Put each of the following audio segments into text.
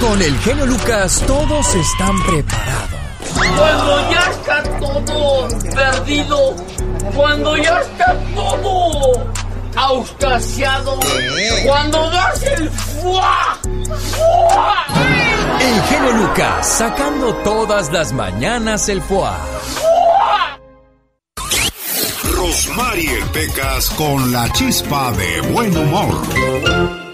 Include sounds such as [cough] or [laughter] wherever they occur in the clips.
Con el genio Lucas todos están preparados. Cuando ya está todo perdido, cuando ya está todo auscasiado, cuando das el fuá, fuá. El genio Lucas sacando todas las mañanas el foie. Rosmarie Pecas con la chispa de buen humor.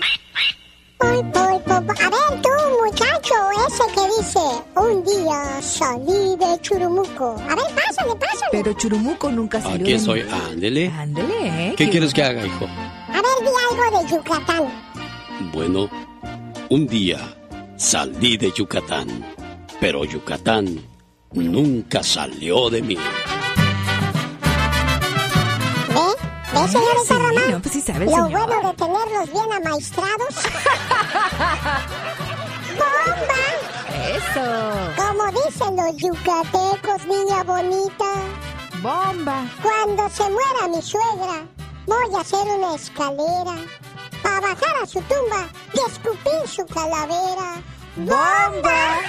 Dice, un día salí de Churumuco. A ver, pásale, pásale. Pero Churumuco nunca salió Aquí mi- ándele. Ándele, ¿eh? ¿Qué quieres que haga, hijo? A ver, di algo de Yucatán. Bueno, un día salí de Yucatán, pero Yucatán nunca salió de mí. ¿Ve? ¿Ve, señorita sí, Román? no, pues sí sabe el Lo señor. bueno de tenerlos bien amaestrados. [laughs] ¡Bomba! Eso. Como dicen los yucatecos, niña bonita. Bomba. Cuando se muera mi suegra, voy a hacer una escalera para bajar a su tumba y escupir su calavera. ¡Bomba!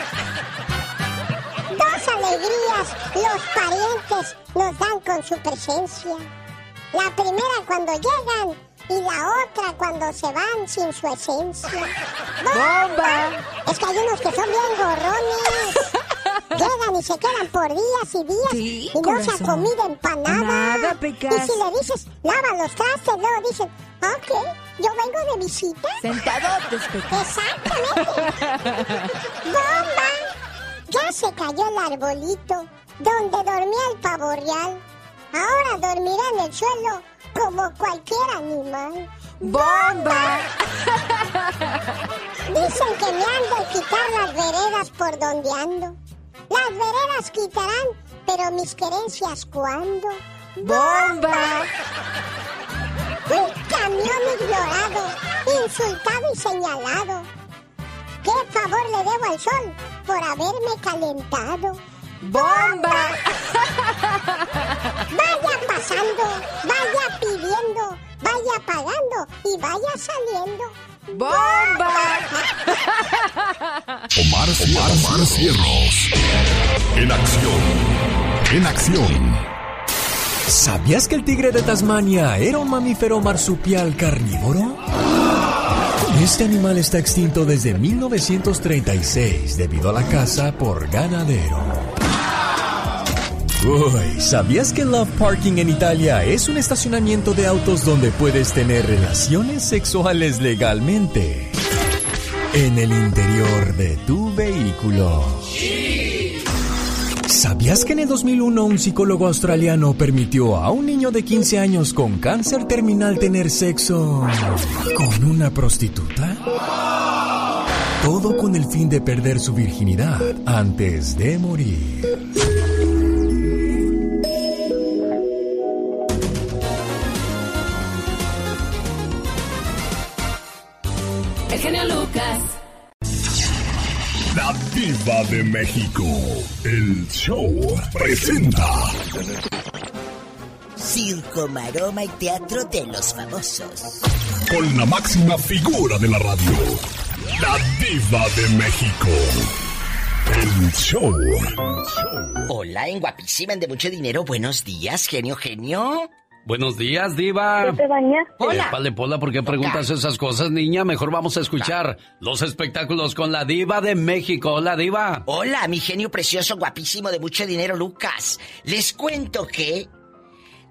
Dos alegrías los parientes nos dan con su presencia. La primera cuando llegan y la otra cuando se van sin su esencia. ¡Bomba! Es que hay unos que son bien gorrones. [laughs] Llegan y se quedan por días y días Sí, y no se corazón. acomidan para nada. Nada, Pecas. Y si le dices, lava los trastes, luego dicen, ok, yo vengo de visita. Sentadotes, Pecas. Exactamente. [laughs] ¡Bomba! Ya se cayó el arbolito donde dormía el pavo real. Ahora dormirá en el suelo como cualquier animal. ¡Bomba! [laughs] Dicen que me han de quitar las veredas por donde ando. Las veredas quitarán, pero mis querencias ¿cuándo? ¡Bomba! Un camión ignorado, insultado y señalado. ¿Qué favor le debo al sol por haberme calentado? ¡Bomba! Vaya pasando, vaya vaya pagando y vaya saliendo. ¡Bomba! [laughs] Omar, Omar, Omar Cierros. En acción. En acción. ¿Sabías que el tigre de Tasmania era un mamífero marsupial carnívoro? Este animal está extinto desde 1936 debido a la caza por ganadero. Uy, ¿sabías que Love Parking en Italia es un estacionamiento de autos donde puedes tener relaciones sexuales legalmente? En el interior de tu vehículo. ¿Sabías que en el 2001 un psicólogo australiano permitió a un niño de 15 años con cáncer terminal tener sexo con una prostituta? Todo con el fin de perder su virginidad antes de morir. El genio Lucas. La Diva de México. El show presenta. Circo, maroma y teatro de los famosos. Con la máxima figura de la radio. La Diva de México. El show. Hola, en guapísima, en de mucho dinero. Buenos días, genio, genio. Buenos días, Diva. ¿Te bañas? Hola. Épale, Pola, ¿por qué preguntas esas cosas, niña? Mejor vamos a escuchar los espectáculos con la Diva de México. Hola, Diva. Hola, mi genio precioso, guapísimo, de mucho dinero, Lucas. Les cuento que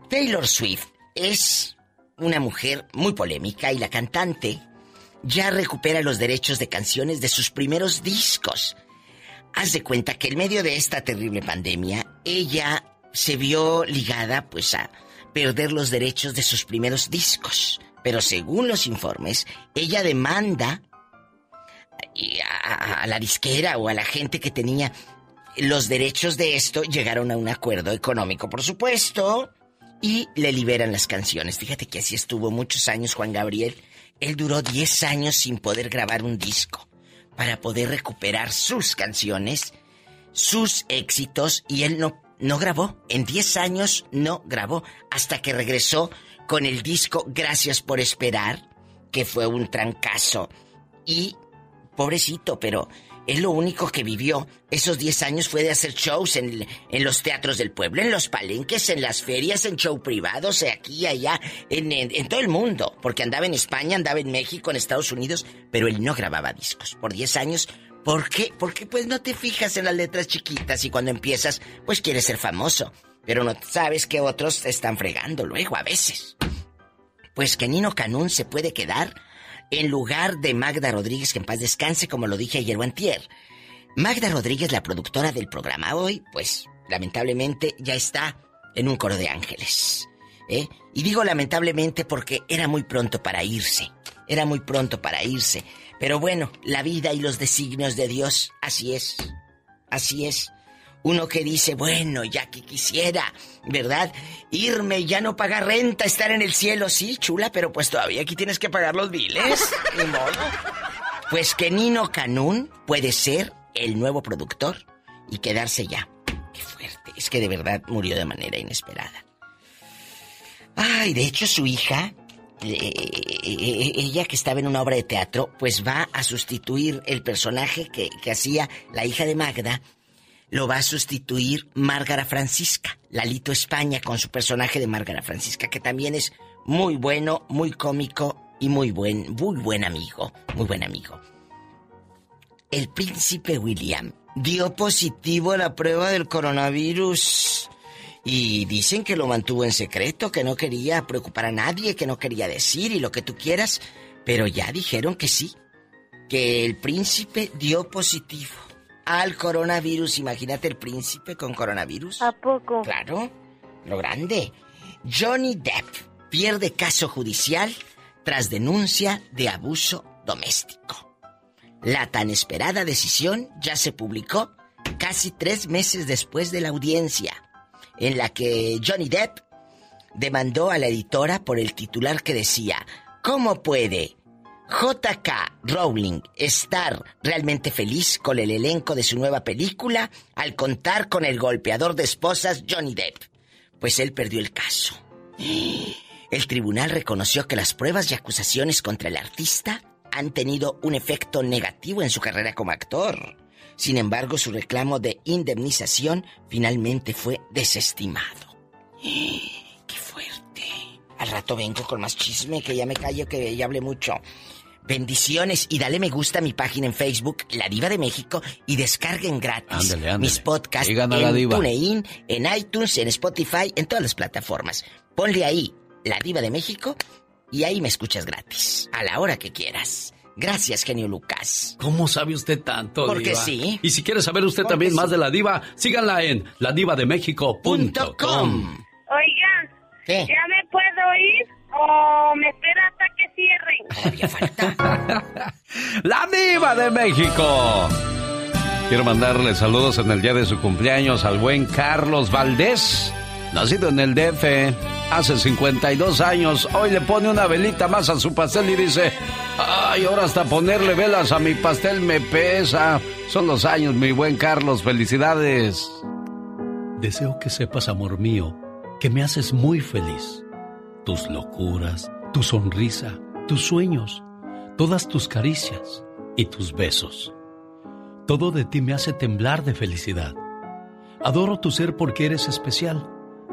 Taylor Swift es una mujer muy polémica y la cantante ya recupera los derechos de canciones de sus primeros discos. Haz de cuenta que en medio de esta terrible pandemia, ella se vio ligada pues a perder los derechos de sus primeros discos. Pero según los informes, ella demanda a, a la disquera o a la gente que tenía los derechos de esto, llegaron a un acuerdo económico, por supuesto, y le liberan las canciones. Fíjate que así estuvo muchos años Juan Gabriel. Él duró 10 años sin poder grabar un disco para poder recuperar sus canciones, sus éxitos, y él no, no grabó. En 10 años no grabó, hasta que regresó con el disco Gracias por Esperar, que fue un trancazo. Y pobrecito, pero es lo único que vivió. Esos 10 años fue de hacer shows en, en, los teatros del pueblo, en los palenques, en las ferias, en show privados, aquí y allá, en, en, en, todo el mundo. Porque andaba en España, andaba en México, en Estados Unidos, pero él no grababa discos. Por 10 años. ¿Por qué? Porque pues no te fijas en las letras chiquitas y cuando empiezas, pues quieres ser famoso. Pero no sabes que otros te están fregando luego a veces. Pues que Nino Canún se puede quedar en lugar de Magda Rodríguez, que en paz descanse, como lo dije ayer o antier. Magda Rodríguez, la productora del programa hoy, pues lamentablemente ya está en un coro de ángeles. ¿eh? Y digo lamentablemente porque era muy pronto para irse. Era muy pronto para irse. Pero bueno, la vida y los designios de Dios, así es. Así es. Uno que dice, bueno, ya que quisiera, ¿verdad? Irme y ya no pagar renta, estar en el cielo, sí, chula, pero pues todavía aquí tienes que pagar los biles. Ni modo. Pues que Nino Canún puede ser el nuevo productor y quedarse ya. Qué fuerte. Es que de verdad murió de manera inesperada. Ay, de hecho su hija, eh, ella que estaba en una obra de teatro, pues va a sustituir el personaje que, que hacía la hija de Magda lo va a sustituir Márgara Francisca, Lalito España, con su personaje de Márgara Francisca, que también es muy bueno, muy cómico y muy buen, muy buen amigo, muy buen amigo. El príncipe William dio positivo a la prueba del coronavirus y dicen que lo mantuvo en secreto, que no quería preocupar a nadie, que no quería decir y lo que tú quieras, pero ya dijeron que sí, que el príncipe dio positivo al coronavirus. Imagínate el príncipe con coronavirus. ¿A poco? Claro, lo grande. Johnny Depp pierde caso judicial tras denuncia de abuso doméstico. La tan esperada decisión ya se publicó casi tres meses después de la audiencia, en la que Johnny Depp demandó a la editora por el titular que decía, ¿cómo puede JK Rowling estar realmente feliz con el elenco de su nueva película al contar con el golpeador de esposas Johnny Depp, pues él perdió el caso. El tribunal reconoció que las pruebas y acusaciones contra el artista han tenido un efecto negativo en su carrera como actor. Sin embargo, su reclamo de indemnización finalmente fue desestimado. [gasps] ¡Qué fuerte! Al rato vengo con más chisme, que ya me callo, que ya hablé mucho. Bendiciones y dale me gusta a mi página en Facebook, La Diva de México, y descarguen gratis Ándale, ándale. mis podcasts la en diva. TuneIn, en iTunes, en Spotify, en todas las plataformas. Ponle ahí La Diva de México y ahí me escuchas gratis, a la hora que quieras. Gracias, genio Lucas. ¿Cómo sabe usted tanto, Porque diva? sí. Y si quiere saber usted Porque también sí. más de la diva, síganla en ladivademexico.com. com. Oiga, ¿Qué? ¿ya me puedo ir o me espera hasta que cierren? Falta. [laughs] ¡La diva de México! Quiero mandarle saludos en el día de su cumpleaños al buen Carlos Valdés, nacido en el DF hace 52 años. Hoy le pone una velita más a su pastel y dice, ay, ahora hasta ponerle velas a mi pastel me pesa. Son los años, mi buen Carlos, felicidades. Deseo que sepas, amor mío, que me haces muy feliz. Tus locuras, tu sonrisa, tus sueños, todas tus caricias y tus besos. Todo de ti me hace temblar de felicidad. Adoro tu ser porque eres especial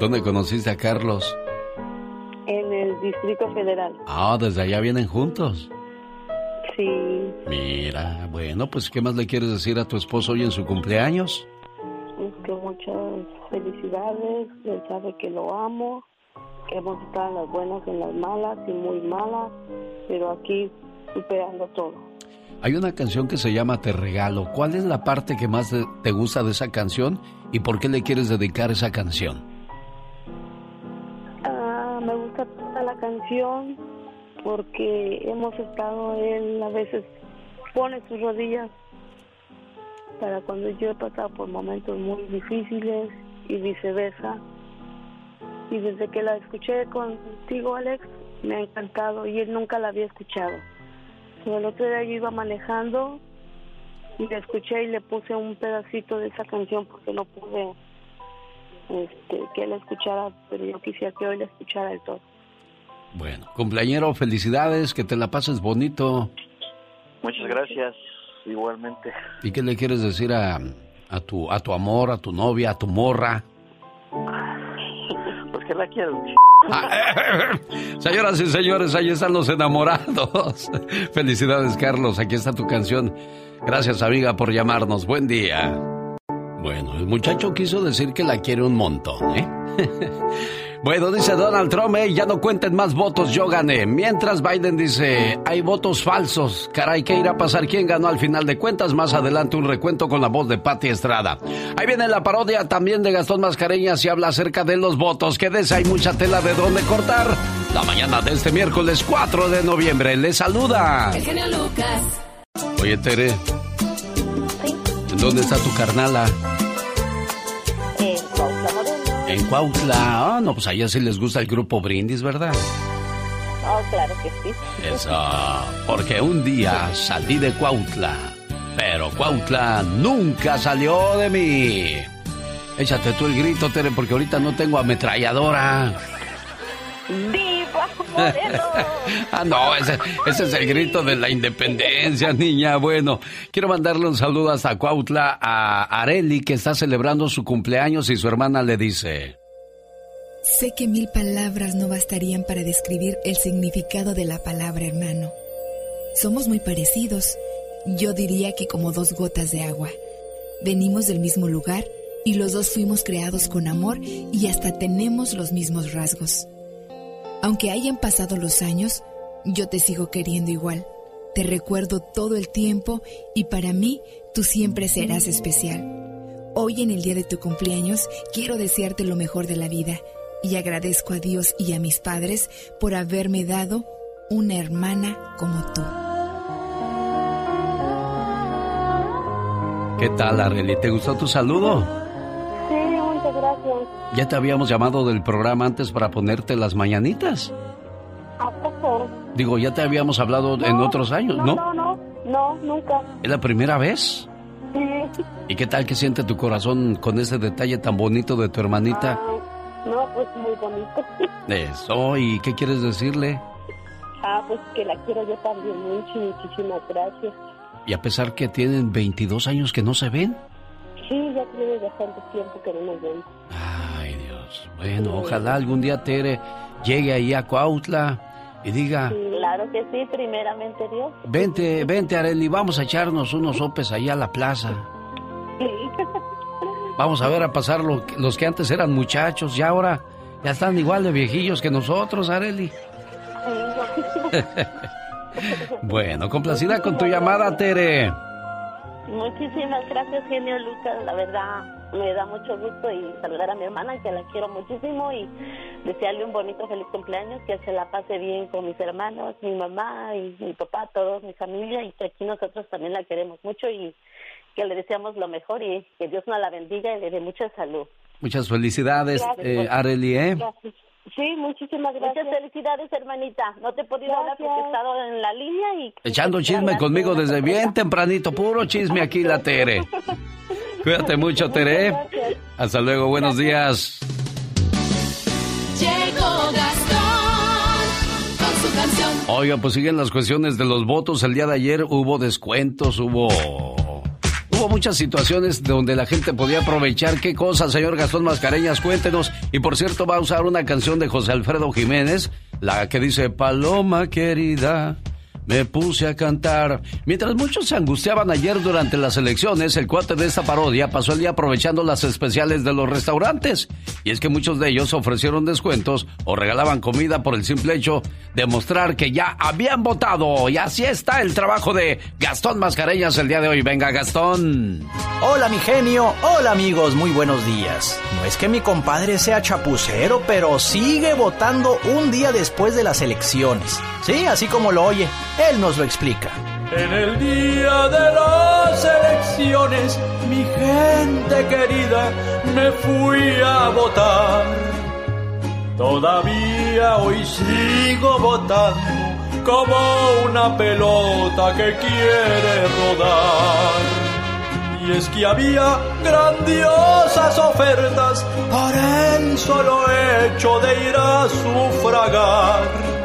¿Dónde conociste a Carlos? En el Distrito Federal. Ah, desde allá vienen juntos. Sí, Mira, bueno, pues ¿qué más le quieres decir a tu esposo hoy en su cumpleaños? es que muchas felicidades. Él sabe que lo amo, que hemos estado en las buenas, en las malas y muy malas, pero aquí superando todo. Hay una canción que se llama Te Regalo. ¿Cuál es la parte que más te gusta de esa canción y por qué le quieres dedicar esa canción? La canción porque hemos estado él a veces pone sus rodillas para cuando yo he pasado por momentos muy difíciles y viceversa. Y desde que la escuché contigo, Alex, me ha encantado y él nunca la había escuchado. Pero el otro día yo iba manejando y la escuché y le puse un pedacito de esa canción porque no pude este, que él escuchara, pero yo quisiera que hoy la escuchara el todo. Bueno, cumpleañero, felicidades, que te la pases bonito. Muchas gracias, igualmente. ¿Y qué le quieres decir a, a, tu, a tu amor, a tu novia, a tu morra? [laughs] Pues que la quiero. [laughs] Señoras y señores, ahí están los enamorados. [laughs] Felicidades, Carlos. Aquí está tu canción. Gracias, amiga, por llamarnos. Buen día. Bueno, el muchacho quiso decir que la quiere un montón, ¿eh? Bueno, dice Donald Trump, eh, ya no cuenten más votos, yo gané. Mientras Biden dice, hay votos falsos. Caray, ¿qué irá a pasar? ¿Quién ganó al final de cuentas? Más adelante un recuento con la voz de Patti Estrada. Ahí viene la parodia también de Gastón Mascareñas y habla acerca de los votos. Quédese, hay mucha tela de dónde cortar. La mañana de este miércoles 4 de noviembre. Le saluda. El genio Lucas. Oye, Tere. ¿Dónde está tu carnala? En Cuautla. Ah, no, pues allá sí les gusta el grupo Brindis, ¿verdad? Oh, claro que sí. Eso, porque un día salí de Cuautla, pero Cuautla nunca salió de mí. Échate tú el grito, Tere, porque ahorita no tengo ametralladora. Ah, no, ese, ese es el grito de la independencia, niña. Bueno, quiero mandarle un saludo hasta Cuautla a Areli, que está celebrando su cumpleaños y su hermana le dice... Sé que mil palabras no bastarían para describir el significado de la palabra hermano. Somos muy parecidos. Yo diría que como dos gotas de agua. Venimos del mismo lugar y los dos fuimos creados con amor y hasta tenemos los mismos rasgos. Aunque hayan pasado los años, yo te sigo queriendo igual. Te recuerdo todo el tiempo y para mí tú siempre serás especial. Hoy en el día de tu cumpleaños quiero desearte lo mejor de la vida y agradezco a Dios y a mis padres por haberme dado una hermana como tú. ¿Qué tal, Areli? ¿Te gustó tu saludo? Muchas gracias. Ya te habíamos llamado del programa antes para ponerte las mañanitas. ¿A poco? Digo, ya te habíamos hablado en No, otros años, no, ¿no? No, no, no, nunca. ¿Es la primera vez? Sí. ¿Y qué tal que siente tu corazón con ese detalle tan bonito de tu hermanita? Ah, no, pues muy bonito. [laughs] Eso, ¿y qué quieres decirle? Ah, pues que la quiero yo también mucho muchísimas gracias. Y a pesar que tienen 22 años que no se ven. Sí, ya tiene bastante tiempo que no nos vemos. Ay, Dios. Bueno, ojalá algún día Tere llegue ahí a Cuautla y diga, Claro que sí, primeramente Dios. vente, vente Areli, vamos a echarnos unos sopes ahí a la plaza. Sí. [laughs] Vamos a ver a pasar lo los que antes eran muchachos y ahora ya están igual de viejillos que nosotros, Areli. [laughs] Bueno, complacida con tu llamada, Tere. Muchísimas gracias, genio Lucas. La verdad, me da mucho gusto y saludar a mi hermana, que la quiero muchísimo, y desearle un bonito, feliz cumpleaños, que se la pase bien con mis hermanos, mi mamá y mi papá, todos, mi familia, y que aquí nosotros también la queremos mucho y que le deseamos lo mejor y que Dios nos la bendiga y le dé mucha salud. Muchas felicidades, Gracias, eh, Areli, ¿eh? Gracias. Sí, muchísimas gracias. Muchas felicidades, hermanita. No te he podido hablar porque he estado en la línea y... Echando chisme conmigo desde bien tempranito, puro chisme aquí la Tere. [laughs] Cuídate mucho, Tere. Hasta luego, buenos días. Llegó Gastón con su canción. Oiga, pues siguen las cuestiones de los votos. El día de ayer hubo descuentos, hubo... Hubo muchas situaciones donde la gente podía aprovechar. ¿Qué cosa, señor Gastón Mascareñas? Cuéntenos. Y por cierto, va a usar una canción de José Alfredo Jiménez, la que dice, Paloma querida, me puse a cantar. Mientras muchos se angustiaban ayer durante las elecciones, el cuate de esta parodia pasó el día aprovechando las especiales de los restaurantes. Y es que muchos de ellos ofrecieron descuentos o regalaban comida por el simple hecho de mostrar que ya habían votado. Y así está el trabajo de Gastón Mascareñas el día de hoy. Venga, Gastón. Hola mi genio, hola amigos, muy buenos días. No es que mi compadre sea chapucero, pero sigue votando un día después de las elecciones. Sí, así como lo oye, él nos lo explica. En el día de las elecciones, mi gente querida, me fui a votar. Todavía hoy sigo votando como una pelota que quiere rodar. Y es que había grandiosas ofertas para el solo hecho de ir a sufragar.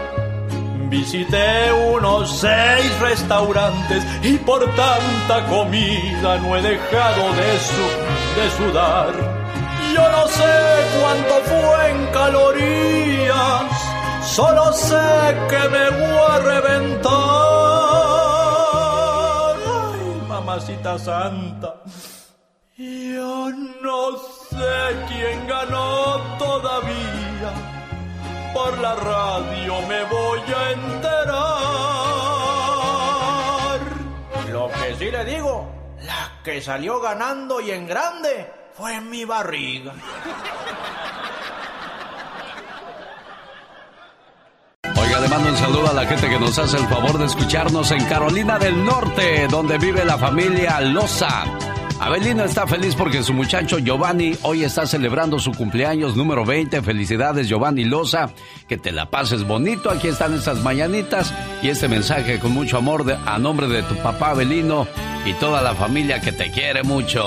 Visité unos seis restaurantes y por tanta comida no he dejado de, su- de sudar. Yo no sé cuánto fue en calorías, solo sé que me voy a reventar. Ay, mamacita santa. Yo no sé quién ganó todavía. Por la radio me voy a enterar. Lo que sí le digo, la que salió ganando y en grande fue mi barriga. Oiga, le mando un saludo a la gente que nos hace el favor de escucharnos en Carolina del Norte, donde vive la familia Loza. Abelino está feliz porque su muchacho Giovanni hoy está celebrando su cumpleaños número 20. Felicidades Giovanni Loza, que te la pases bonito. Aquí están estas mañanitas y este mensaje con mucho amor de- a nombre de tu papá Abelino y toda la familia que te quiere mucho.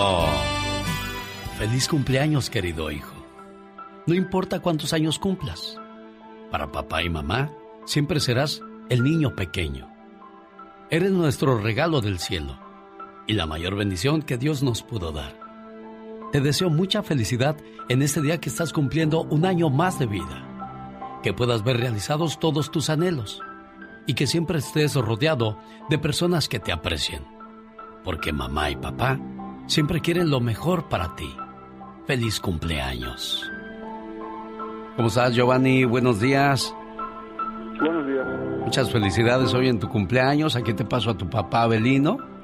Feliz cumpleaños, querido hijo. No importa cuántos años cumplas. Para papá y mamá, siempre serás el niño pequeño. Eres nuestro regalo del cielo y la mayor bendición que Dios nos pudo dar. Te deseo mucha felicidad en este día que estás cumpliendo un año más de vida. Que puedas ver realizados todos tus anhelos y que siempre estés rodeado de personas que te aprecien. Porque mamá y papá siempre quieren lo mejor para ti. Feliz cumpleaños. ¿Cómo estás, Giovanni? Buenos días. Buenos días. Muchas felicidades hoy en tu cumpleaños. Aquí te paso a tu papá Abelino.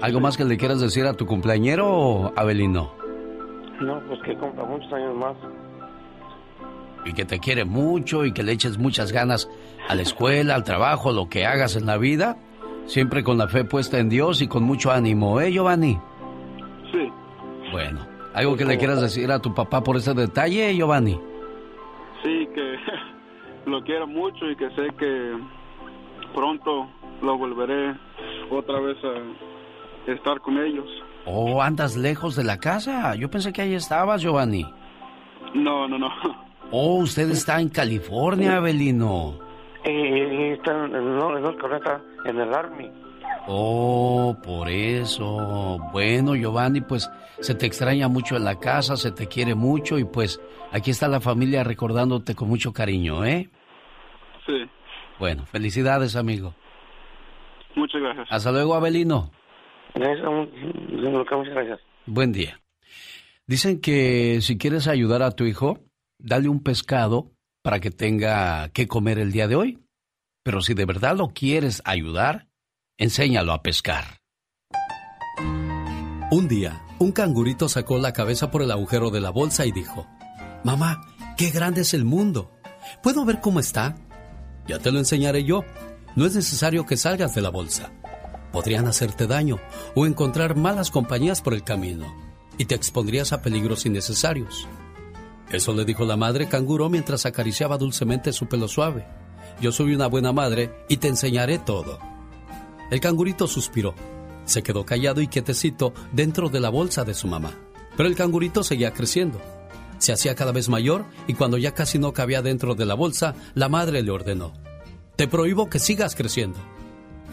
¿Algo más que le quieras decir a tu cumpleañero, Abelino? No, pues que compra muchos años más. Y que te quiere mucho y que le eches muchas ganas a la escuela, al trabajo, lo que hagas en la vida. Siempre con la fe puesta en Dios y con mucho ánimo, ¿eh, Giovanni? Sí. Bueno, ¿algo que le quieras decir a tu papá por ese detalle, Giovanni? Sí, que [laughs] lo quiero mucho y que sé que pronto lo volveré otra vez a estar con ellos. Oh, andas lejos de la casa. Yo pensé que ahí estabas, Giovanni. No, no, no. Oh, usted está en California, Abelino. Eh, está en, no, en el Army. Oh, por eso. Bueno, Giovanni, pues se te extraña mucho en la casa, se te quiere mucho y pues aquí está la familia recordándote con mucho cariño, ¿eh? Sí, Bueno, felicidades, amigo. muchas gracias. Hasta luego, Abelino. Gracias, muchas gracias. Buen día. Dicen que si quieres ayudar a tu hijo, dale un pescado para que tenga que comer el día de hoy. Pero si de verdad lo quieres ayudar, enséñalo a pescar. Un día, un cangurito sacó la cabeza por el agujero de la bolsa y dijo, Mamá, qué grande es el mundo. ¿Puedo ver cómo está? Ya te lo enseñaré yo. No es necesario que salgas de la bolsa. Podrían hacerte daño o encontrar malas compañías por el camino y te expondrías a peligros innecesarios. Eso le dijo la madre canguro mientras acariciaba dulcemente su pelo suave. Yo soy una buena madre y te enseñaré todo. El cangurito suspiró. Se quedó callado y quietecito dentro de la bolsa de su mamá. Pero el cangurito seguía creciendo. Se hacía cada vez mayor y cuando ya casi no cabía dentro de la bolsa, la madre le ordenó, Te prohíbo que sigas creciendo.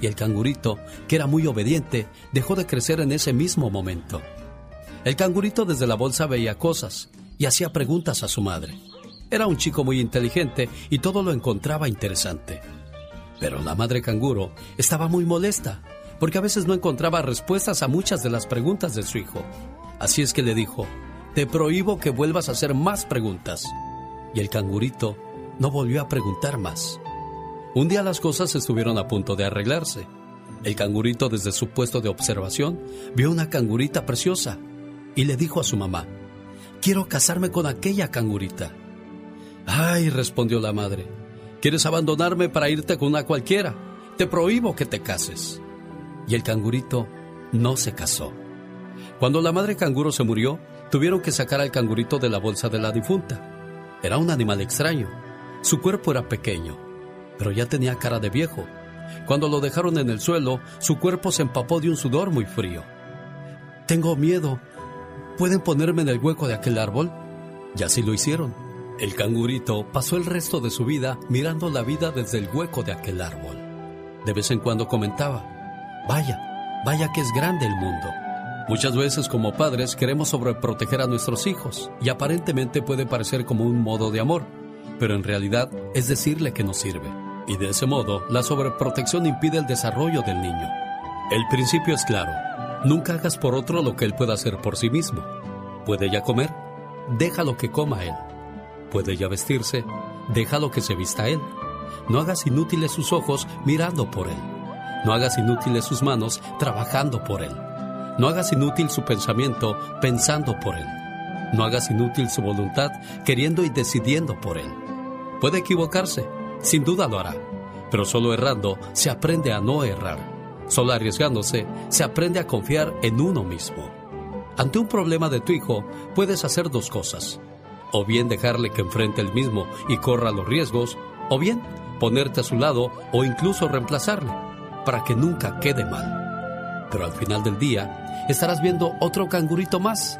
Y el cangurito, que era muy obediente, dejó de crecer en ese mismo momento. El cangurito desde la bolsa veía cosas y hacía preguntas a su madre. Era un chico muy inteligente y todo lo encontraba interesante. Pero la madre canguro estaba muy molesta porque a veces no encontraba respuestas a muchas de las preguntas de su hijo. Así es que le dijo, te prohíbo que vuelvas a hacer más preguntas. Y el cangurito no volvió a preguntar más. Un día las cosas estuvieron a punto de arreglarse. El cangurito desde su puesto de observación vio una cangurita preciosa y le dijo a su mamá, quiero casarme con aquella cangurita. Ay, respondió la madre, ¿quieres abandonarme para irte con una cualquiera? te prohíbo que te cases. Y el cangurito no se casó. Cuando la madre canguro se murió, tuvieron que sacar al cangurito de la bolsa de la difunta. Era un animal extraño. Su cuerpo era pequeño, pero ya tenía cara de viejo. Cuando lo dejaron en el suelo, su cuerpo se empapó de un sudor muy frío. Tengo miedo. ¿Pueden ponerme en el hueco de aquel árbol? Y así lo hicieron. El cangurito pasó el resto de su vida mirando la vida desde el hueco de aquel árbol. De vez en cuando comentaba, vaya, vaya que es grande el mundo. Muchas veces como padres queremos sobreproteger a nuestros hijos y aparentemente puede parecer como un modo de amor, pero en realidad es decirle que no sirve. Y de ese modo, la sobreprotección impide el desarrollo del niño. El principio es claro. Nunca hagas por otro lo que él pueda hacer por sí mismo. ¿Puede ya comer? Déjalo que coma él. ¿Puede ya vestirse? Déjalo que se vista él. No hagas inútiles sus ojos mirando por él. No hagas inútiles sus manos trabajando por él. No hagas inútil su pensamiento pensando por él. No hagas inútil su voluntad queriendo y decidiendo por él. Puede equivocarse, sin duda lo hará, pero solo errando se aprende a no errar. Solo arriesgándose se aprende a confiar en uno mismo. Ante un problema de tu hijo, puedes hacer dos cosas. O bien dejarle que enfrente el mismo y corra los riesgos, o bien ponerte a su lado o incluso reemplazarle, para que nunca quede mal. Pero al final del día, estarás viendo otro cangurito más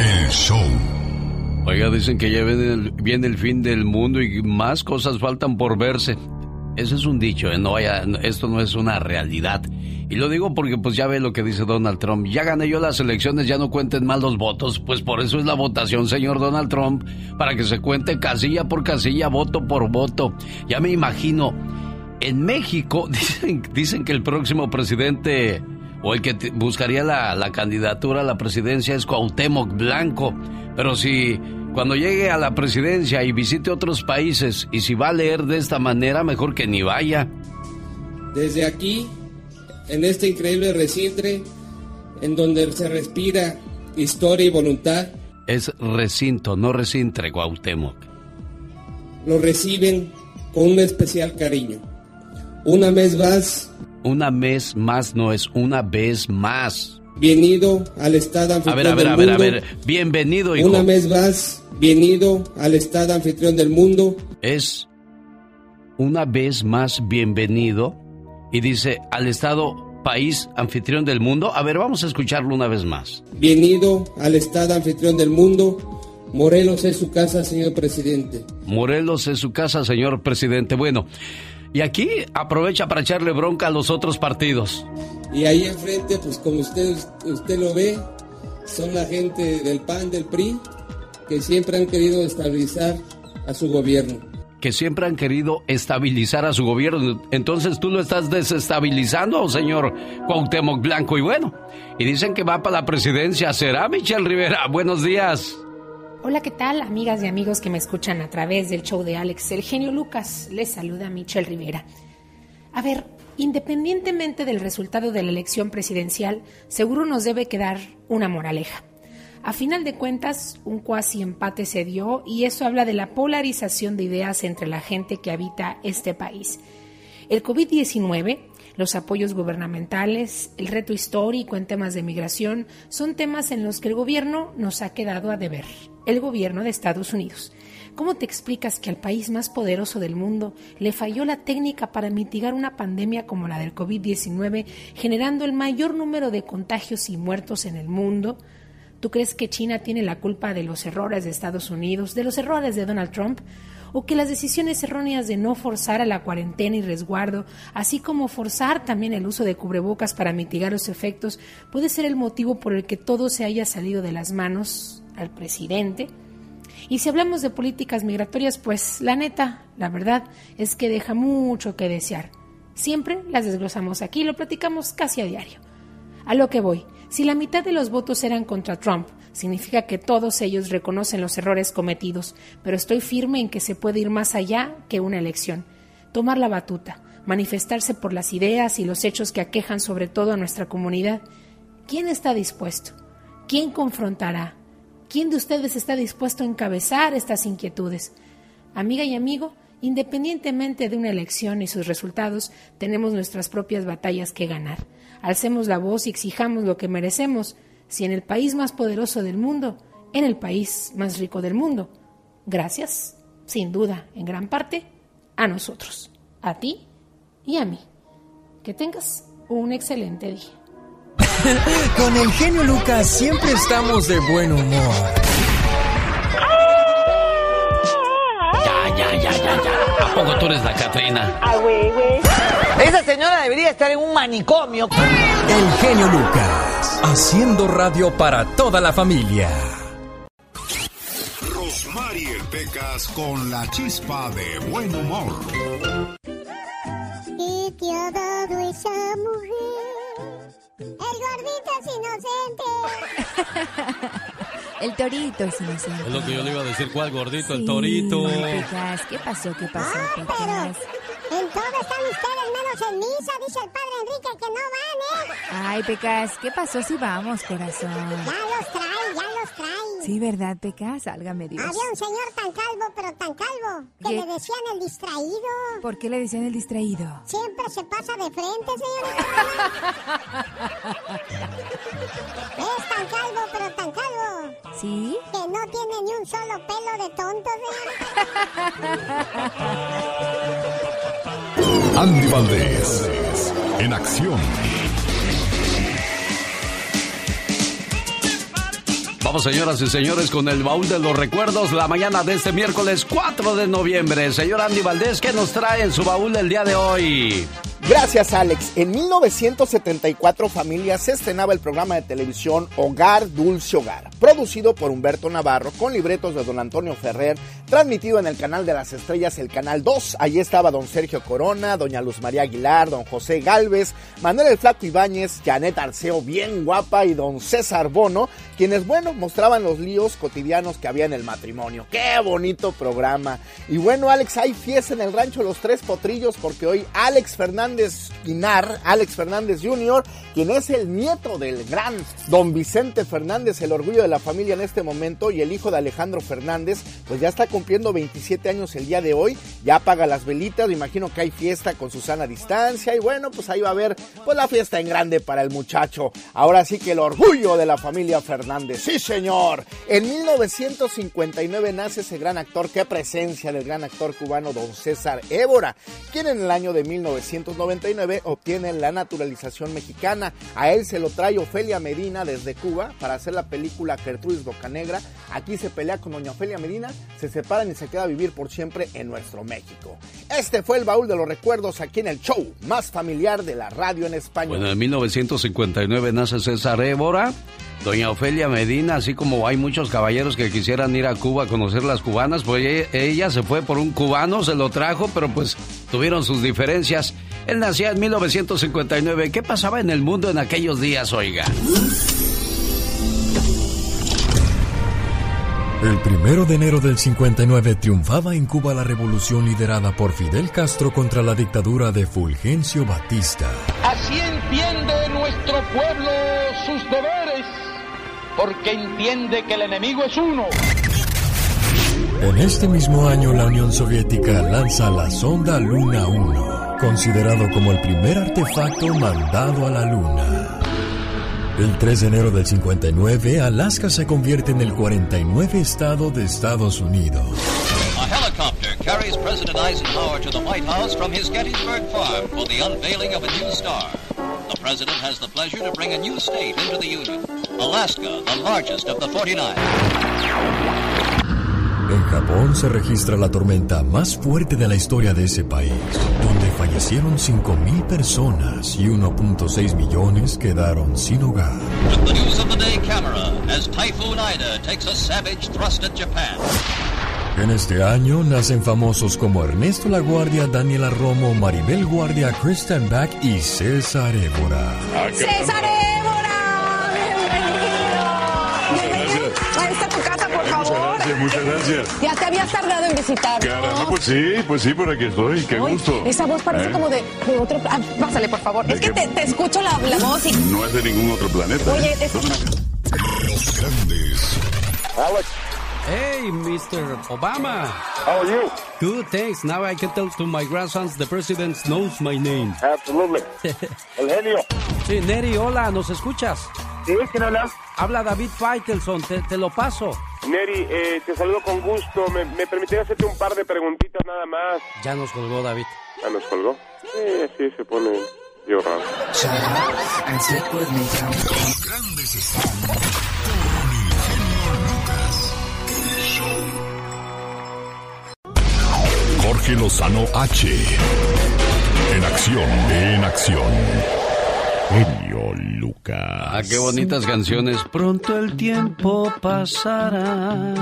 El show. Oiga, dicen que ya viene el, fin del mundo y más cosas faltan por verse. Ese es un dicho, ¿eh? no esto no es una realidad. Y lo digo porque pues ya ve lo que dice Donald Trump. Ya gané yo las elecciones, ya no cuenten mal los votos. Pues por eso es la votación, señor Donald Trump, para que se cuente casilla por casilla, voto por voto. Ya me imagino, en México [laughs] dicen, dicen que el próximo presidente o el que buscaría la, la candidatura a la presidencia es Cuauhtémoc Blanco. Pero si cuando llegue a la presidencia y visite otros países y si va a leer de esta manera, mejor que ni vaya. Desde aquí, en este increíble recinto, en donde se respira historia y voluntad. Es recinto, no recintre, Cuauhtémoc. Lo reciben con un especial cariño. Una vez más. Una vez más no es una vez más. Bienvenido al estado anfitrión A ver, a ver, del a ver, a mundo. ver. Bienvenido, hijo. Una vez más, bienvenido al estado anfitrión del mundo. Es una vez más bienvenido y dice al estado país anfitrión del mundo. A ver, vamos a escucharlo una vez más. Bienvenido al estado anfitrión del mundo. Morelos es su casa, señor presidente. Morelos es su casa, señor presidente. Bueno, y aquí aprovecha para echarle bronca a los otros partidos. Y ahí enfrente, pues como usted, usted lo ve, son la gente del PAN, del PRI, que siempre han querido estabilizar a su gobierno. que siempre han querido estabilizar a su gobierno. Entonces tú lo estás desestabilizando, señor Cuauhtémoc Blanco. Y bueno, y dicen que va para la presidencia. ¿Será Michelle Rivera? Buenos días. Hola, ¿qué tal, amigas y amigos que me escuchan a través del show de Alex, el genio Lucas? Les saluda Michelle Rivera. A ver, independientemente del resultado de la elección presidencial, seguro nos debe quedar una moraleja. A final de cuentas, un cuasi empate se dio y eso habla de la polarización de ideas entre la gente que habita este país. El COVID-19, los apoyos gubernamentales, el reto histórico en temas de migración son temas en los que el gobierno nos ha quedado a deber, el gobierno de Estados Unidos. ¿Cómo te explicas que al país más poderoso del mundo le falló la técnica para mitigar una pandemia como la del COVID-19, generando el mayor número de contagios y muertos en el mundo? ¿Tú crees que China tiene la culpa de los errores de Estados Unidos, de los errores de Donald Trump? ¿O que las decisiones erróneas de no forzar a la cuarentena y resguardo, así como forzar también el uso de cubrebocas para mitigar los efectos, puede ser el motivo por el que todo se haya salido de las manos al presidente? Y si hablamos de políticas migratorias, pues la neta, la verdad es que deja mucho que desear. Siempre las desglosamos aquí, lo platicamos casi a diario. A lo que voy, si la mitad de los votos eran contra Trump, significa que todos ellos reconocen los errores cometidos, pero estoy firme en que se puede ir más allá que una elección. Tomar la batuta, manifestarse por las ideas y los hechos que aquejan sobre todo a nuestra comunidad. ¿Quién está dispuesto? ¿Quién confrontará? ¿Quién de ustedes está dispuesto a encabezar estas inquietudes? Amiga y amigo, independientemente de una elección y sus resultados, tenemos nuestras propias batallas que ganar. Alcemos la voz y exijamos lo que merecemos, si en el país más poderoso del mundo, en el país más rico del mundo. Gracias, sin duda, en gran parte, a nosotros, a ti y a mí. Que tengas un excelente día. [laughs] Con el genio Lucas siempre estamos de buen humor. Ya, ya, ya, ya. ¿A poco tú eres la Catrina? Ah, güey, güey. Esa señora debería estar en un manicomio. El genio Lucas, haciendo radio para toda la familia. Rosmarie Pecas con la chispa de buen humor. ¿Qué te ha dado esa mujer? El gordito es inocente. [laughs] El torito es inocente. Es lo que yo le iba a decir, ¿cuál gordito? El torito. Pecas, ¿qué pasó? ¿Qué pasó, Ah, Pecas? pero en todo están ustedes menos en misa, dice el padre Enrique que no van, ¿eh? Ay, Pecas, ¿qué pasó si vamos, corazón? Ya los trae, ya los trae. Sí, ¿verdad, Pecas? Sálgame Dios. Había un señor tan calvo, pero tan calvo, que ¿Qué? le decían el distraído. ¿Por qué le decían el distraído? Siempre se pasa de frente, señorita. [laughs] es tan calvo, pero tan calvo, ¿Sí? que no tiene ni un solo pelo de tonto, señorita. Andy Valdés, en acción. Vamos, señoras y señores, con el baúl de los recuerdos la mañana de este miércoles 4 de noviembre. Señor Andy Valdés, ¿qué nos trae en su baúl del día de hoy? Gracias, Alex. En 1974, familia, se estrenaba el programa de televisión Hogar Dulce Hogar, producido por Humberto Navarro, con libretos de don Antonio Ferrer, transmitido en el canal de las estrellas, el canal 2. Allí estaba don Sergio Corona, doña Luz María Aguilar, don José Galvez, Manuel el Flaco Ibáñez, Janet Arceo, bien guapa, y don César Bono, quienes, bueno, mostraban los líos cotidianos que había en el matrimonio. ¡Qué bonito programa! Y bueno, Alex, hay fiesta en el rancho Los Tres Potrillos porque hoy Alex Fernández Guinar, Alex Fernández Jr., quien es el nieto del gran don Vicente Fernández, el orgullo de la familia en este momento, y el hijo de Alejandro Fernández, pues ya está cumpliendo 27 años el día de hoy, ya apaga las velitas, me imagino que hay fiesta con Susana a distancia, y bueno, pues ahí va a haber pues la fiesta en grande para el muchacho. Ahora sí que el orgullo de la familia Fernández, señor. En 1959 nace ese gran actor, qué presencia del gran actor cubano don César Évora, quien en el año de 1999 obtiene la naturalización mexicana. A él se lo trae Ofelia Medina desde Cuba para hacer la película Gertrudis Bocanegra. Aquí se pelea con doña Ofelia Medina, se separan y se queda a vivir por siempre en nuestro México. Este fue el baúl de los recuerdos aquí en el show más familiar de la radio en español. Bueno, en 1959 nace César Évora. Doña Ofelia Medina, así como hay muchos caballeros que quisieran ir a Cuba a conocer las cubanas, pues e- ella se fue por un cubano, se lo trajo, pero pues tuvieron sus diferencias. Él nacía en 1959. ¿Qué pasaba en el mundo en aquellos días, oiga? El primero de enero del 59 triunfaba en Cuba la revolución liderada por Fidel Castro contra la dictadura de Fulgencio Batista. Así entiende nuestro pueblo sus deberes, porque entiende que el enemigo es uno. En este mismo año la Unión Soviética lanza la sonda Luna 1, considerado como el primer artefacto mandado a la Luna. El 3 de enero del 59, Alaska se convierte en el 49 estado de Estados Unidos. A helicopter carries President Eisenhower to the White House from his Gettysburg farm for the unveiling of a new star. The president has the pleasure to bring a new state into the Union, Alaska, the largest of the 49. En Japón se registra la tormenta más fuerte de la historia de ese país, donde fallecieron 5.000 personas y 1.6 millones quedaron sin hogar. The news of the day camera as Typhoon Ida takes a savage thrust at Japan. En este año nacen famosos como Ernesto La Guardia, Daniela Romo, Maribel Guardia, Kristen Back y César Évora. ¡César Gracias, muchas gracias. Ya te habías tardado en visitar. Caramba, pues sí, pues sí, por aquí estoy. Qué gusto. Esa voz parece ¿Eh? como de, de otro... Ah, pásale, por favor. ¿De Es que te, te escucho la, la voz y... No es de ningún otro planeta. Oye, ¿eh? es- Los grandes. Alex. Hey, Mr. Obama. How are you? Good, thanks. Now I can tell to my grandsons the president knows my name. Absolutely. [laughs] El genio. Sí, Neri, hola, ¿nos escuchas? ¿Sí? ¿Quién habla? Habla David Faitelson, te, te lo paso. Neri, eh, te saludo con gusto. ¿Me, me permitiría hacerte un par de preguntitas nada más? Ya nos colgó David. ¿Ya nos colgó? Sí, sí, se pone medio raro. Grandes Jorge Lozano H. En acción, en acción. Genio Lucas. Ah, qué bonitas canciones. Pronto el tiempo pasará.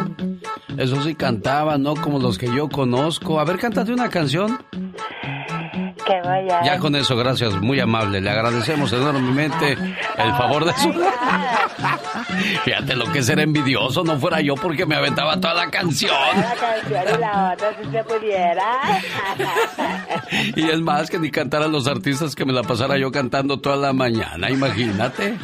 Eso sí cantaba, ¿no? Como los que yo conozco. A ver, cántate una canción. Que vaya. Ya con eso, gracias, muy amable. Le agradecemos enormemente el favor de su... [laughs] Fíjate lo que es ser envidioso, no fuera yo porque me aventaba toda la canción. La canción y la otra si se pudiera. [laughs] Y es más que ni cantaran los artistas que me la pasara yo cantando toda la mañana, imagínate.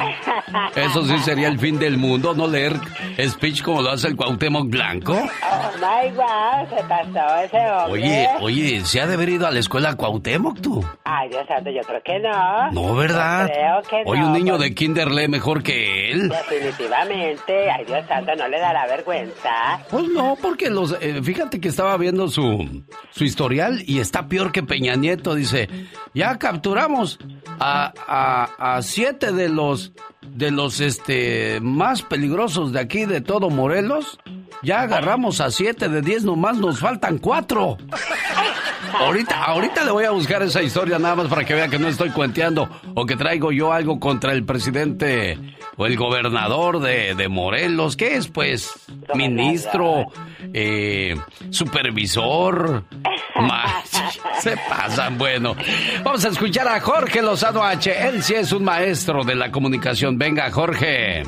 Eso sí sería el fin del mundo, no leer speech como lo hace el Cuauhtémoc Blanco. Oh my god, se pasó ese hombre. Oye, oye, ¿se ha de haber ido a la escuela Cuauhtémoc tú? Ay, Dios santo, yo creo que no. No, ¿verdad? Yo creo que no, un niño de kinder lee mejor que él. Definitivamente. Ay, Dios santo, no le dará vergüenza. Pues no, porque los, eh, fíjate que estaba viendo su, su historial y está peor que Peña Nieto. Dice, ya capturamos a, a, a siete de los, de los este, más peligrosos de aquí, de todo Morelos. Ya agarramos a siete de diez, nomás nos faltan cuatro. Ahorita, ahorita le voy a buscar esa historia nada más para que vea que no estoy cuenteando o que traigo yo algo contra el presidente o el gobernador de, de Morelos. ¿Qué es, pues? Ministro, eh, supervisor. [laughs] [laughs] Se pasan, bueno. Vamos a escuchar a Jorge Lozano H. Él sí es un maestro de la comunicación. Venga, Jorge.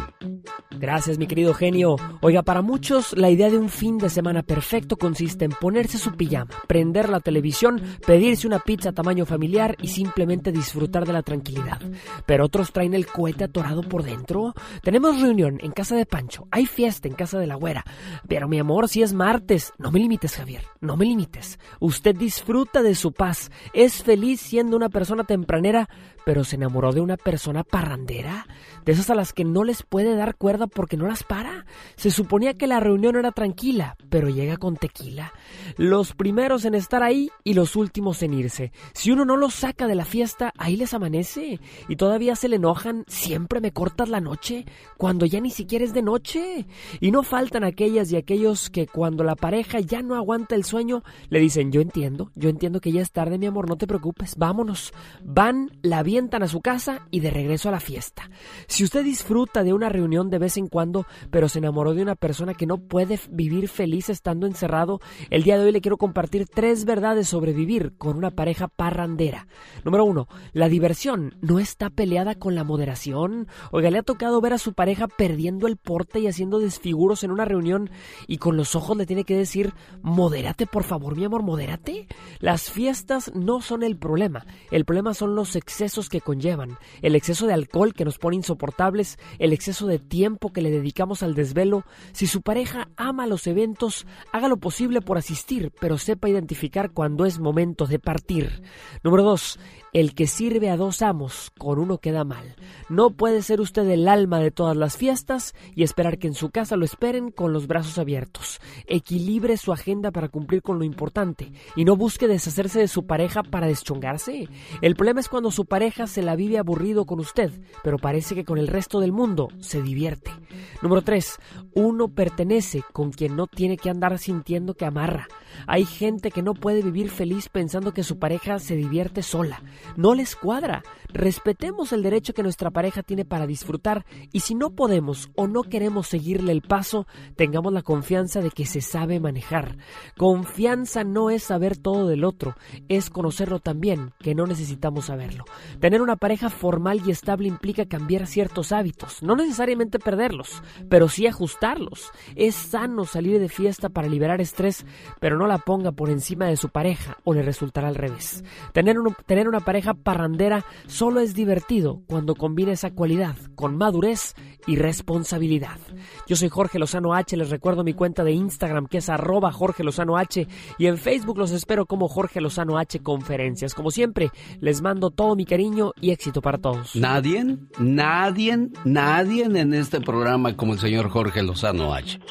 Gracias, mi querido genio. Oiga, para muchos la idea de un fin de semana perfecto consiste en ponerse su pijama, prender la televisión, pedirse una pizza a tamaño familiar y simplemente disfrutar de la tranquilidad. Pero otros traen el cohete atorado por dentro. Tenemos reunión en casa de Pancho, hay fiesta en casa de la güera. Pero mi amor, si es martes, no me limites, Javier, no me limites. Usted disfruta de su paz, es feliz siendo una persona tempranera, pero se enamoró de una persona parrandera, de esas a las que no les puede dar cuerda porque no las para. Se suponía que la reunión era tranquila, pero llega con tequila. Los primeros en estar ahí y los últimos en irse. Si uno no los saca de la fiesta, ahí les amanece. Y todavía se le enojan, siempre me cortas la noche, cuando ya ni siquiera es de noche. Y no faltan aquellas y aquellos que cuando la pareja ya no aguanta el sueño, le dicen, yo entiendo, yo entiendo que ya es tarde, mi amor, no te preocupes, vámonos. Van, la avientan a su casa y de regreso a la fiesta. Si usted disfruta de una reunión de vez en cuando, pero se enamoró de una persona que no puede vivir feliz estando encerrado, el día de hoy le quiero compartir tres verdades sobre vivir con una pareja parrandera. Número uno, la diversión no está peleada con la moderación. Oiga, le ha tocado ver a su pareja perdiendo el porte y haciendo desfiguros en una reunión y con los ojos le tiene que decir, modérate por favor, mi amor, modérate. Las fiestas no son el problema, el problema son los excesos que conllevan, el exceso de alcohol que nos pone insoportables, el exceso de tiempo que le dedicamos al desvelo. Si su pareja ama los eventos, haga lo posible por asistir, pero sepa identificar cuando es momento de partir. Número 2. El que sirve a dos amos, con uno queda mal. No puede ser usted el alma de todas las fiestas y esperar que en su casa lo esperen con los brazos abiertos. Equilibre su agenda para cumplir con lo importante y no busque deshacerse de su pareja para deschongarse. El problema es cuando su pareja se la vive aburrido con usted, pero parece que con el resto del mundo se divierte. Número 3. Uno pertenece con quien no tiene que andar sintiendo que amarra. Hay gente que no puede vivir feliz pensando que su pareja se divierte sola. No les cuadra. Respetemos el derecho que nuestra pareja tiene para disfrutar y si no podemos o no queremos seguirle el paso, tengamos la confianza de que se sabe manejar. Confianza no es saber todo del otro, es conocerlo también, que no necesitamos saberlo. Tener una pareja formal y estable implica cambiar ciertos hábitos, no necesariamente perderlos, pero sí ajustarlos. Es sano salir de fiesta para liberar estrés, pero no la ponga por encima de su pareja o le resultará al revés. Tener, tener una pareja parrandera solo es divertido cuando combina esa cualidad con madurez y responsabilidad. Yo soy Jorge Lozano H, les recuerdo mi cuenta de Instagram que es arroba Jorge Lozano H y en Facebook los espero como Jorge Lozano H Conferencias. Como siempre, les mando todo mi cariño y éxito para todos. Nadie, nadie, nadie en este programa como el señor Jorge Lozano H.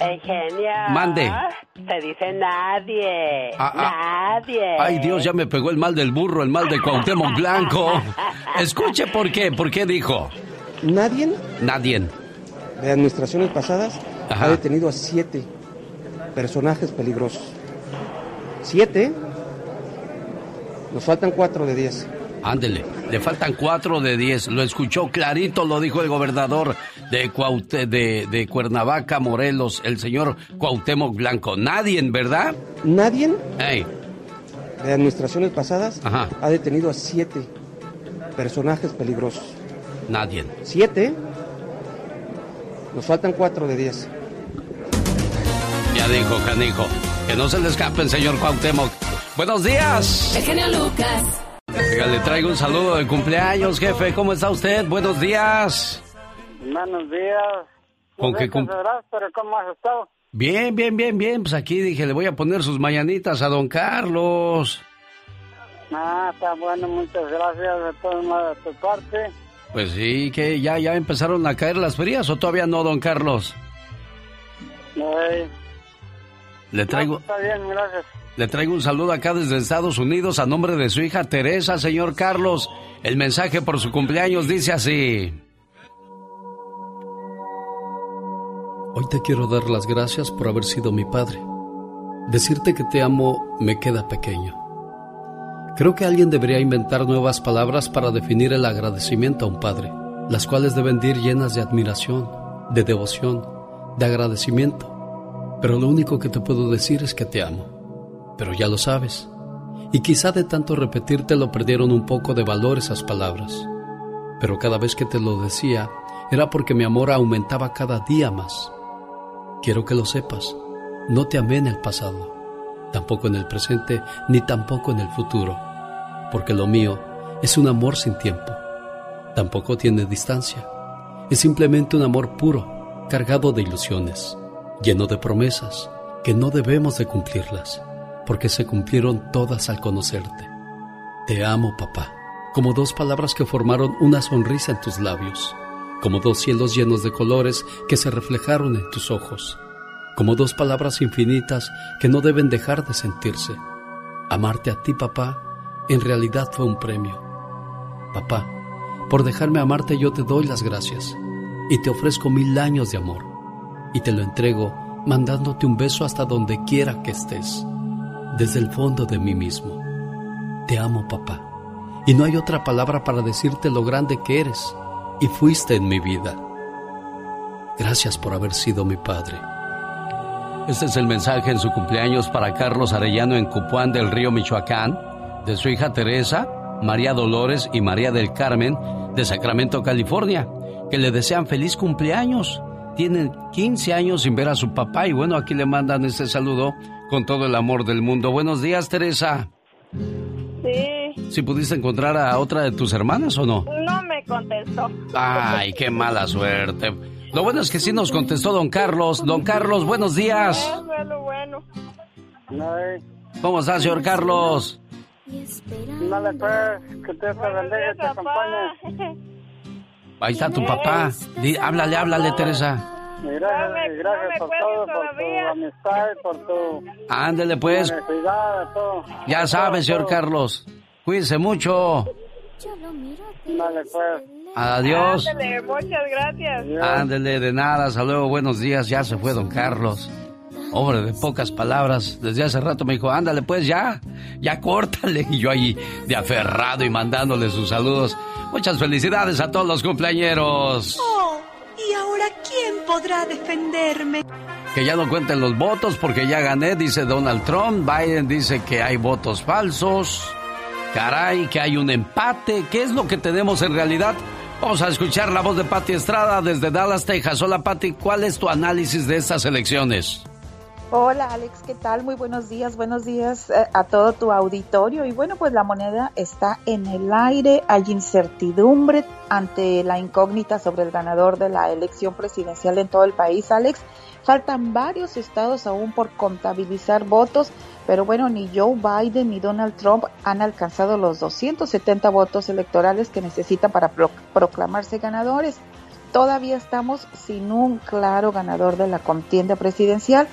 Eugenio. Mande. Se dice nadie. Ah, ah. Nadie. Ay, Dios, ya me pegó el mal del burro, el mal de Cuauhtémoc Blanco. [laughs] Escuche por qué, por qué dijo. Nadie Nadie. de administraciones pasadas Ajá. ha detenido a siete personajes peligrosos. Siete. Nos faltan cuatro de diez. Ándele, le faltan cuatro de diez. Lo escuchó clarito, lo dijo el gobernador de, Cuaute- de, de Cuernavaca, Morelos, el señor Cuauhtémoc Blanco. Nadie, ¿verdad? Nadie Ey, de administraciones pasadas Ajá. ha detenido a siete personajes peligrosos. nadie. Siete. Nos faltan cuatro de diez. Ya dijo, canijo. Que no se le escapen, señor Cuauhtémoc. Buenos días. El genio Lucas. Oiga, le traigo un saludo de cumpleaños, jefe. ¿Cómo está usted? Buenos días. Buenos días. ¿Con qué cum- pero ¿cómo has estado? Bien, bien, bien, bien. Pues aquí dije, le voy a poner sus mañanitas a don Carlos. Ah, está bueno, muchas gracias de de tu parte. Pues sí, que ya, ya empezaron a caer las frías o todavía no, don Carlos. Ay, Le traigo, está bien, gracias. Le traigo un saludo acá desde Estados Unidos a nombre de su hija Teresa, señor Carlos. El mensaje por su cumpleaños dice así. Hoy te quiero dar las gracias por haber sido mi padre. Decirte que te amo me queda pequeño. Creo que alguien debería inventar nuevas palabras para definir el agradecimiento a un padre, las cuales deben de ir llenas de admiración, de devoción, de agradecimiento. Pero lo único que te puedo decir es que te amo. Pero ya lo sabes. Y quizá de tanto repetirte lo perdieron un poco de valor esas palabras. Pero cada vez que te lo decía era porque mi amor aumentaba cada día más. Quiero que lo sepas. No te amé en el pasado, tampoco en el presente, ni tampoco en el futuro, porque lo mío es un amor sin tiempo. Tampoco tiene distancia. Es simplemente un amor puro, cargado de ilusiones, lleno de promesas que no debemos de cumplirlas, porque se cumplieron todas al conocerte. Te amo, papá, como dos palabras que formaron una sonrisa en tus labios, como dos cielos llenos de colores que se reflejaron en tus ojos, como dos palabras infinitas que no deben dejar de sentirse. Amarte a ti, papá, en realidad fue un premio. Papá, por dejarme amarte yo te doy las gracias y te ofrezco mil años de amor y te lo entrego mandándote un beso hasta donde quiera que estés, desde el fondo de mí mismo. Te amo, papá, y no hay otra palabra para decirte lo grande que eres y fuiste en mi vida. Gracias por haber sido mi padre. Este es el mensaje en su cumpleaños para Carlos Arellano en Cupuán del Río, Michoacán, de su hija Teresa, María Dolores y María del Carmen de Sacramento, California, que le desean feliz cumpleaños. Tienen 15 años sin ver a su papá y bueno, aquí le mandan este saludo con todo el amor del mundo. Buenos días, Teresa. Sí, ¿Si pudiste encontrar a otra de tus hermanas o no? no me contestó. Ay, qué mala suerte. Lo bueno es que sí nos contestó don Carlos. Don Carlos, buenos días. Eso es lo bueno. ¿Cómo está, señor Carlos? Dale pues, que te bendiga te acompañe. [laughs] Ahí está tu papá. Di- háblale, háblale, Teresa. Gracias, gracias por todo, por tu amistad, y por tu Ándele, pues. honestidad, todo. Ya sabe, señor Carlos. Cuídese mucho. Vale, pues. Adiós. Ándale, muchas gracias. Ándele, de nada, hasta luego, buenos días, ya se fue don Carlos. Hombre de pocas palabras, desde hace rato me dijo, ándale pues ya, ya córtale. [laughs] Y yo ahí de aferrado y mandándole sus saludos. Muchas felicidades a todos los cumpleañeros. Oh, ¿y ahora quién podrá defenderme? Que ya no cuenten los votos porque ya gané, dice Donald Trump. Biden dice que hay votos falsos. Caray, que hay un empate. ¿Qué es lo que tenemos en realidad? Vamos a escuchar la voz de Patti Estrada desde Dallas, Texas. Hola Patti, ¿cuál es tu análisis de estas elecciones? Hola Alex, ¿qué tal? Muy buenos días, buenos días eh, a todo tu auditorio. Y bueno, pues la moneda está en el aire, hay incertidumbre ante la incógnita sobre el ganador de la elección presidencial en todo el país, Alex. Faltan varios estados aún por contabilizar votos, pero bueno, ni Joe Biden ni Donald Trump han alcanzado los 270 votos electorales que necesitan para proclamarse ganadores. Todavía estamos sin un claro ganador de la contienda presidencial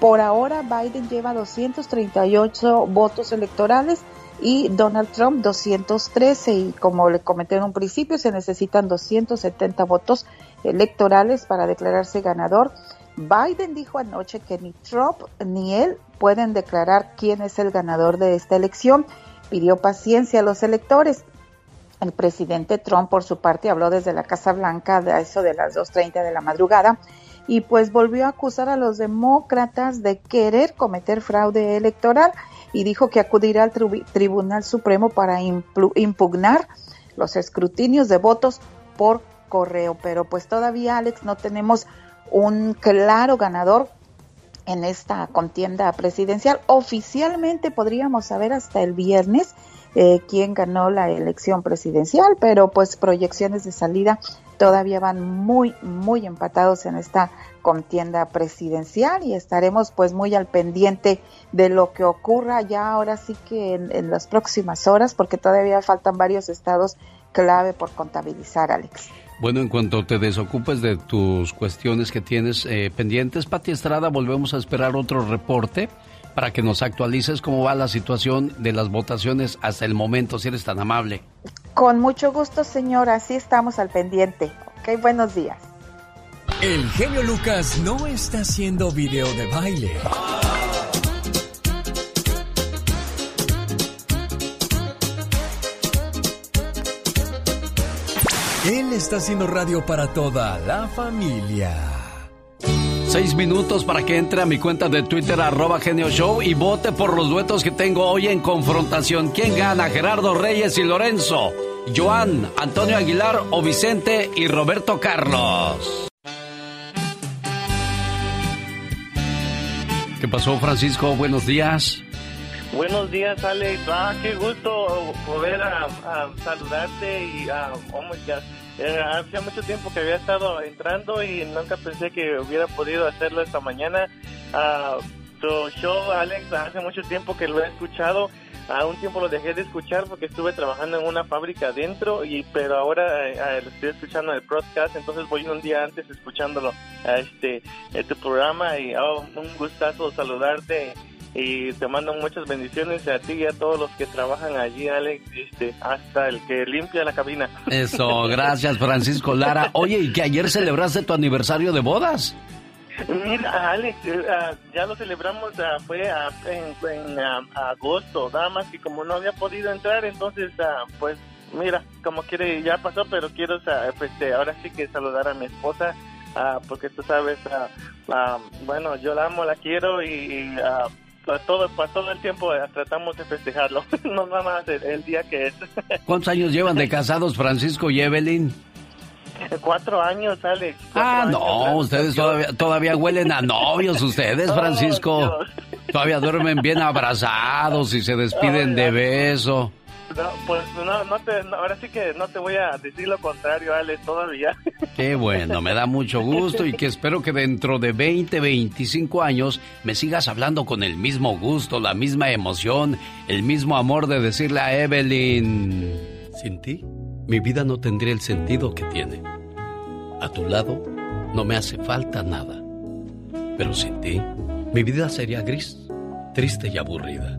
por ahora Biden lleva 238 votos electorales y Donald Trump 213 y como le comenté en un principio se necesitan 270 votos electorales para declararse ganador. Biden dijo anoche que ni Trump ni él pueden declarar quién es el ganador de esta elección. Pidió paciencia a los electores. El presidente Trump, por su parte, habló desde la Casa Blanca de eso de las 2.30 de la madrugada y pues volvió a acusar a los demócratas de querer cometer fraude electoral y dijo que acudirá al Tribunal Supremo para impugnar los escrutinios de votos por correo. Pero pues todavía, Alex, no tenemos un claro ganador en esta contienda presidencial. Oficialmente podríamos saber hasta el viernes eh, quién ganó la elección presidencial, pero pues proyecciones de salida todavía van muy, muy empatados en esta contienda presidencial y estaremos pues muy al pendiente de lo que ocurra ya ahora sí que en, las próximas horas porque todavía faltan varios estados clave por contabilizar, Alex. Bueno, en cuanto te desocupes de tus cuestiones que tienes eh, pendientes, Pati Estrada, volvemos a esperar otro reporte para que nos actualices cómo va la situación de las votaciones hasta el momento, si eres tan amable. Con mucho gusto, señora. Así estamos al pendiente. Ok, buenos días. El genio Lucas no está haciendo video de baile. Él está haciendo radio para toda la familia. Seis minutos para que entre a mi cuenta de Twitter, arroba Genio Show, y vote por los duetos que tengo hoy en confrontación. ¿Quién gana? Gerardo Reyes y Lorenzo. Joan, Antonio Aguilar o Vicente y Roberto Carlos. ¿Qué pasó, Francisco? Buenos días. Buenos días, Alex. Ah, qué gusto poder a, saludarte y a, oh eh, hacía mucho tiempo que había estado entrando y nunca pensé que hubiera podido hacerlo esta mañana. Uh, tu show, Alex, hace mucho tiempo que lo he escuchado. A un tiempo lo dejé de escuchar porque estuve trabajando en una fábrica adentro, y, pero ahora eh, lo estoy escuchando en el podcast, entonces voy un día antes escuchándolo a este, este programa y oh, un gustazo saludarte y te mando muchas bendiciones a ti y a todos los que trabajan allí, Alex, este, hasta el que limpia la cabina. Eso, [laughs] gracias Francisco Lara. Oye, ¿y que ayer celebraste tu aniversario de bodas? Mira, Alex, eh, ah, ya lo celebramos, ah, fue en, ah, agosto, nada más que como no había podido entrar, entonces, pues, mira, como quiere, ya pasó, pero quiero, pues, eh, ahora sí que saludar a mi esposa, porque tú sabes, bueno, yo la amo, la quiero y, para todo, para todo el tiempo eh, tratamos de festejarlo, [laughs] no nada más el, día que es. [laughs] ¿Cuántos años llevan de casados Francisco y Evelyn? Cuatro años, Alex. ah, no, ustedes todavía, todavía huelen a novios, ustedes, [laughs] Francisco. todavía duermen bien abrazados y se despiden de beso. Pues no, no te, ahora sí que no te voy a decir lo contrario, Alex, todavía. [laughs] Qué bueno, me da mucho gusto y que espero que dentro de 20, 25 años me sigas hablando con el mismo gusto, la misma emoción, el mismo amor de decirle a Evelyn, sin ti, mi vida no tendría el sentido que tiene. A tu lado no me hace falta nada, pero sin ti, mi vida sería gris, triste y aburrida.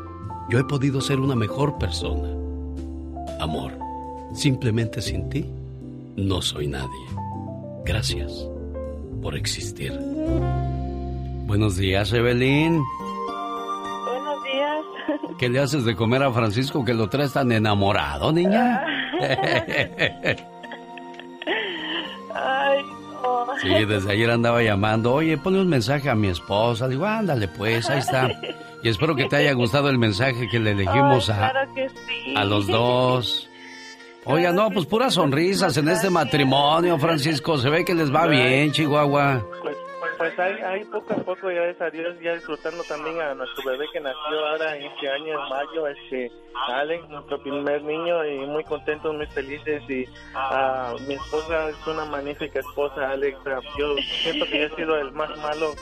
yo he podido ser una mejor persona. Amor, simplemente sin ti, no soy nadie. Gracias por existir. Buenos días, Evelyn. Buenos días. [laughs] ¿Qué le haces de comer a Francisco que lo traes tan enamorado, niña? [laughs] Sí, desde ayer andaba llamando. Oye, ponle un mensaje a mi esposa. Digo, ándale, pues, ahí está. Y espero que te haya gustado el mensaje que le elegimos Ay, a, claro que sí. a los dos. Oiga, no, pues puras sonrisas en este matrimonio, Francisco. Se ve que les va bien, Chihuahua. Pues, pues ahí, ahí poco a poco, gracias a Dios, ya disfrutando también a nuestro bebé que nació ahora en este año, en mayo, este, Alex, nuestro primer niño, y muy contentos, muy felices. Y ah, mi esposa es una magnífica esposa, Alex. Yo siento que yo he sido el más malo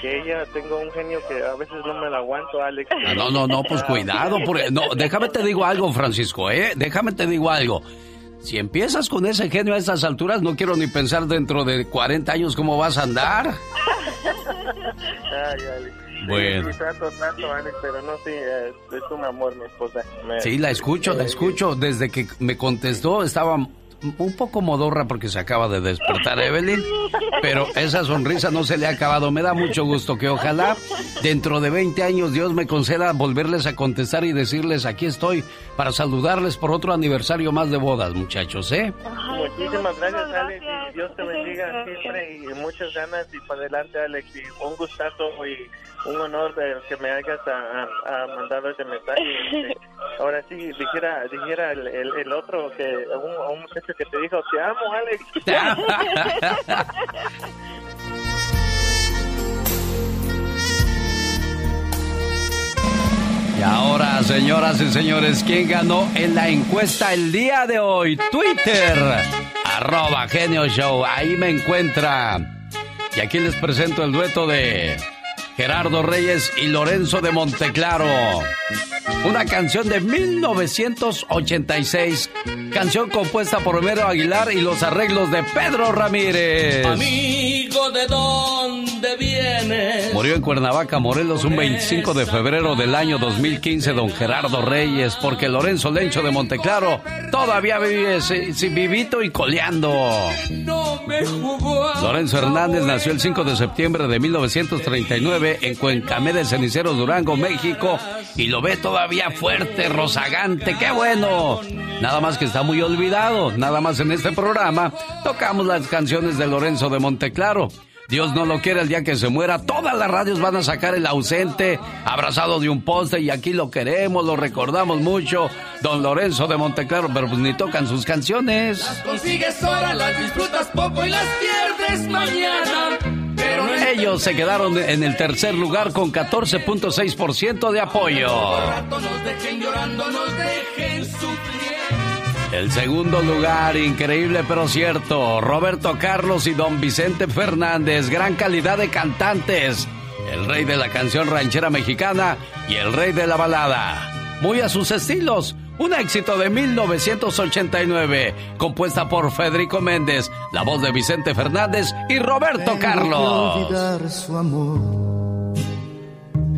que ella. Tengo un genio que a veces no me lo aguanto, Alex. No, no, no, pues cuidado. No, déjame te digo algo, Francisco, ¿eh? Déjame te digo algo. Si empiezas con ese genio a estas alturas, no quiero ni pensar dentro de 40 años cómo vas a andar. Ay, Alex. [laughs] Bueno. Sí, trato, trato, Alex, pero no, sí, es un amor mi esposa. Me- Sí, la escucho, la escucho. Desde que me contestó estaba un poco modorra porque se acaba de despertar Evelyn, pero esa sonrisa no se le ha acabado. Me da mucho gusto que ojalá dentro de 20 años Dios me conceda volverles a contestar y decirles aquí estoy para saludarles por otro aniversario más de bodas, muchachos, ¿eh? Muchísimas gracias, Alex. Y Dios te bendiga siempre y muchas ganas y para adelante, Alex. Y un gustazo y un honor de que me hayas a, a- a mandado ese mensaje. [laughs] Ahora sí, dijera, dijera el, el, el otro, que un, un muchacho que te dijo, te amo, Alex. Y ahora, señoras y señores, ¿quién ganó en la encuesta el día de hoy? Twitter, arroba Genio Show, ahí me encuentra. Y aquí les presento el dueto de Gerardo Reyes y Lorenzo de Monteclaro. Una canción de 1986, canción compuesta por Homero Aguilar y los arreglos de Pedro Ramírez. Amigo, ¿de dónde vienes? Murió en Cuernavaca, Morelos, un 25 de febrero del año 2015, don Gerardo Reyes, porque Lorenzo Lencho de Monteclaro todavía vive sí, vivito y coleando. No me jugó Lorenzo Hernández nació el 5 de septiembre de 1939 en Cuencamé de Ceniceros, Durango, México, y lo ve todavía fuerte, rozagante, qué bueno. Nada más que está muy olvidado, nada más en este programa tocamos las canciones de Lorenzo de Monteclaro. Dios no lo quiere el día que se muera. Todas las radios van a sacar el ausente abrazado de un poste y aquí lo queremos, lo recordamos mucho. Don Lorenzo de Monteclaro, pero pues ni tocan sus canciones. Consigues ahora, las disfrutas poco y las pierdes mañana. Ellos se quedaron en el tercer lugar con 14.6% de apoyo. El segundo lugar, increíble pero cierto, Roberto Carlos y Don Vicente Fernández, gran calidad de cantantes, el rey de la canción ranchera mexicana y el rey de la balada. Muy a sus estilos, un éxito de 1989, compuesta por Federico Méndez, la voz de Vicente Fernández y Roberto Carlos. olvidar su amor.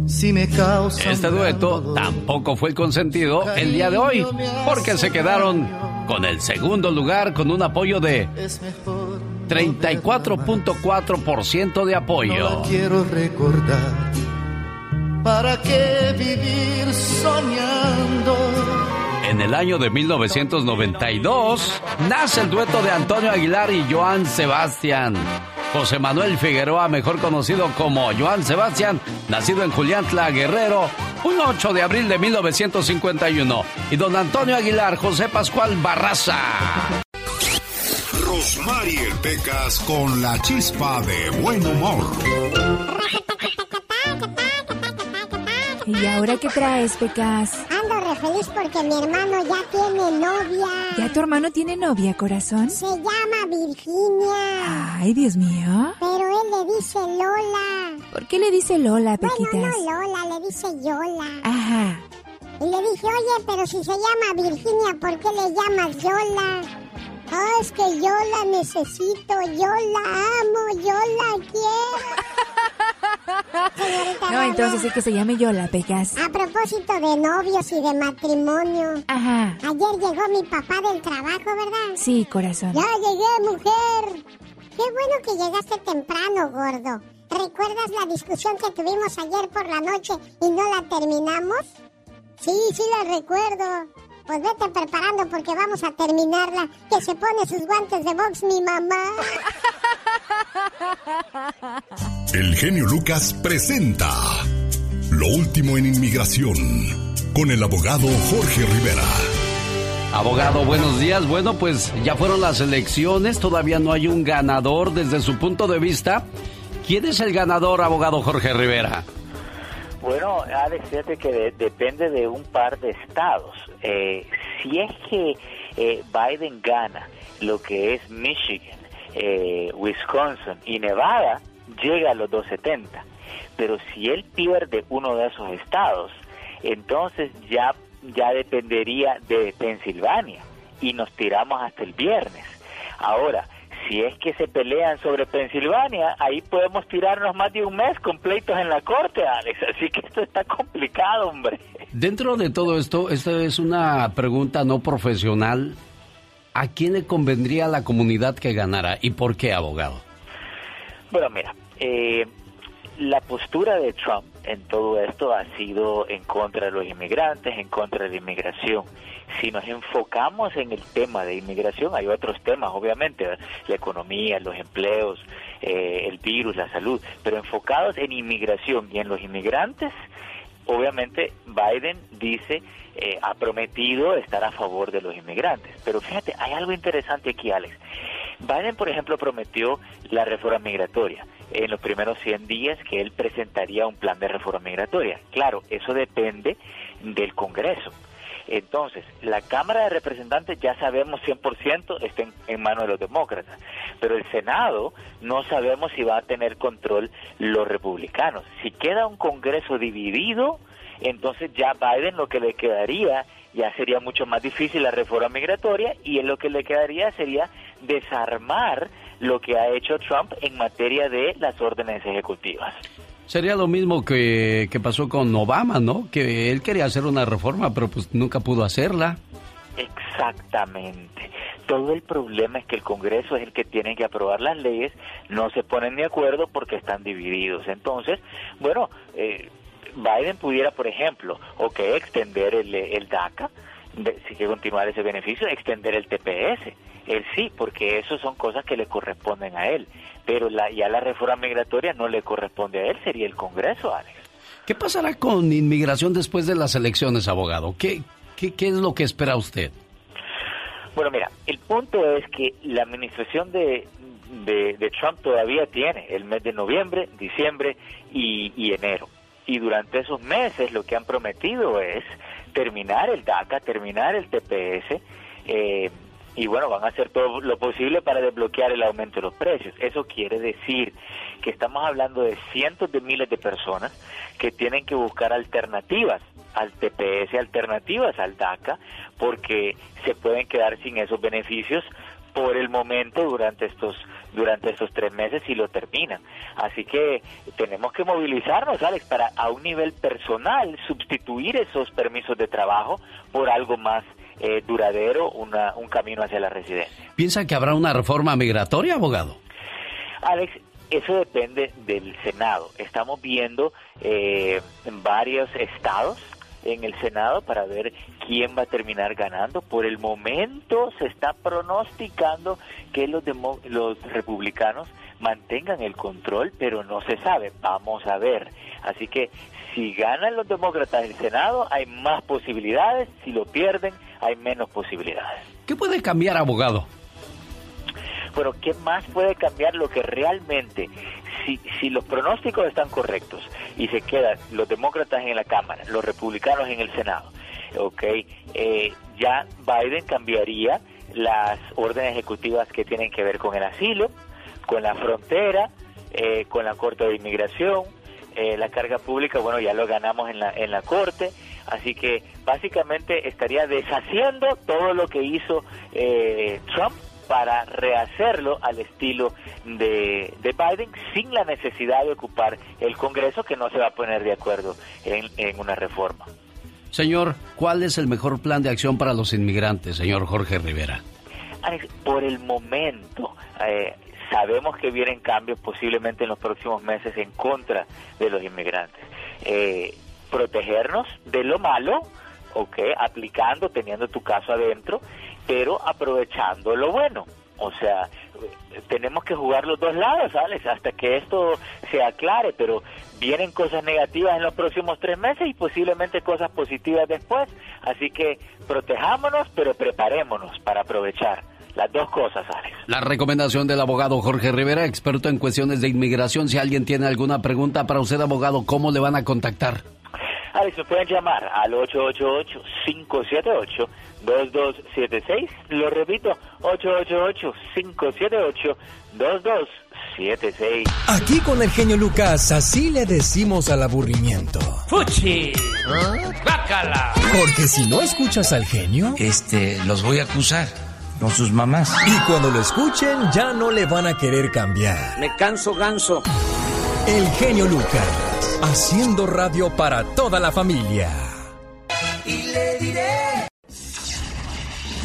Si me causa Este dueto tampoco fue el consentido el día de hoy, porque se quedaron con el segundo lugar con un apoyo de 34.4% de apoyo. quiero recordar. ¿Para qué vivir soñando? En el año de 1992 nace el dueto de Antonio Aguilar y Joan Sebastián. José Manuel Figueroa, mejor conocido como Joan Sebastián, nacido en Juliantla, Guerrero, un 8 de abril de 1951. Y don Antonio Aguilar, José Pascual Barraza. Rosmarie Pecas con la chispa de buen humor. ¿Y ahora qué traes, Pecas? Ando feliz porque mi hermano ya tiene novia. ¿Ya tu hermano tiene novia, corazón? Se llama Virginia. Ay, Dios mío. Pero él le dice Lola. ¿Por qué le dice Lola, Pequitas? Bueno, no Lola, le dice Yola. Ajá. Y le dije, oye, pero si se llama Virginia, ¿por qué le llamas Yola? Ah, es que yo la necesito, yo la amo, yo la quiero. [laughs] Señorita No, entonces es que se llame Yola, Pecas. A propósito de novios y de matrimonio. Ajá. Ayer llegó mi papá del trabajo, ¿verdad? Sí, corazón. Ya llegué, mujer. Qué bueno que llegaste temprano, gordo. ¿Recuerdas la discusión que tuvimos ayer por la noche y no la terminamos? Sí, sí la recuerdo. Pues vete preparando porque vamos a terminarla. Que se pone sus guantes de box mi mamá. El genio Lucas presenta Lo último en inmigración con el abogado Jorge Rivera. Abogado, buenos días. Bueno, pues ya fueron las elecciones, todavía no hay un ganador desde su punto de vista. ¿Quién es el ganador, abogado Jorge Rivera? Bueno, Alex, fíjate que de- depende de un par de estados. Eh, si es que eh, Biden gana lo que es Michigan, eh, Wisconsin y Nevada, llega a los 270. Pero si él pierde uno de esos estados, entonces ya, ya dependería de Pensilvania y nos tiramos hasta el viernes. Ahora, si es que se pelean sobre Pensilvania, ahí podemos tirarnos más de un mes con pleitos en la corte, Alex. Así que esto está complicado, hombre. Dentro de todo esto, esta es una pregunta no profesional. ¿A quién le convendría a la comunidad que ganara y por qué, abogado? Bueno, mira, eh, la postura de Trump en todo esto ha sido en contra de los inmigrantes, en contra de la inmigración. Si nos enfocamos en el tema de inmigración, hay otros temas, obviamente, la economía, los empleos, eh, el virus, la salud, pero enfocados en inmigración y en los inmigrantes, obviamente Biden dice, eh, ha prometido estar a favor de los inmigrantes. Pero fíjate, hay algo interesante aquí, Alex. Biden, por ejemplo, prometió la reforma migratoria en los primeros 100 días que él presentaría un plan de reforma migratoria. Claro, eso depende del Congreso. Entonces, la Cámara de Representantes ya sabemos 100% está en, en manos de los demócratas, pero el Senado no sabemos si va a tener control los republicanos. Si queda un Congreso dividido, entonces ya Biden lo que le quedaría ya sería mucho más difícil la reforma migratoria y en lo que le quedaría sería desarmar lo que ha hecho Trump en materia de las órdenes ejecutivas. Sería lo mismo que, que pasó con Obama, ¿no? Que él quería hacer una reforma, pero pues nunca pudo hacerla. Exactamente. Todo el problema es que el Congreso es el que tiene que aprobar las leyes, no se ponen de acuerdo porque están divididos. Entonces, bueno, eh, Biden pudiera, por ejemplo, o que extender el, el DACA, de- si quiere continuar ese beneficio, extender el TPS. Él sí, porque eso son cosas que le corresponden a él. Pero la, ya la reforma migratoria no le corresponde a él, sería el Congreso, Alex. ¿Qué pasará con inmigración después de las elecciones, abogado? ¿Qué, qué, qué es lo que espera usted? Bueno, mira, el punto es que la administración de, de, de Trump todavía tiene el mes de noviembre, diciembre y, y enero. Y durante esos meses lo que han prometido es terminar el DACA, terminar el TPS, eh, y bueno, van a hacer todo lo posible para desbloquear el aumento de los precios. Eso quiere decir que estamos hablando de cientos de miles de personas que tienen que buscar alternativas al TPS, alternativas al DACA, porque se pueden quedar sin esos beneficios por el momento durante estos durante estos tres meses y lo terminan. Así que tenemos que movilizarnos, Alex, para a un nivel personal sustituir esos permisos de trabajo por algo más eh, duradero, una, un camino hacia la residencia. ¿Piensa que habrá una reforma migratoria, abogado? Alex, eso depende del Senado. Estamos viendo eh, en varios estados en el Senado para ver quién va a terminar ganando. Por el momento se está pronosticando que los, demo- los republicanos mantengan el control, pero no se sabe. Vamos a ver. Así que si ganan los demócratas el Senado, hay más posibilidades. Si lo pierden, hay menos posibilidades. ¿Qué puede cambiar, abogado? Bueno, ¿qué más puede cambiar lo que realmente, si, si los pronósticos están correctos y se quedan los demócratas en la Cámara, los republicanos en el Senado, ¿ok? Eh, ya Biden cambiaría las órdenes ejecutivas que tienen que ver con el asilo, con la frontera, eh, con la Corte de Inmigración, eh, la carga pública, bueno, ya lo ganamos en la, en la Corte, así que básicamente estaría deshaciendo todo lo que hizo eh, Trump para rehacerlo al estilo de, de Biden sin la necesidad de ocupar el Congreso que no se va a poner de acuerdo en, en una reforma. Señor, ¿cuál es el mejor plan de acción para los inmigrantes, señor Jorge Rivera? Alex, por el momento, eh, sabemos que vienen cambios posiblemente en los próximos meses en contra de los inmigrantes. Eh, protegernos de lo malo, ok, aplicando, teniendo tu caso adentro, pero aprovechando lo bueno. O sea, tenemos que jugar los dos lados, Alex, hasta que esto se aclare, pero vienen cosas negativas en los próximos tres meses y posiblemente cosas positivas después. Así que protejámonos, pero preparémonos para aprovechar. Las dos cosas, Alex. La recomendación del abogado Jorge Rivera, experto en cuestiones de inmigración. Si alguien tiene alguna pregunta para usted, abogado, ¿cómo le van a contactar? Alex, me pueden llamar al 888-578-2276. Lo repito, 888-578-2276. Aquí con el genio Lucas, así le decimos al aburrimiento. ¡Fuchi! ¡Bácala! Porque si no escuchas al genio, Este, los voy a acusar con sus mamás. y cuando lo escuchen ya no le van a querer cambiar. Me canso ganso. El genio Lucas, haciendo radio para toda la familia. Y.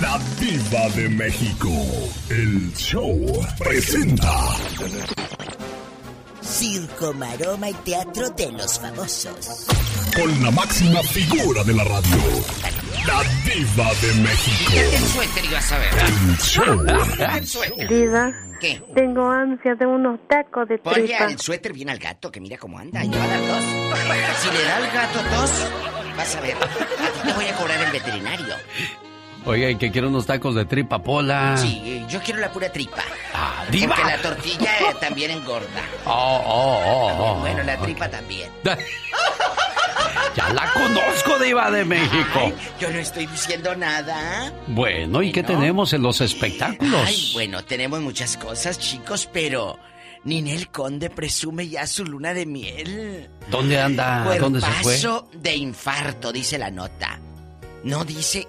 La Diva de México. El show presenta. Circo, maroma y teatro de los famosos. Con la máxima figura de la radio. La Diva de México. El suéter ibas a ver. El show. [laughs] El suéter. Diva, ¿Qué? tengo ansia de unos tacos de Ponle tripa. el suéter bien al gato, que mira cómo anda. Y le va a dar tos. Si le da al gato tos, vas a ver. A ti te voy a cobrar el veterinario. Oiga, ¿y que quiere unos tacos de tripa pola? Sí, yo quiero la pura tripa. Ah, diva. Porque la tortilla eh, también engorda. [laughs] Oh, oh, oh, oh. Bueno, la tripa también. [laughs] Ya la conozco, diva de México. Ay, yo no estoy diciendo nada. Bueno, ¿y qué tenemos en los espectáculos? Ay, bueno, tenemos muchas cosas, chicos, pero Ninel Conde presume ya su luna de miel. ¿Dónde anda? ¿Dónde se fue? Cuerpazo de infarto, dice la nota. No dice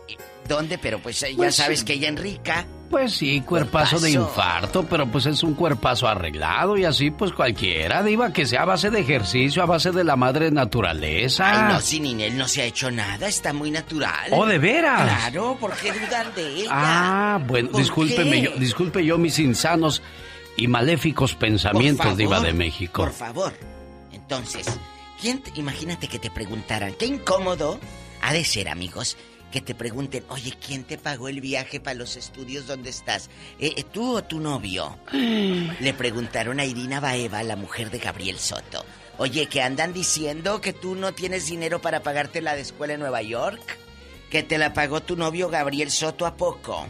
dónde, pero pues ya Pues, sabes que ella en rica. Pues sí, cuerpazo, de infarto, pero pues es un cuerpazo arreglado y así pues cualquiera, diva, que sea a base de ejercicio, a base de la madre naturaleza. Ay, no, si Ninel no se ha hecho nada, está muy natural. ¿Oh, de veras? Claro, ¿por qué dudan de ella? Ah, bueno, ¿Por discúlpeme yo, disculpe yo mis insanos y maléficos pensamientos, diva de México. Por favor. Entonces, ¿quién te- imagínate que te preguntaran, qué incómodo ha de ser, amigos, que te pregunten, oye, ¿quién te pagó el viaje para los estudios donde estás? Eh, eh, ¿Tú o tu novio? [gasps] Le preguntaron a Irina Baeva, la mujer de Gabriel Soto. Oye, que andan diciendo que tú no tienes dinero para pagarte la de escuela en Nueva York. Que te la pagó tu novio Gabriel Soto a poco.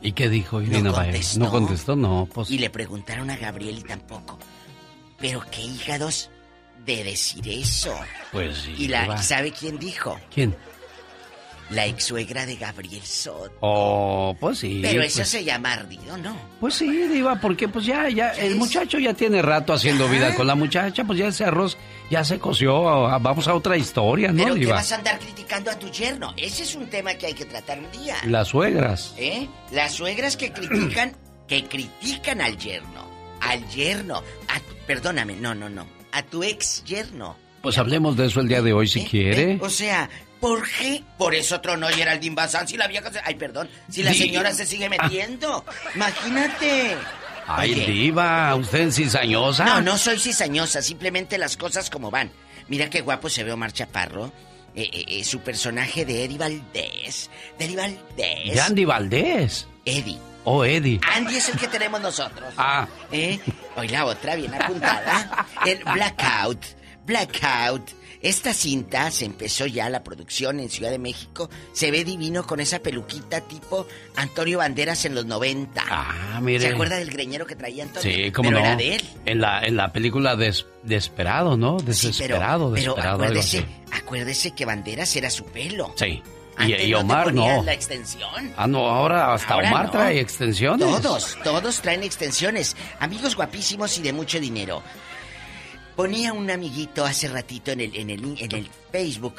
¿Y qué dijo Irina Baeva? contestó. No contestó, no, pues. Y le preguntaron a Gabriel y tampoco. Pero qué hígados de decir eso. Pues sí. Y la. ¿sabe quién dijo? ¿Quién? La ex suegra de Gabriel Soto. Oh, pues sí. Pero pues, eso se llama ardido, ¿no? Pues sí, diva, porque pues ya, ya, el muchacho ya tiene rato haciendo vida con la muchacha, pues ya ese arroz ya se coció, ah, vamos a otra historia, ¿no, Pero diva? vas a andar criticando a tu yerno. Ese es un tema que hay que tratar un día. Las suegras. ¿Eh? Las suegras que critican, [clears throat] que critican al yerno. Al yerno. A perdóname, no, no, no. A tu ex yerno. Pues hablemos de eso el día de hoy si quiere. O sea, ¿por qué? Por eso tronó Geraldine Bazán si la vieja se... Ay, perdón. Si la señora se sigue metiendo. Imagínate. Ay, Oye. diva, usted es cizañosa. No, no soy cizañosa, simplemente las cosas como van. Mira qué guapo se ve Omar Chaparro. Eh, eh, eh, su personaje de Eddie Valdés. De Eddie Valdés. De Andy Valdés. Eddie. Oh, Eddie. Andy es el que tenemos nosotros. Ah. ¿Eh? Hoy la otra bien apuntada. El Blackout. Blackout. Esta cinta se empezó ya la producción en Ciudad de México. Se ve divino con esa peluquita tipo Antonio Banderas en los 90. Ah, mire. ¿Se acuerda del greñero que traía Antonio? Sí, Pero no. era de él. En la, en la película des- Desesperado, ¿no? Sí, pero, Desesperado, pero desesperado, acuérdese, acuérdese que Banderas era su pelo. Sí. Y, Antes y no te Omar ponían no. la extensión. Ah, no, ahora hasta Ahora Omar no. trae extensiones. Todos, todos traen extensiones. Amigos guapísimos y de mucho dinero. Ponía un amiguito hace ratito en el, en el, en el Facebook.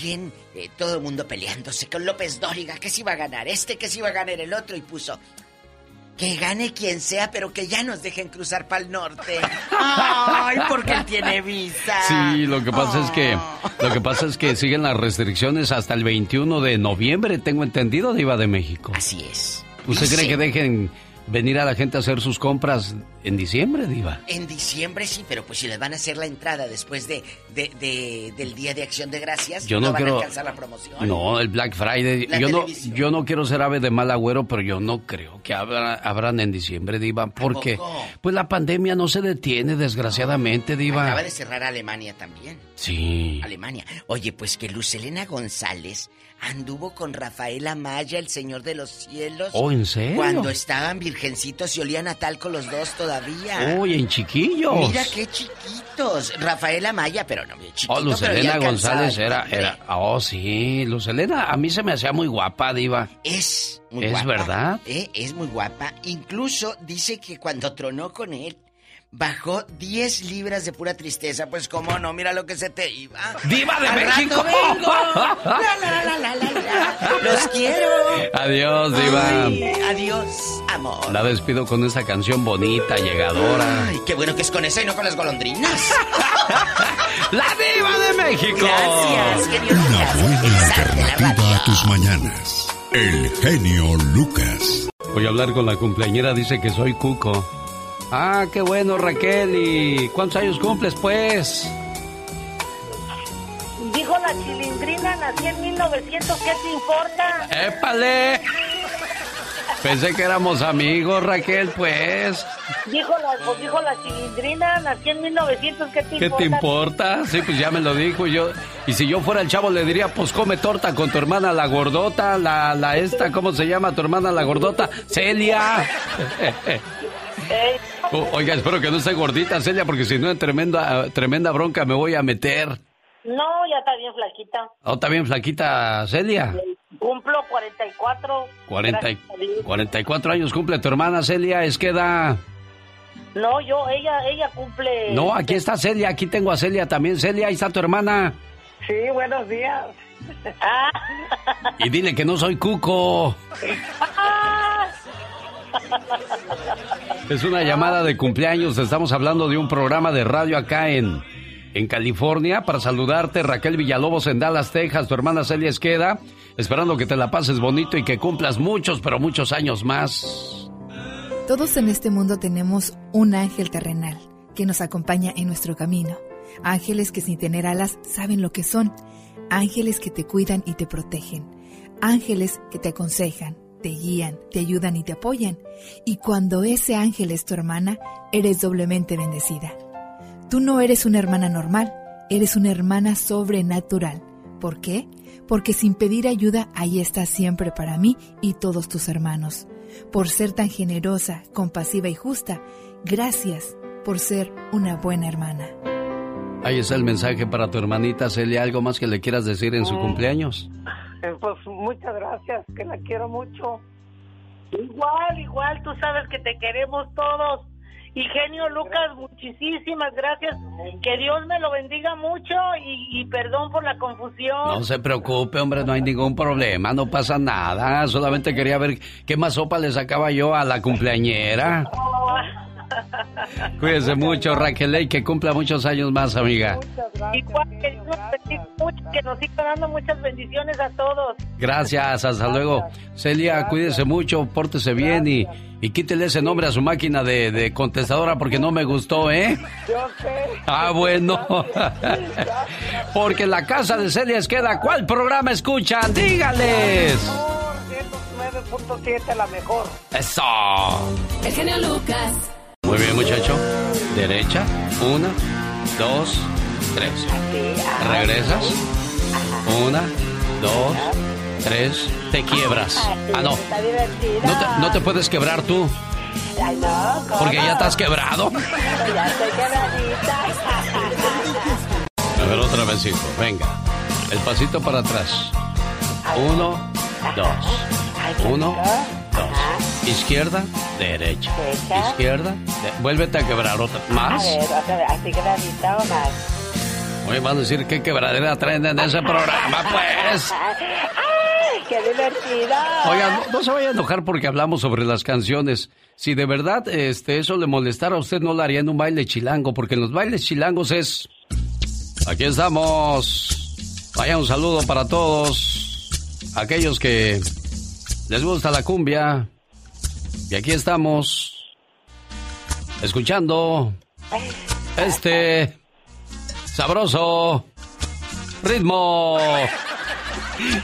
¿Quién? Eh, todo el mundo peleándose con López Dóriga. Que se iba a ganar este, que se iba a ganar el otro. Y puso. Que gane quien sea, pero que ya nos dejen cruzar para el norte. [laughs] Ay, porque él tiene visa. Sí, lo que pasa es que Oh. lo que pasa es que siguen las restricciones hasta el 21 de noviembre, tengo entendido, Diva de México. Así es. ¿Usted Dice- cree que dejen venir a la gente a hacer sus compras en diciembre, Diva? En diciembre sí, pero pues si les van a hacer la entrada después de, de- de- del Día de Acción de Gracias, Yo no van quiero- a alcanzar la promoción. No, el Black Friday. La yo no, televisión. yo no quiero ser ave de mal agüero, pero yo no creo que abra- abran en diciembre, Diva, porque pues la pandemia no se detiene, desgraciadamente, Diva. Acaba de cerrar Alemania también. Sí. Alemania. Oye, pues que Lucelena González anduvo con Rafael Amaya, el Señor de los Cielos. Oh, ¿en serio? Cuando estaban virgencitos y olían a talco los dos todavía. Uy, en chiquillos. Mira qué chiquitos. Rafael Amaya, pero no, chiquito, Oh, pero Lucelena ya alcanzaba González era, era. Oh, sí, Lucelena, a mí se me hacía muy guapa, Diva. Es muy ¿Es guapa. verdad? ¿eh? Es muy guapa. Incluso dice que cuando tronó con él, bajó 10 libras de pura tristeza. Pues cómo no, mira lo que se te iba. ¡Diva de Al México! rato vengo. [laughs] La, la, la, la, la, la. Los quiero. Adiós, Diva. Ay, adiós, amor. La despido con esta canción bonita, llegadora. Ay, qué bueno que es con esa y no con las golondrinas. [laughs] ¡La Diva de México! Gracias, genio Una Lucas. buena alternativa a tus mañanas. El genio Lucas. Voy a hablar con la cumpleañera, dice que soy Cuco. Ah, qué bueno, Raquel. ¿Y cuántos años cumples, pues? Dijo la chilindrina, nací en 1900, ¿qué te importa? ¡Épale! Pensé que éramos amigos, Raquel, pues. Dijo la, pues dijo la chilindrina, nací en 1900, ¿qué te ¿Qué importa? te importa? Sí, pues ya me lo dijo yo. Y si yo fuera el chavo le diría, pues come torta con tu hermana la gordota, la, la esta, ¿cómo se llama tu hermana la gordota? Celia. Oiga, espero que no esté gordita, Celia, porque si no en tremenda, tremenda bronca me voy a meter. no, ya está bien flaquita. ¿Oh, está bien flaquita, Celia? Cumplo 44. 40 y- gracias a Dios. 44 años cumple tu hermana, Celia, es que da... No, yo, ella, ella cumple... No, aquí está Celia, aquí tengo a Celia también. Celia, ahí está tu hermana. Sí, buenos días. [laughs] Ah. Y dile que no soy cuco. [laughs] Es una llamada de cumpleaños. Estamos hablando de un programa de radio acá en, en California. Para saludarte, Raquel Villalobos en Dallas, Texas. Tu hermana Celia Esqueda. Esperando que te la pases bonito y que cumplas muchos, pero muchos años más. Todos en este mundo tenemos un ángel terrenal que nos acompaña en nuestro camino. Ángeles que sin tener alas saben lo que son. Ángeles que te cuidan y te protegen. Ángeles que te aconsejan, te guían, te ayudan y te apoyan. Y cuando ese ángel es tu hermana, eres doblemente bendecida. Tú no eres una hermana normal, eres una hermana sobrenatural. ¿Por qué? Porque sin pedir ayuda, ahí estás siempre para mí y todos tus hermanos. Por ser tan generosa, compasiva y justa, gracias por ser una buena hermana. Ahí está el mensaje para tu hermanita Celia. ¿Algo más que le quieras decir en su cumpleaños? Eh, Pues muchas gracias, que la quiero mucho. Igual, igual, tú sabes que te queremos todos. Y genio Lucas, muchísimas gracias. Que Dios me lo bendiga mucho y, y perdón por la confusión. No se preocupe, hombre, no hay ningún problema, no pasa nada. Solamente quería ver qué más sopa le sacaba yo a la cumpleañera. [laughs] Cuídese mucho, Raquel, y que cumpla muchos años más, amiga. Igual que Dios nos bendiga mucho, que nos siga dando muchas bendiciones a todos. Gracias, hasta luego. Celia, cuídese mucho, pórtese bien y, y quítele ese nombre a su máquina de, de contestadora porque no me gustó, ¿eh? Yo sé. [laughs] Ah, bueno. Porque en la casa de Celia Esqueda, ¿cuál programa escuchan? Dígales. 9.7 la mejor. Eso. El genio Lucas. Muy bien, muchacho. Derecha. Una, dos, tres. Regresas. Una, dos, tres. Te quiebras. Ah, no. No te, no te puedes quebrar tú. Ay, no, ¿cómo? Porque ya estás quebrado. [laughs] Ya estoy quebradita. A ver, otra vez, hijo. Venga. El pasito para atrás. Uno, dos. Uno, dos. Izquierda, derecha. Izquierda, de... vuélvete a quebrar otra. ¿Más? A ver, otra vez, así quebradita o más. Oye, van a decir qué quebradera traen en ese programa, pues. [laughs] ¡Ay, qué divertido! Oigan, no, no, se vaya a enojar porque hablamos sobre las canciones. Si de verdad este, eso le molestara a usted, no lo haría en un baile chilango, porque en los bailes chilangos es... Aquí estamos. Vaya un saludo para todos aquellos que les gusta la cumbia. Y aquí estamos escuchando este sabroso ritmo.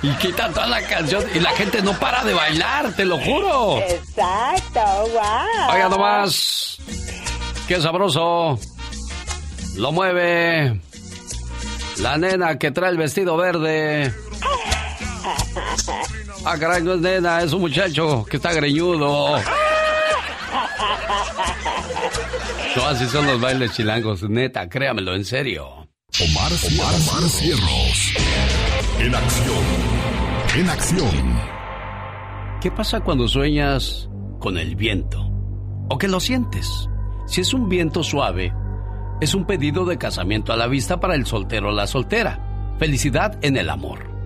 Y quita toda la canción y la gente no para de bailar, te lo juro. Exacto, wow. Oiga nomás. Qué sabroso. Lo mueve. La nena que trae el vestido verde. Ah, caray, no es nena, es un muchacho que está greñudo. No, así son los bailes chilangos, neta, créamelo, en serio. Omar, Omar, Omar Cierros. En acción. En acción. ¿Qué pasa cuando sueñas con el viento? ¿O que lo sientes? Si es un viento suave, es un pedido de casamiento a la vista para el soltero o la soltera. Felicidad en el amor.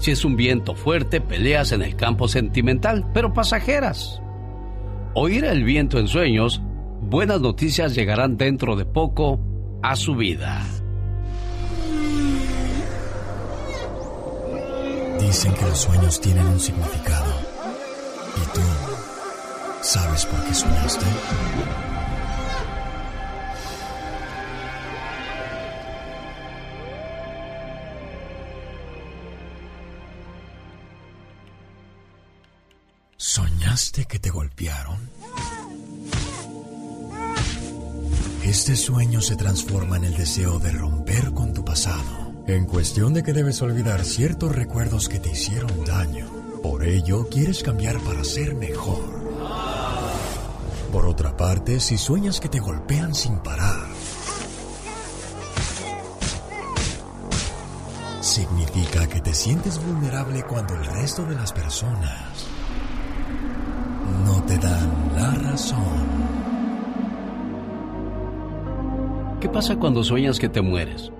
Si es un viento fuerte, peleas en el campo sentimental, pero pasajeras. Oír el viento en sueños, buenas noticias llegarán dentro de poco a su vida. Dicen que los sueños tienen un significado. ¿Y tú sabes por qué soñaste? ¿Soñaste que te golpearon? Este sueño se transforma en el deseo de romper con tu pasado. En cuestión de que debes olvidar ciertos recuerdos que te hicieron daño. Por ello, quieres cambiar para ser mejor. Por otra parte, si sueñas que te golpean sin parar, significa que te sientes vulnerable cuando el resto de las personas no te dan la razón. ¿Qué pasa cuando sueñas que te mueres?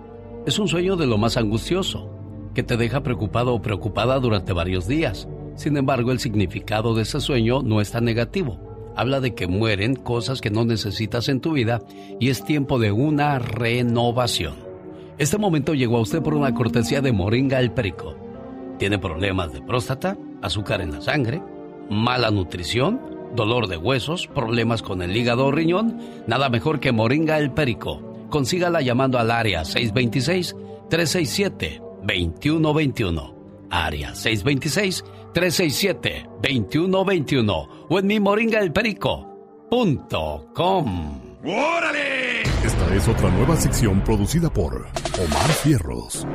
Es un sueño de lo más angustioso, que te deja preocupado o preocupada durante varios días. Sin embargo, el significado de ese sueño no es tan negativo. Habla de que mueren cosas que no necesitas en tu vida y es tiempo de una renovación. Este momento llegó a usted por una cortesía de Moringa el Perico. ¿Tiene problemas de próstata, azúcar en la sangre, mala nutrición, dolor de huesos, problemas con el hígado o riñón? Nada mejor que Moringa el Perico consígala llamando al área 626-367-2121. Área 626-367-2121. O en mi moringaelperico.com. ¡Órale! Esta es otra nueva sección producida por Omar Fierros.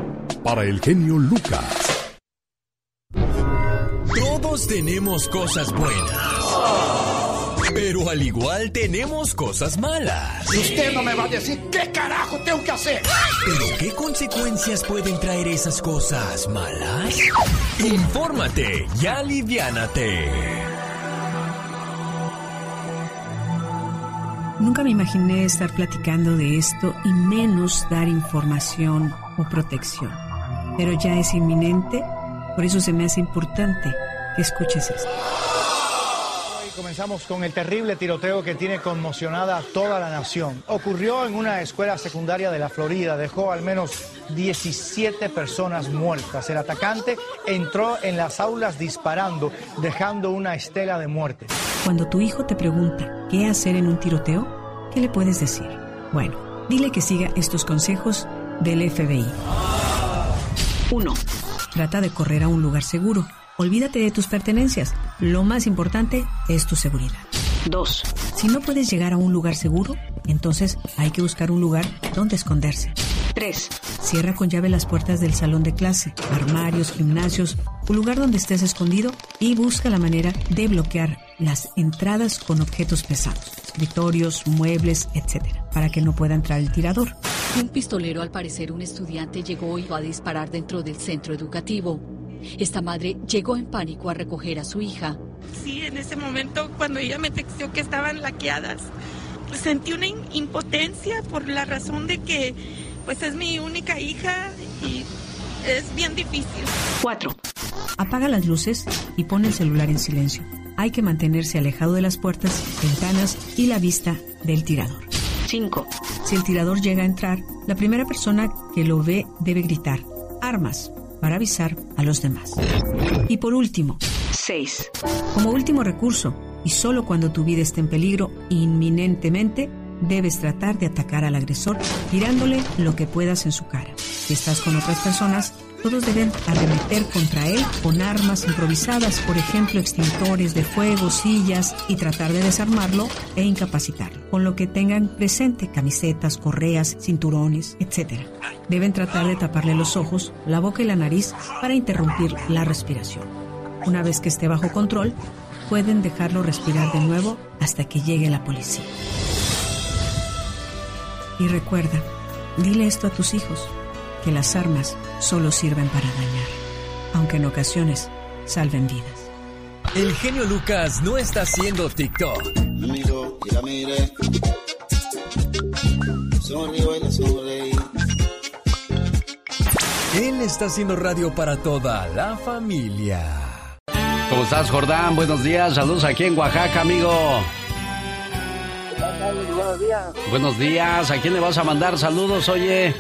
Para el genio Lucas. Todos tenemos cosas buenas. Pero al igual tenemos cosas malas. Usted no me va a decir qué carajo tengo que hacer. ¿Pero qué consecuencias pueden traer esas cosas malas? Infórmate y aliviánate. Nunca me imaginé estar platicando de esto y menos dar información o protección. Pero ya es inminente, por eso se me hace importante escuches esto. Comenzamos con el terrible tiroteo que tiene conmocionada a toda la nación. Ocurrió en una escuela secundaria de la Florida, dejó al menos 17 personas muertas. El atacante entró en las aulas disparando, dejando una estela de muerte. Cuando tu hijo te pregunta qué hacer en un tiroteo, ¿qué le puedes decir? Bueno, dile que siga estos consejos del FBI. 1. Trata de correr a un lugar seguro. Olvídate de tus pertenencias. Lo más importante es tu seguridad. 2. Si no puedes llegar a un lugar seguro, entonces hay que buscar un lugar donde esconderse. 3. Cierra con llave las puertas del salón de clase, armarios, gimnasios, un lugar donde estés escondido y busca la manera de bloquear las entradas con objetos pesados, escritorios, muebles, etc., para que no pueda entrar el tirador. Un pistolero, al parecer un estudiante, llegó y va a disparar dentro del centro educativo. Esta madre llegó en pánico a recoger a su hija. Sí, en ese momento cuando ella me texteó que estaban laqueadas, sentí una impotencia por la razón de que pues es mi única hija y es bien difícil. 4. Apaga las luces y pon el celular en silencio. Hay que mantenerse alejado de las puertas, ventanas y la vista del tirador. 5. Si el tirador llega a entrar, la primera persona que lo ve debe gritar armas para avisar a los demás. Y por último, 6. Como último recurso, y solo cuando tu vida esté en peligro inminentemente, debes tratar de atacar al agresor tirándole lo que puedas en su cara. Si estás con otras personas, todos deben arremeter contra él con armas improvisadas, por ejemplo, extintores de fuego, sillas, y tratar de desarmarlo e incapacitarlo, con lo que tengan presente camisetas, correas, cinturones, etc. Deben tratar de taparle los ojos, la boca y la nariz para interrumpir la respiración. Una vez que esté bajo control, pueden dejarlo respirar de nuevo hasta que llegue la policía. Y recuerda, dile esto a tus hijos, que las armas solo sirven para dañar, aunque en ocasiones salven vidas. El genio Lucas no está haciendo TikTok. Amigo, ya mire. Sonrío y le sonreí. Él está haciendo radio para toda la familia. ¿Cómo estás, Jordán? Buenos días. Saludos aquí en Oaxaca, amigo. Buenos días. Buenos días. ¿A quién le vas a mandar saludos, oye?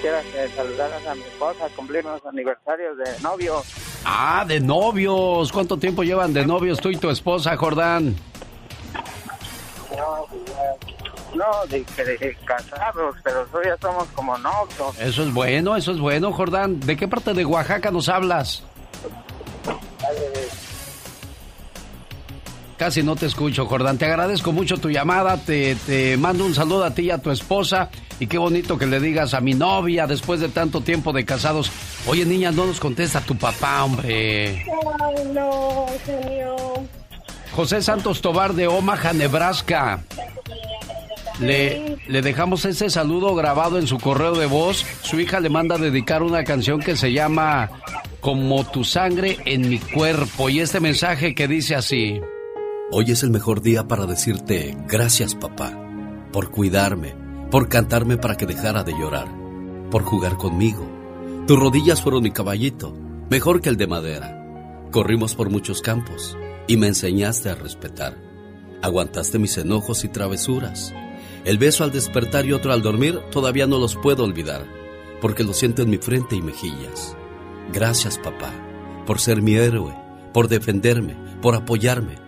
Quiero que saludaras a mi esposa, cumplir los aniversarios de novio. Ah, de novios. ¿Cuánto tiempo llevan de novios tú y tu esposa, Jordán? No, ya- no de, de casados, pero todavía somos como novios. Eso es bueno, eso es bueno, Jordán. ¿De qué parte de Oaxaca nos hablas? Casi no te escucho, Jordán. Te agradezco mucho tu llamada. Te, te mando un saludo a ti y a tu esposa. Y qué bonito que le digas a mi novia después de tanto tiempo de casados. Oye, niña, no nos contesta tu papá, hombre. Ay, no, genio. José Santos Tobar de Omaha, Nebraska. Le, le dejamos ese saludo grabado en su correo de voz. Su hija le manda a dedicar una canción que se llama Como tu sangre en mi cuerpo. Y este mensaje que dice así. Hoy es el mejor día para decirte gracias papá, por cuidarme, por cantarme para que dejara de llorar, por jugar conmigo. Tus rodillas fueron mi caballito, mejor que el de madera. Corrimos por muchos campos y me enseñaste a respetar. Aguantaste mis enojos y travesuras. El beso al despertar y otro al dormir todavía no los puedo olvidar, porque lo siento en mi frente y mejillas. Gracias papá, por ser mi héroe, por defenderme, por apoyarme.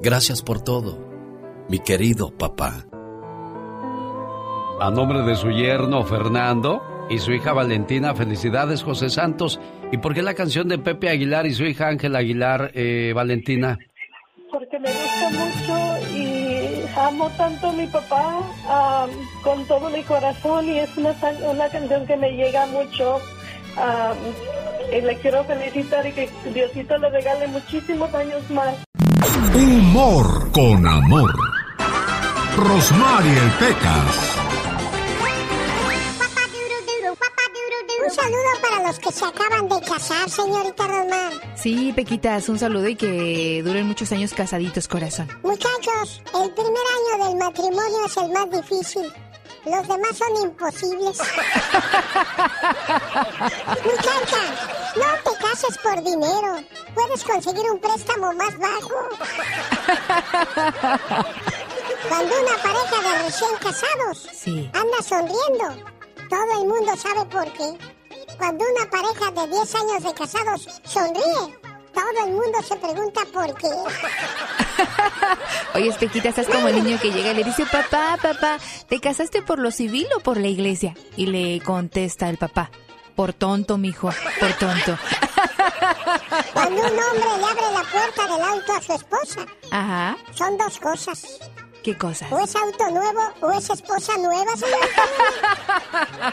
Gracias por todo, mi querido papá. A nombre de su yerno Fernando y su hija Valentina, felicidades José Santos. ¿Y por qué la canción de Pepe Aguilar y su hija Ángela Aguilar, eh, Valentina? Porque me gusta mucho y amo tanto a mi papá am, con todo mi corazón y es una, una canción que me llega mucho. y le quiero felicitar y que Diosito le regale muchísimos años más. Humor con amor. Rosmarie el Pecas. Un saludo para los que se acaban de casar, señorita Rosmar. Sí, Pequitas, un saludo y que duren muchos años casaditos, corazón. Muchachos, el primer año del matrimonio es el más difícil. Los demás son imposibles. [laughs] Muchacha, no te cases por dinero. Puedes conseguir un préstamo más bajo. Cuando una pareja de recién casados anda sonriendo, todo el mundo sabe por qué. Cuando una pareja de 10 años de casados sonríe, todo el mundo se pregunta por qué. [laughs] Oye, Pequita, estás como el niño que llega y le dice, papá, papá, ¿te casaste por lo civil o por la iglesia? Y le contesta el papá, Por tonto, mijo, por tonto. [laughs] Cuando un hombre le abre la puerta del auto a su esposa, Ajá. son dos cosas. ¿Qué cosas? O es auto nuevo o es esposa nueva, señorita.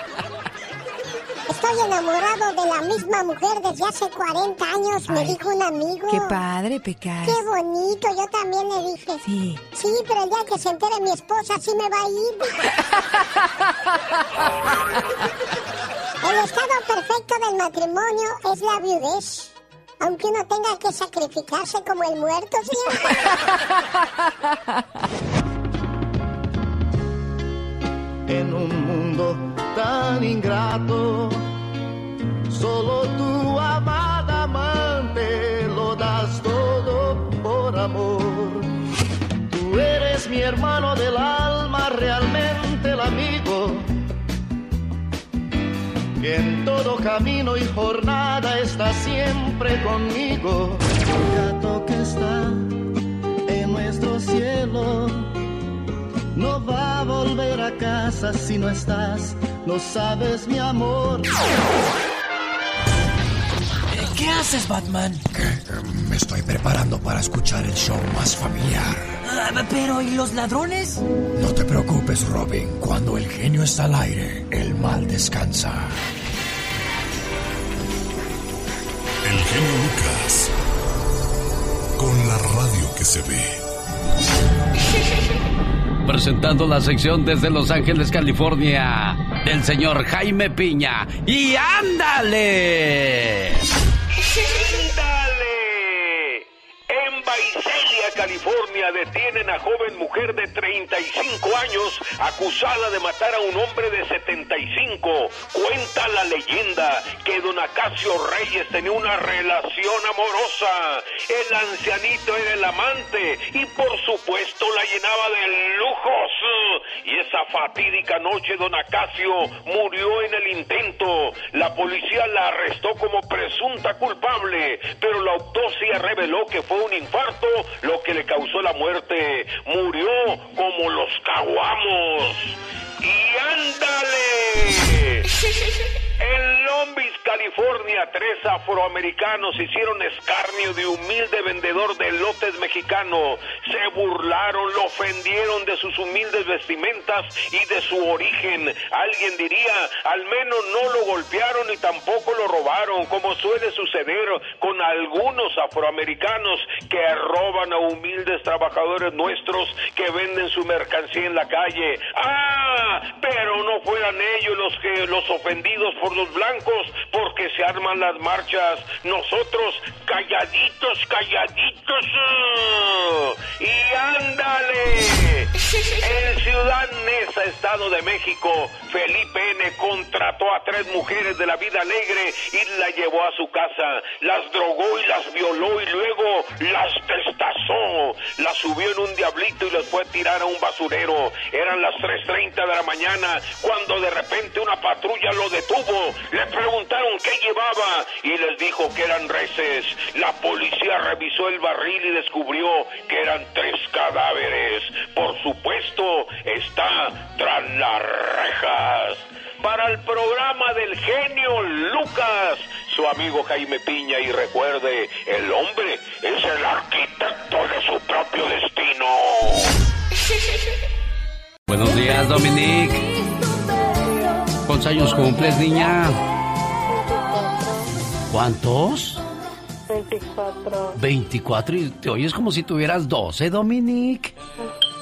[laughs] Estoy enamorado de la misma mujer desde hace 40 años, me dijo un amigo. Qué padre, Pecas. Qué bonito, yo también le dije. Sí. Sí, pero el día que se entere mi esposa, sí me va a ir. [laughs] El estado perfecto del matrimonio es la viudez. Aunque uno tenga que sacrificarse como el muerto, señor. [laughs] En un mundo tan ingrato, solo tu amada amante lo das todo por amor. Tú eres mi hermano del alma, realmente el amigo. Que en todo camino y jornada está siempre conmigo. El gato que está en nuestro cielo no va a volver a casa si no estás, no sabes mi amor. ¿Qué haces, Batman? Me estoy preparando para escuchar el show más familiar. Ah, pero, ¿y los ladrones? No te preocupes, Robin. Cuando el genio está al aire, el mal descansa. El genio Lucas. Con la radio que se ve. [laughs] Presentando la sección desde Los Ángeles, California, del señor Jaime Piña. ¡Y ándale! ¡Dale! En California, detienen a joven mujer de 35 años acusada de matar a un hombre de 75. Cuenta la leyenda que don Acacio Reyes tenía una relación amorosa. El ancianito era el amante y por supuesto la llenaba de lujos. Y esa fatídica noche don Acacio murió en el intento. La policía la arrestó como presunta culpable, pero la autopsia reveló que fue un infarto que le causó la muerte. Murió como los caguamos. California, tres afroamericanos hicieron escarnio de humilde vendedor de lotes mexicano. Se burlaron, lo ofendieron de sus humildes vestimentas y de su origen. Alguien diría, al menos no lo golpearon y tampoco lo robaron, como suele suceder con algunos afroamericanos que roban a humildes trabajadores nuestros que venden su mercancía en la calle. ¡Ah! Pero no fueran ellos los que los ofendidos por los blancos porque se arman las marchas. Nosotros calladitos, calladitos. ¡ah! Y ándale. En Ciudad Neza, Estado de México, Felipe N. contrató a tres mujeres de la vida alegre y la llevó a su casa. Las drogó y las violó y luego las destazó. Las subió en un diablito y las fue a tirar a un basurero. Eran las 3.30 de la mañana cuando de repente una patrulla lo detuvo. Le preguntaron qué llevaba y les dijo que eran reses. La policía revisó el barril y descubrió que eran tres cadáveres. Por supuesto, está tras las rejas. Para el programa del genio Lucas, su amigo Jaime Piña. Y recuerde, el hombre es el arquitecto de su propio destino. Buenos días, Dominique. ¿Cuántos años cumples, niña? ¿Cuántos? 24. 24 y te oyes como si tuvieras 12, Dominique.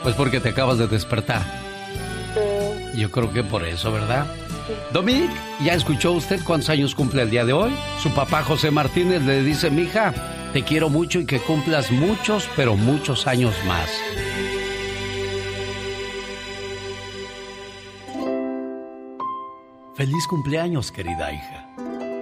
Pues porque te acabas de despertar. Yo creo que por eso, ¿verdad? Dominique, ¿ya escuchó usted cuántos años cumple el día de hoy? Su papá José Martínez le dice, mija, te quiero mucho y que cumplas muchos, pero muchos años más. Feliz cumpleaños, querida hija.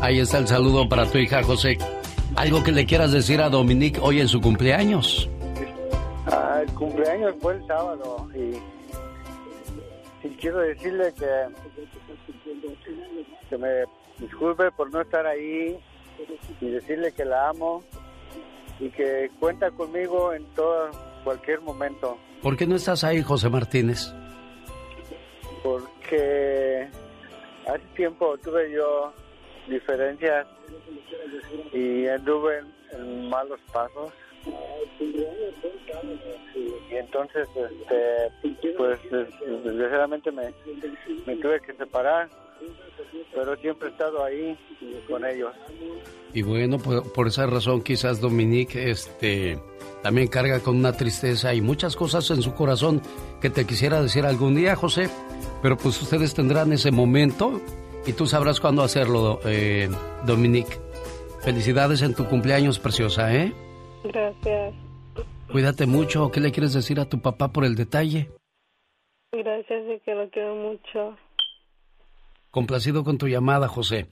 Ahí está el saludo para tu hija José. ¿Algo que le quieras decir a Dominique hoy en su cumpleaños? Ah, el cumpleaños fue el sábado y, y quiero decirle que, que me disculpe por no estar ahí y decirle que la amo y que cuenta conmigo en todo, cualquier momento. ¿Por qué no estás ahí, José Martínez? Porque hace tiempo tuve yo diferencias y anduve en, malos pasos. Y entonces, este, pues, desgraciadamente me, tuve que separar pero siempre he estado ahí con ellos. Y bueno, por, esa razón quizás Dominique este, también carga con una tristeza y muchas cosas en su corazón que te quisiera decir algún día, José, pero pues ustedes tendrán ese momento y tú sabrás cuándo hacerlo, eh, Dominique. Felicidades en tu cumpleaños, preciosa, ¿eh? Gracias. Cuídate mucho. ¿Qué le quieres decir a tu papá por el detalle? Gracias y que lo quiero mucho. Complacido con tu llamada, José.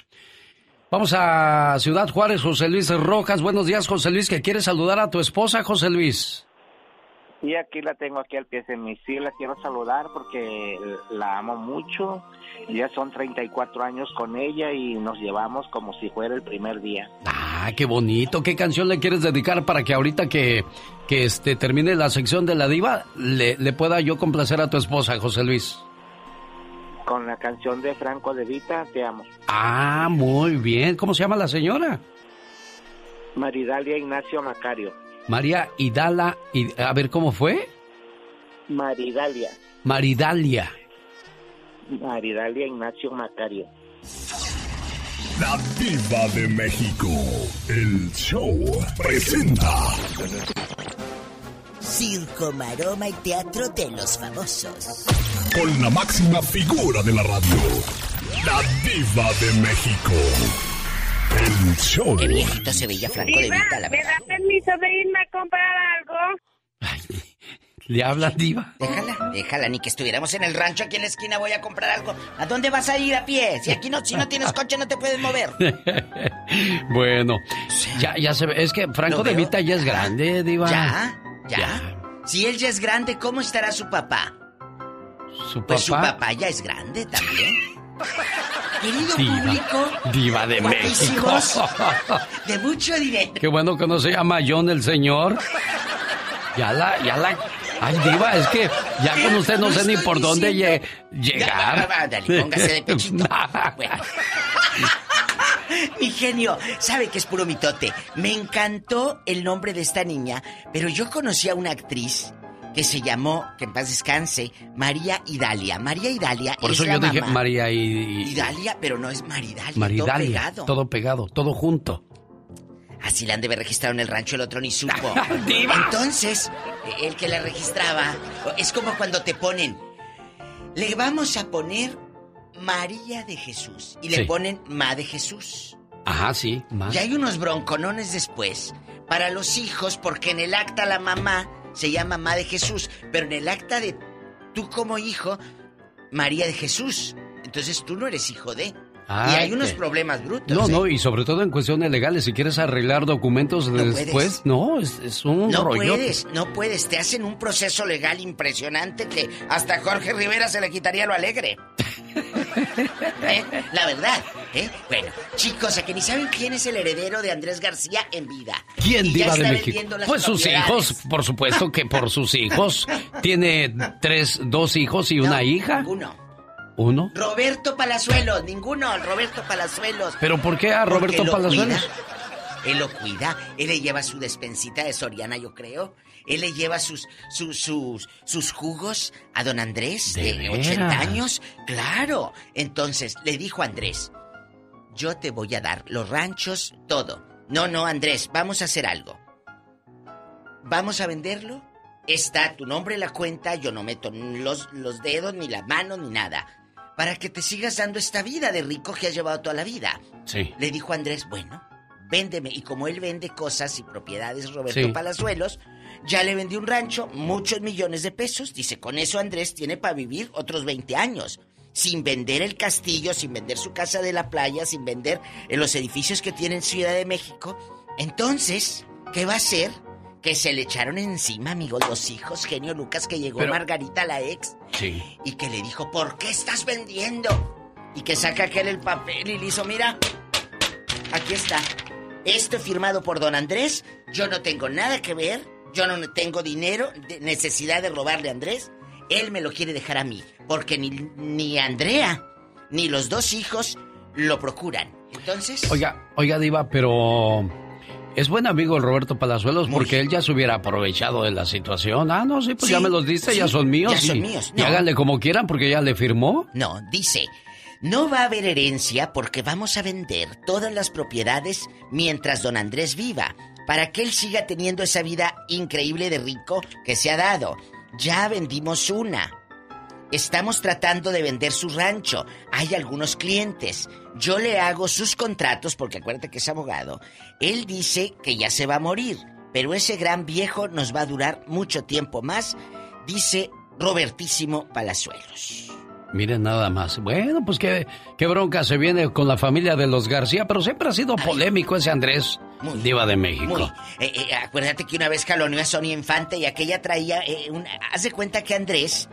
Vamos a Ciudad Juárez, José Luis Rojas. Buenos días, José Luis, que quiere saludar a tu esposa, José Luis. Y aquí la tengo aquí al pie de mi sí, la quiero saludar porque la amo mucho. Ya son 34 años con ella y nos llevamos como si fuera el primer día. Ah, qué bonito. ¿Qué canción le quieres dedicar para que ahorita que, que este, termine la sección de la diva le, le pueda yo complacer a tu esposa, José Luis? con la canción de Franco de Vita, Te amo. Ah, muy bien. ¿Cómo se llama la señora? Maridalia Ignacio Macario. María Idala, y, a ver, ¿cómo fue? Maridalia. Maridalia. Maridalia Ignacio Macario. La diva de México. El show presenta. Circo, maroma y teatro de los famosos con la máxima figura de la radio, la diva de México. El show. Qué viejito se veía Franco de Vita, la ¿Me da permiso de irme a comprar algo? ¿Le habla diva? Déjala, déjala, ni que estuviéramos en el rancho aquí en la esquina voy a comprar algo. ¿A dónde vas a ir a pie? Si aquí no, si no tienes coche no te puedes mover. [laughs] bueno, ya, ya se ve, es que Franco de Vita ya es grande, diva. ¿Ya? ¿Ya? Si él ya es grande, ¿cómo estará su papá? ¿Su pues su papá ya es grande también. Querido público, diva de México. De mucho dinero. Qué bueno que no se llama John el señor. Ya la, ya la. Ay, diva, es que ya con usted no sé ni por dónde llegar. dale, póngase de pechito. [laughs] Mi genio, sabe que es puro mitote. Me encantó el nombre de esta niña, pero yo conocí a una actriz que se llamó, que en paz descanse, María Idalia. María Idalia Por eso yo dije María y... Idalia, pero no es Maridalia, Maridalia, todo pegado. Todo pegado, todo junto. Así la han de haber registrado en el rancho, el otro ni supo. [laughs] Entonces, el que la registraba, es como cuando te ponen, le vamos a poner María de Jesús. Y le ponen Ma de Jesús. Ajá, sí, Ma. Y hay unos bronconones después para los hijos, porque en el acta la mamá se llama Ma de Jesús, pero en el acta de tú como hijo, María de Jesús. Entonces tú no eres hijo de. Y hay unos problemas brutos. No, no, ¿eh? y sobre todo en cuestiones legales. Si quieres arreglar documentos después, no, es, un No puedes, no puedes. Te hacen un proceso legal impresionante que hasta Jorge Rivera se le quitaría lo alegre. [laughs] ¿Eh? La verdad, ¿eh? Bueno, chicos, a que ni saben quién es el heredero de Andrés García en vida. ¿Quién diva de México? Pues sus hijos, por supuesto que por sus hijos. [laughs] Tiene tres, dos hijos y una hija. Uno. ¿Uno? Roberto Palazuelos, ninguno, Roberto Palazuelos. ¿Pero por qué a Roberto Palazuelos? Él lo cuida, él le lleva su despensita de Soriana, yo creo. Él le lleva sus, sus, sus, sus jugos a don Andrés de, 80 años. Claro. Entonces le dijo a Andrés, yo te voy a dar los ranchos, todo. No, no, Andrés, vamos a hacer algo. Vamos a venderlo. Está tu nombre en la cuenta, yo no meto los, los dedos, ni la mano, ni nada. Para que te sigas dando esta vida de rico que has llevado toda la vida. Sí. Le dijo Andrés, bueno, véndeme. Y como él vende cosas y propiedades, Roberto Palazuelos, ya le vendió un rancho, muchos millones de pesos. Dice, con eso Andrés tiene para vivir otros 20 años. sin vender el castillo, sin vender su casa de la playa, sin vender eh, los edificios que tiene en Ciudad de México. Entonces, ¿qué va a hacer? Que se le echaron encima, amigos, los hijos, genio Lucas, que llegó Pero- Margarita, la ex, Sí. y que le dijo, ¿por qué estás vendiendo? Y que saca aquel el papel y le hizo, mira, aquí está. Esto firmado por don Andrés, yo no tengo nada que ver, yo no tengo dinero, de necesidad de robarle a Andrés, él me lo quiere dejar a mí, porque ni, ni Andrea, ni los dos hijos lo procuran. Entonces... Oiga, oiga, Diva, pero. Es buen amigo el Roberto Palazuelos porque él ya se hubiera aprovechado de la situación. Ah, no, sí, pues Sí, ya me los diste, ya son míos. ya son y, míos. y No. háganle como quieran porque ya le firmó. No, dice, no va a haber herencia porque vamos a vender todas las propiedades mientras don Andrés viva, para que él siga teniendo esa vida increíble de rico que se ha dado. Ya vendimos una. Estamos tratando de vender su rancho. Hay algunos clientes. Yo le hago sus contratos porque acuérdate que es abogado. Él dice que ya se va a morir, pero ese gran viejo nos va a durar mucho tiempo más, dice Robertísimo Palazuelos. Miren nada más. Bueno, pues qué, qué bronca se viene con la familia de los García, pero siempre ha sido polémico ese Andrés, Diva de México. Eh, eh, acuérdate que una vez caloneó a Sonia Infante y aquella traía eh, un... Haz de cuenta que Andrés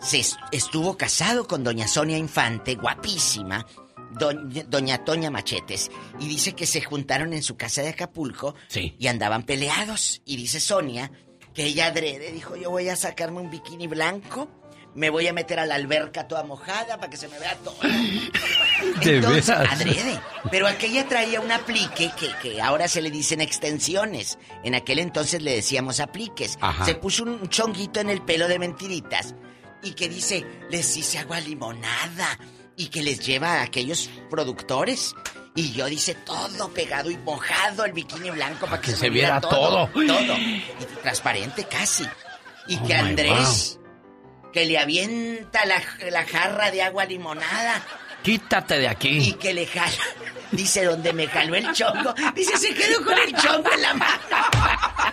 se est- estuvo casado con doña Sonia Infante, guapísima, doña, doña Toña Machetes, y dice que se juntaron en su casa de Acapulco Sí. y andaban peleados. Y dice Sonia que ella adrede dijo, yo voy a sacarme un bikini blanco, me voy a meter a la alberca toda mojada para que se me vea todo. [laughs] De Entonces, adrede. Pero aquella traía un aplique que, que ahora se le dicen extensiones. En aquel entonces le decíamos apliques. Ajá. Se puso un chonguito en el pelo de mentiritas. Y que dice, les hice agua limonada. Y que les lleva a aquellos productores. Y yo dice, todo pegado y mojado el bikini blanco para que, que se, viera viera todo. Todo. Y transparente casi. Y Oh, que Andrés, que le avienta la, la jarra de agua limonada Quítate de y aquí. que le jala. Dice, donde me jaló el chongo. Dice, se quedó con el chongo en la mano.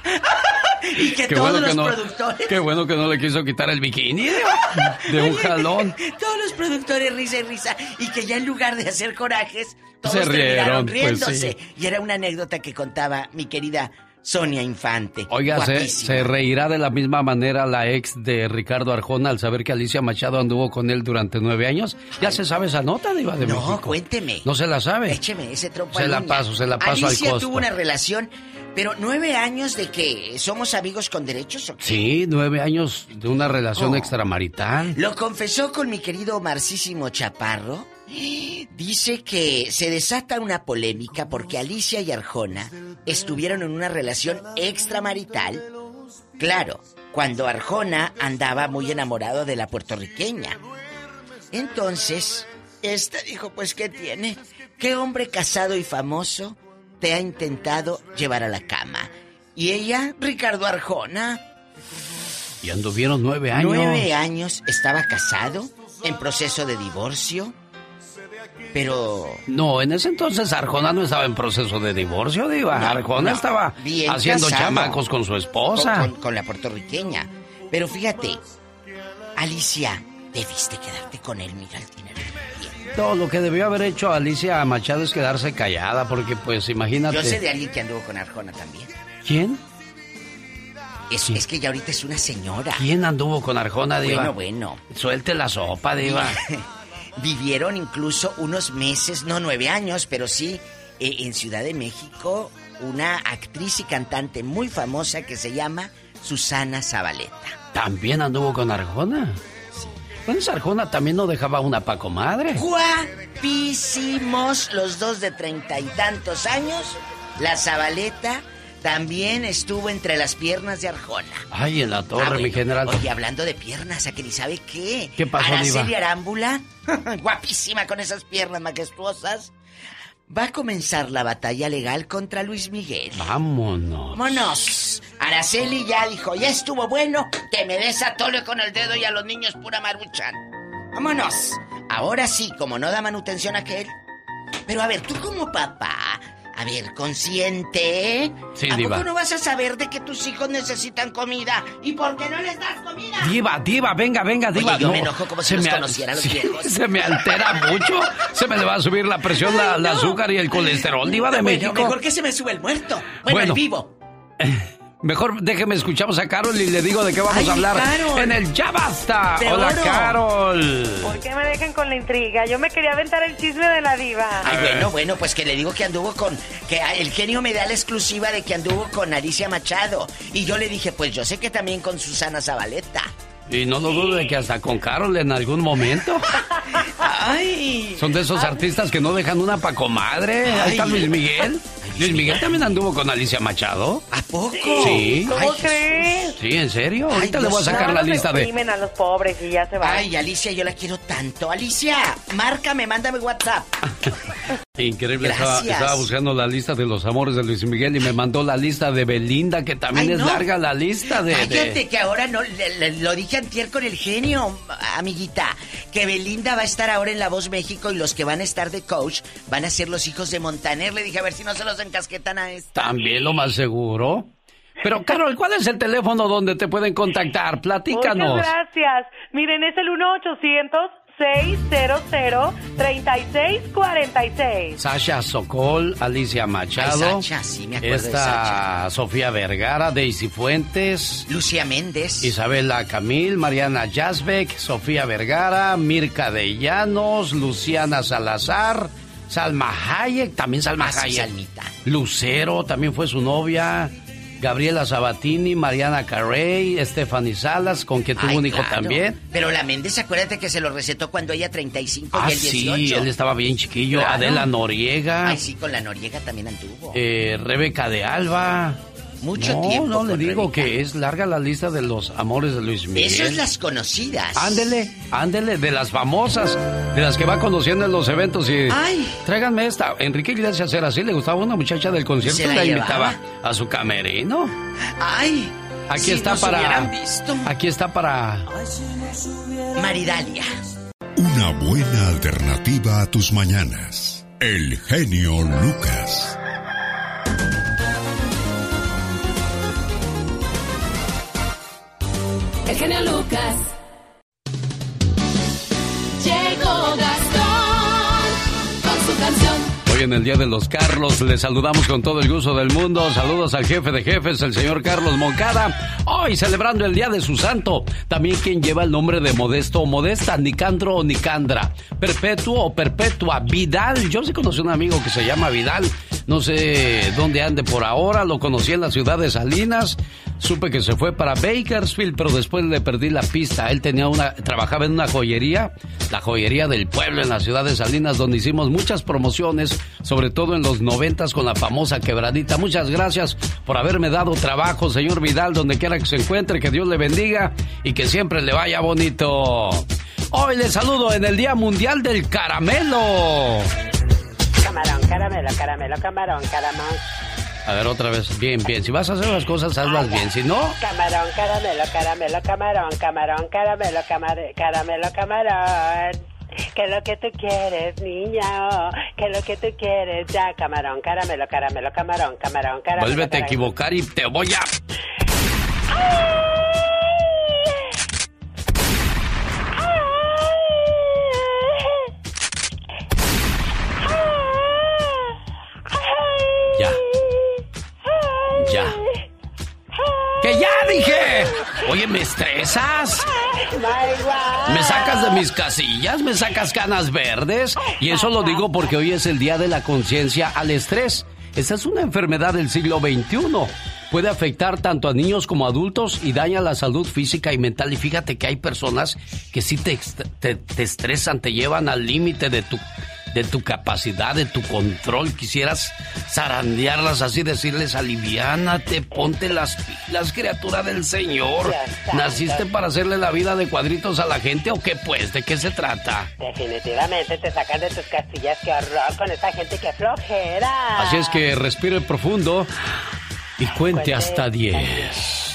[laughs] y que Qué todos bueno los que, no, productores. qué bueno que no le quiso quitar el bikini [laughs] de, un jalón. Todos los productores risa y risa. Y que ya en lugar de hacer corajes, todos Se terminaron rieron, pues, riéndose. sí. Y era una anécdota que contaba mi querida Sonia Infante. Oiga, se, se reirá de la misma manera la ex de Ricardo Arjona al saber que Alicia Machado anduvo con él durante nueve años. ¿Ya se sabe esa nota, Diva de No, México? cuénteme. ¿No se la sabe? Écheme ese trompo Se la paso, se la paso al Alicia costo. tuvo una relación, pero nueve años de que somos amigos con derechos o qué? Sí, nueve años de una relación Oh. extramarital. Lo confesó con mi querido Marcísimo Chaparro. Dice que se desata una polémica porque Alicia y Arjona estuvieron en una relación extramarital. Claro, cuando Arjona andaba muy enamorado de la puertorriqueña. Entonces, esta dijo, pues, ¿qué tiene? ¿Qué hombre casado y famoso te ha intentado llevar a la cama? Y ella, Ricardo Arjona, Y anduvieron nueve años. Nueve años estaba casado, en proceso de divorcio, pero... No, en ese entonces Arjona no estaba en proceso de divorcio, Diva. No, Arjona no, estaba haciendo casado. chamacos con su esposa. Con, con- con la puertorriqueña. Pero fíjate, Alicia, debiste quedarte con él, mira el dinero. Todo lo que debió haber hecho Alicia Machado es quedarse callada, porque pues imagínate. Yo sé de alguien que anduvo con Arjona también. ¿Quién? Es, es que ya ahorita es una señora. ¿Quién anduvo con Arjona, Diva? Bueno, bueno. Suelte la sopa, Diva. [laughs] Vivieron incluso unos meses, no nueve años, pero sí eh, en Ciudad de México, una actriz y cantante muy famosa que se llama Susana Zabaleta. ¿También anduvo con Arjona? Pues Arjona también no dejaba una pa' comadre. Guapísimos los dos de treinta y tantos años. La Zabaleta también estuvo entre las piernas de Arjona. Ay, en la torre, Ah, mi general. Oye, hablando de piernas, ¿a que ni sabe qué? ¿Qué pasó, Araceli Diva? Arámbula, [laughs] guapísima con esas piernas majestuosas, va a comenzar la batalla legal contra Luis Miguel. Vámonos. ¡Vámonos! Araceli ya dijo, ya estuvo bueno, que me des a Tole con el dedo y a los niños pura maruchan. ¡Vámonos! Ahora sí, como no da manutención a aquel. Pero a ver, tú como papá, A ver, consciente. Sí, ¿A diva. poco no vas a saber de que tus hijos necesitan comida? ¿Y por qué no les das comida? Diva, diva, venga, venga, diva. Oye, yo No, me enojo como si los me al- conociera a los sí, viejos. [laughs] Se me altera mucho. Se me le va a subir la presión, la, el azúcar y el colesterol, diva de bueno, México. mejor que se me sube el muerto. Bueno, Bueno. el vivo. [laughs] Mejor déjeme escuchamos a Carol y le digo de qué vamos Ay, a hablar Carol. en el Ya Basta. Hola, oro. Carol. ¿Por qué me dejan con la intriga? Yo me quería aventar el chisme de la diva. Ay, bueno, bueno, pues que le digo que anduvo con. Que el genio me da la exclusiva de que anduvo con Alicia Machado. Y yo le dije, pues yo sé que también con Susana Zabaleta. Y no lo dudo de que hasta con Carol en algún momento. [laughs] Ay. Son de esos artistas que no dejan una pa' comadre. Ahí está. Luis Miguel. Luis Miguel también anduvo con Alicia Machado. ¿A poco? Sí. ¿Cómo Ay, crees? Sí, en serio. Ahorita Ay, le voy a Dios sacar la lista de. a los pobres y ya se va. Ay, Alicia, yo la quiero tanto. Alicia, márcame, mándame WhatsApp. [laughs] Increíble, estaba, Gracias. estaba buscando la lista de los amores de Luis Miguel y me mandó la lista de Belinda, que también Ay, es no. larga la lista de. de- Cállate, que ahora no, le- le- lo dije antier con el genio, amiguita, que Belinda va a estar ahora en La Voz México y los que van a estar de coach van a ser los hijos de Montaner. Le dije, a ver si no se los encasquetan a esta. También lo más seguro. Pero, Carol, ¿cuál es el teléfono donde te pueden contactar? Platícanos. Muchas gracias. Miren, es el 1-800-600-3646. Sasha Sokol, Alicia Machado. Ay, Sasha, sí, me acuerdo de Esta Sofía Vergara, Daisy Fuentes. Lucía Méndez. Isabela Camil, Mariana Yazbek, Sofía Vergara, Mirka de Llanos, Luciana Salazar, Salma Hayek, también Salma Ah, sí, Hayek. Salmita. Lucero, también fue su novia. Gabriela Sabatini, Mariana Carey, Stephanie Salas, con quien tuvo Ay, un hijo claro. también. Pero la Méndez, acuérdate que se lo recetó cuando ella 35 Ah, y él 18. sí, él estaba bien chiquillo. Claro. Adela Noriega, Ay, sí, con la Noriega también anduvo. eh, Rebeca de Alba. Mucho no, tiempo No, le digo Rebeca. que es larga la lista de los amores de Luis Miguel. Eso es las conocidas. Ándele, ándele, de las famosas, de las que va conociendo en los eventos y... Ay. Tráiganme esta. Enrique Iglesias era así, le gustaba una muchacha del concierto ¿Se y la invitaba a su camerino. Ay. Aquí si está nos para... visto. Aquí está para... Maridalia. Una buena alternativa a tus mañanas. El genio Lucas. Genio Lucas. Llegó Gastón con su canción. Hoy en el Día de los Carlos les saludamos con todo el gusto del mundo. Saludos al jefe de jefes, el señor Carlos Moncada. Hoy celebrando el Día de su Santo. También quien lleva el nombre de Modesto o Modesta, Nicandro o Nicandra. Perpetuo o Perpetua. Vidal. Yo sí conocí a un amigo que se llama Vidal. No sé dónde ande por ahora. Lo conocí en la ciudad de Salinas. Supe que se fue para Bakersfield, pero después le perdí la pista. Él tenía una, trabajaba en una joyería, la joyería del pueblo en la ciudad de Salinas, donde hicimos muchas promociones, sobre todo en los noventas con la famosa quebradita. Muchas gracias por haberme dado trabajo, señor Vidal, donde quiera que se encuentre, que Dios le bendiga y que siempre le vaya bonito. Hoy le saludo en el Día Mundial del Caramelo. Camarón, caramelo, caramelo, camarón, caramón. A ver, otra vez, bien, bien. Si vas a hacer las cosas, hazlas bien. Si no, Camarón, caramelo, caramelo, camarón, camarón, caramelo, camare- caramelo, camarón. ¿Qué es lo que tú quieres, niña? ¿Qué es lo que tú quieres? Ya, camarón, caramelo, caramelo, camarón, camarón, caramelo. vuélvete a caramelo. equivocar y te voy a... mis casillas? ¿Me sacas canas verdes? Y eso lo digo porque hoy es el Día de la Conciencia al Estrés. Esta es una enfermedad del siglo XXI. Puede afectar tanto a niños como a adultos y daña la salud física y mental. Y fíjate que hay personas que sí te, te, te estresan, te llevan al límite de tu, de tu capacidad, de tu control. Quisieras zarandearlas así, decirles, aliviánate, ponte las pilas, criatura del Señor. ¿Naciste para hacerle la vida de cuadritos a la gente o qué pues? ¿De qué se trata? Definitivamente te sacan de tus castillas, qué horror con esa gente que flojera. Así es que respire profundo y cuente Cuente hasta 10.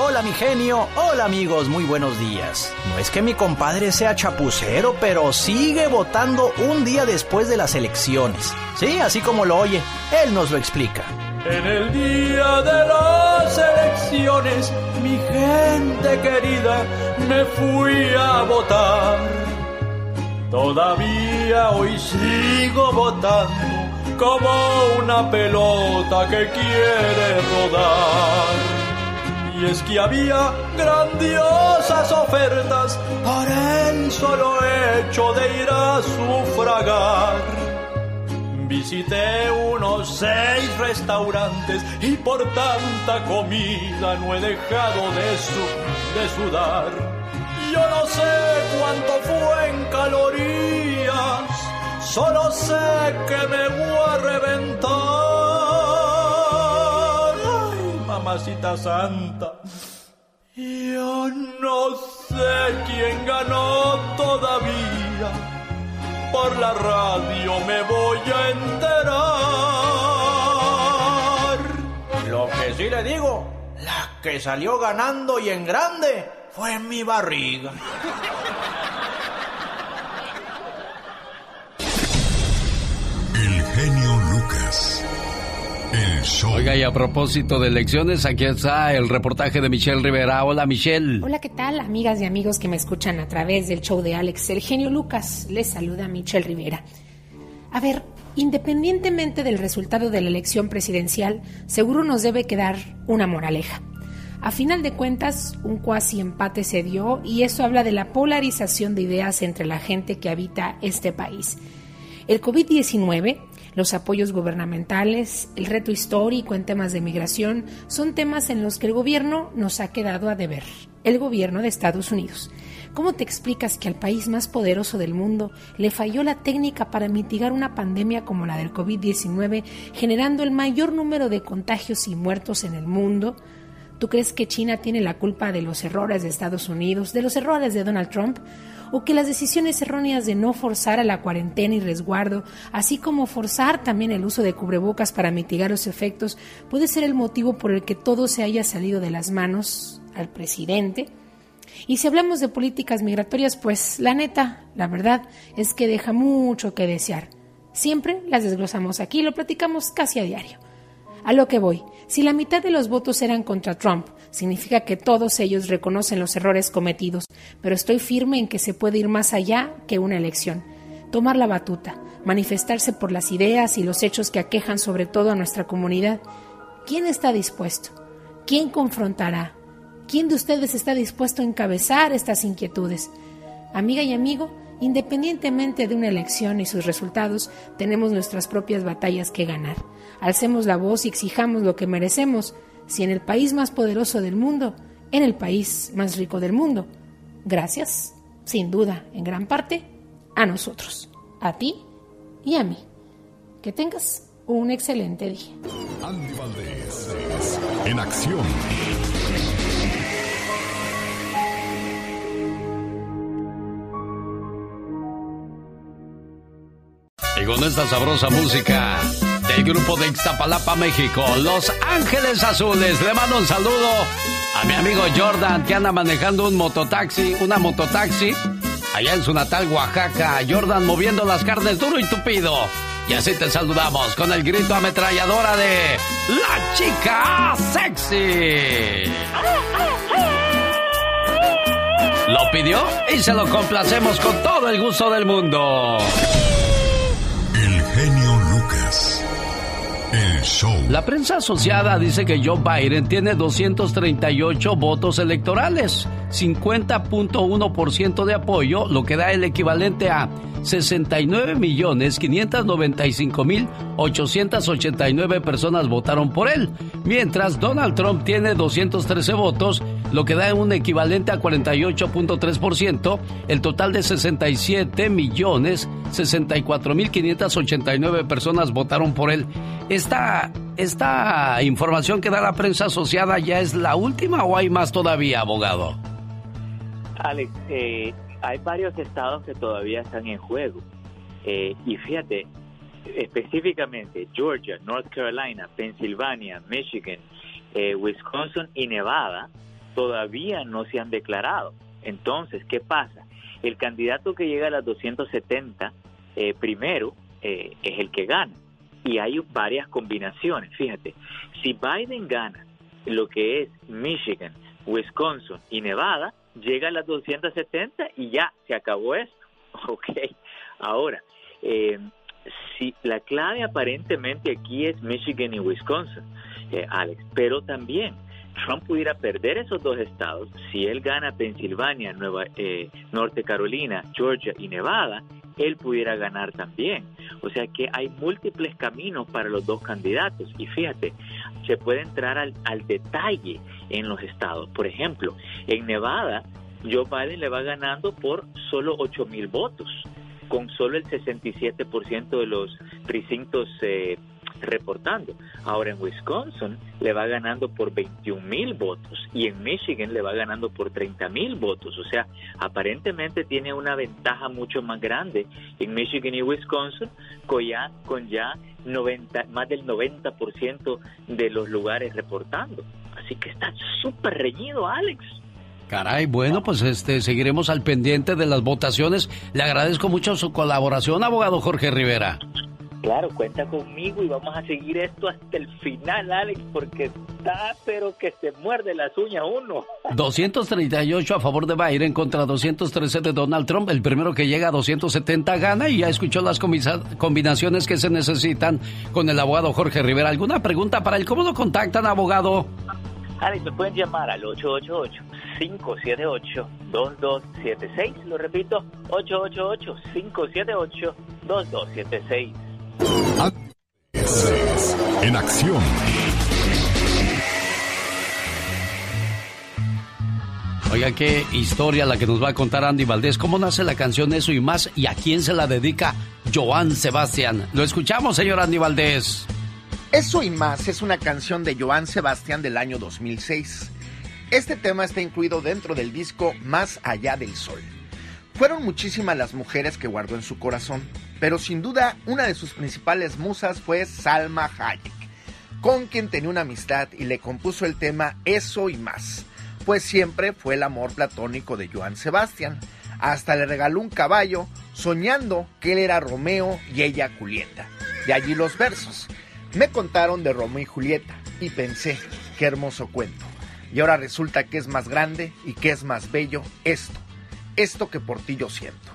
Hola mi genio, hola amigos, muy buenos días. No es que mi compadre sea chapucero, pero sigue votando un día después de las elecciones. Sí, así como lo oye, él nos lo explica. En el día de las elecciones, mi gente querida, me fui a votar. Todavía hoy sigo votando como una pelota que quiere rodar. Y es que había grandiosas ofertas para el solo hecho de ir a sufragar. Visité unos seis restaurantes y por tanta comida no he dejado de, de sudar. Yo no sé cuánto fue en calorías, solo sé que me voy a reventar mamacita santa. Yo no sé quién ganó todavía. Por la radio me voy a enterar. Lo que sí le digo, la que salió ganando y en grande fue mi barriga. [laughs] Oiga, y a propósito de elecciones, aquí está el reportaje de Michelle Rivera. Hola, Michelle. Hola, ¿qué tal, amigas y amigos que me escuchan a través del show de Alex, el genio Lucas? Les saluda Michelle Rivera. A ver, independientemente del resultado de la elección presidencial, seguro nos debe quedar una moraleja. A final de cuentas, un cuasi empate se dio y eso habla de la polarización de ideas entre la gente que habita este país. El COVID-19 los apoyos gubernamentales, el reto histórico en temas de migración, son temas en los que el gobierno nos ha quedado a deber, el gobierno de Estados Unidos. ¿Cómo te explicas que al país más poderoso del mundo le falló la técnica para mitigar una pandemia como la del COVID-19, generando el mayor número de contagios y muertos en el mundo? ¿Tú crees que China tiene la culpa de los errores de Estados Unidos, de los errores de Donald Trump? O que las decisiones erróneas de no forzar a la cuarentena y resguardo, así como forzar también el uso de cubrebocas para mitigar los efectos, puede ser el motivo por el que todo se haya salido de las manos al presidente. Y si hablamos de políticas migratorias, pues la neta, la verdad es que deja mucho que desear. Siempre las desglosamos aquí, lo platicamos casi a diario. A lo que voy, si la mitad de los votos eran contra Trump, significa que todos ellos reconocen los errores cometidos, pero estoy firme en que se puede ir más allá que una elección. Tomar la batuta, manifestarse por las ideas y los hechos que aquejan sobre todo a nuestra comunidad. ¿Quién está dispuesto? ¿Quién confrontará? ¿Quién de ustedes está dispuesto a encabezar estas inquietudes? Amiga y amigo, independientemente de una elección y sus resultados, tenemos nuestras propias batallas que ganar. Alcemos la voz y exijamos lo que merecemos, si en el país más poderoso del mundo, en el país más rico del mundo. Gracias, sin duda, en gran parte, a nosotros, a ti y a mí. Que tengas un excelente día. Andy Valdés, en acción. Y con esta sabrosa música grupo de Ixtapalapa, México, Los Ángeles Azules. Le mando un saludo a mi amigo Jordan que anda manejando un mototaxi, una mototaxi, allá en su natal Oaxaca. Jordan moviendo las carnes duro y tupido. Y así te saludamos con el grito ametralladora de La Chica Sexy. Lo pidió y se lo complacemos con todo el gusto del mundo. La prensa asociada dice que Joe Biden tiene 238 votos electorales, 50.1% de apoyo, lo que da el equivalente a 69.595.889 personas votaron por él, mientras Donald Trump tiene 213 votos, lo que da un equivalente a 48.3%, el total de 67.064.589 personas votaron por él. Esta, esta información que da la prensa asociada ya es la última o hay más todavía, abogado? Alex, eh, hay varios estados que todavía están en juego. Eh, y fíjate, específicamente Georgia, North Carolina, Pennsylvania, Michigan, eh, Wisconsin y Nevada todavía no se han declarado. Entonces, ¿qué pasa? El candidato que llega a las 270 eh, primero eh, es el que gana. Y hay varias combinaciones. Fíjate, si Biden gana lo que es Michigan, Wisconsin y Nevada, llega a las 270 y ya se acabó esto. [laughs] Ok. Ahora, eh, si la clave aparentemente aquí es Michigan y Wisconsin, eh, Alex, pero también Trump pudiera perder esos dos estados si él gana Pensilvania, Nueva, eh, Norte Carolina, Georgia y Nevada, él pudiera ganar también. O sea que hay múltiples caminos para los dos candidatos. Y fíjate, se puede entrar al, al detalle en los estados. Por ejemplo, en Nevada, Joe Biden le va ganando por solo 8 mil votos, con solo el 67% de los precintos eh, reportando. Ahora en Wisconsin le va ganando por 21 mil votos y en Michigan le va ganando por 30 mil votos. O sea, aparentemente tiene una ventaja mucho más grande en Michigan y Wisconsin con ya, con ya 90, más del 90% de los lugares reportando. Así que está súper reñido, Alex. Caray, bueno, pues este seguiremos al pendiente de las votaciones. Le agradezco mucho su colaboración, abogado Jorge Rivera. Claro, cuenta conmigo y vamos a seguir esto hasta el final, Alex, porque está pero que se muerde las uñas uno. [laughs] 238 a favor de Biden contra 213 de Donald Trump. El primero que llega a 270 gana y ya escuchó las combinaciones que se necesitan con el abogado Jorge Rivera. ¿Alguna pregunta para él? ¿Cómo lo contactan, abogado? Alex, me pueden llamar al 888-578-2276. Lo repito, 888-578-2276. En acción. Oiga, qué historia la que nos va a contar Andy Valdés. ¿Cómo nace la canción Eso y más? ¿Y a quién se la dedica Joan Sebastián? Lo escuchamos, señor Andy Valdés. Eso y más es una canción de Joan Sebastián del año 2006. Este tema está incluido dentro del disco Más allá del sol. Fueron muchísimas las mujeres que guardó en su corazón, pero sin duda una de sus principales musas fue Salma Hayek, con quien tenía una amistad y le compuso el tema Eso y más, pues siempre fue el amor platónico de Joan Sebastián. Hasta le regaló un caballo soñando que él era Romeo y ella Julieta. De allí los versos. Me contaron de Romeo y Julieta y pensé, qué hermoso cuento. Y ahora resulta que es más grande y que es más bello esto, esto que por ti yo siento.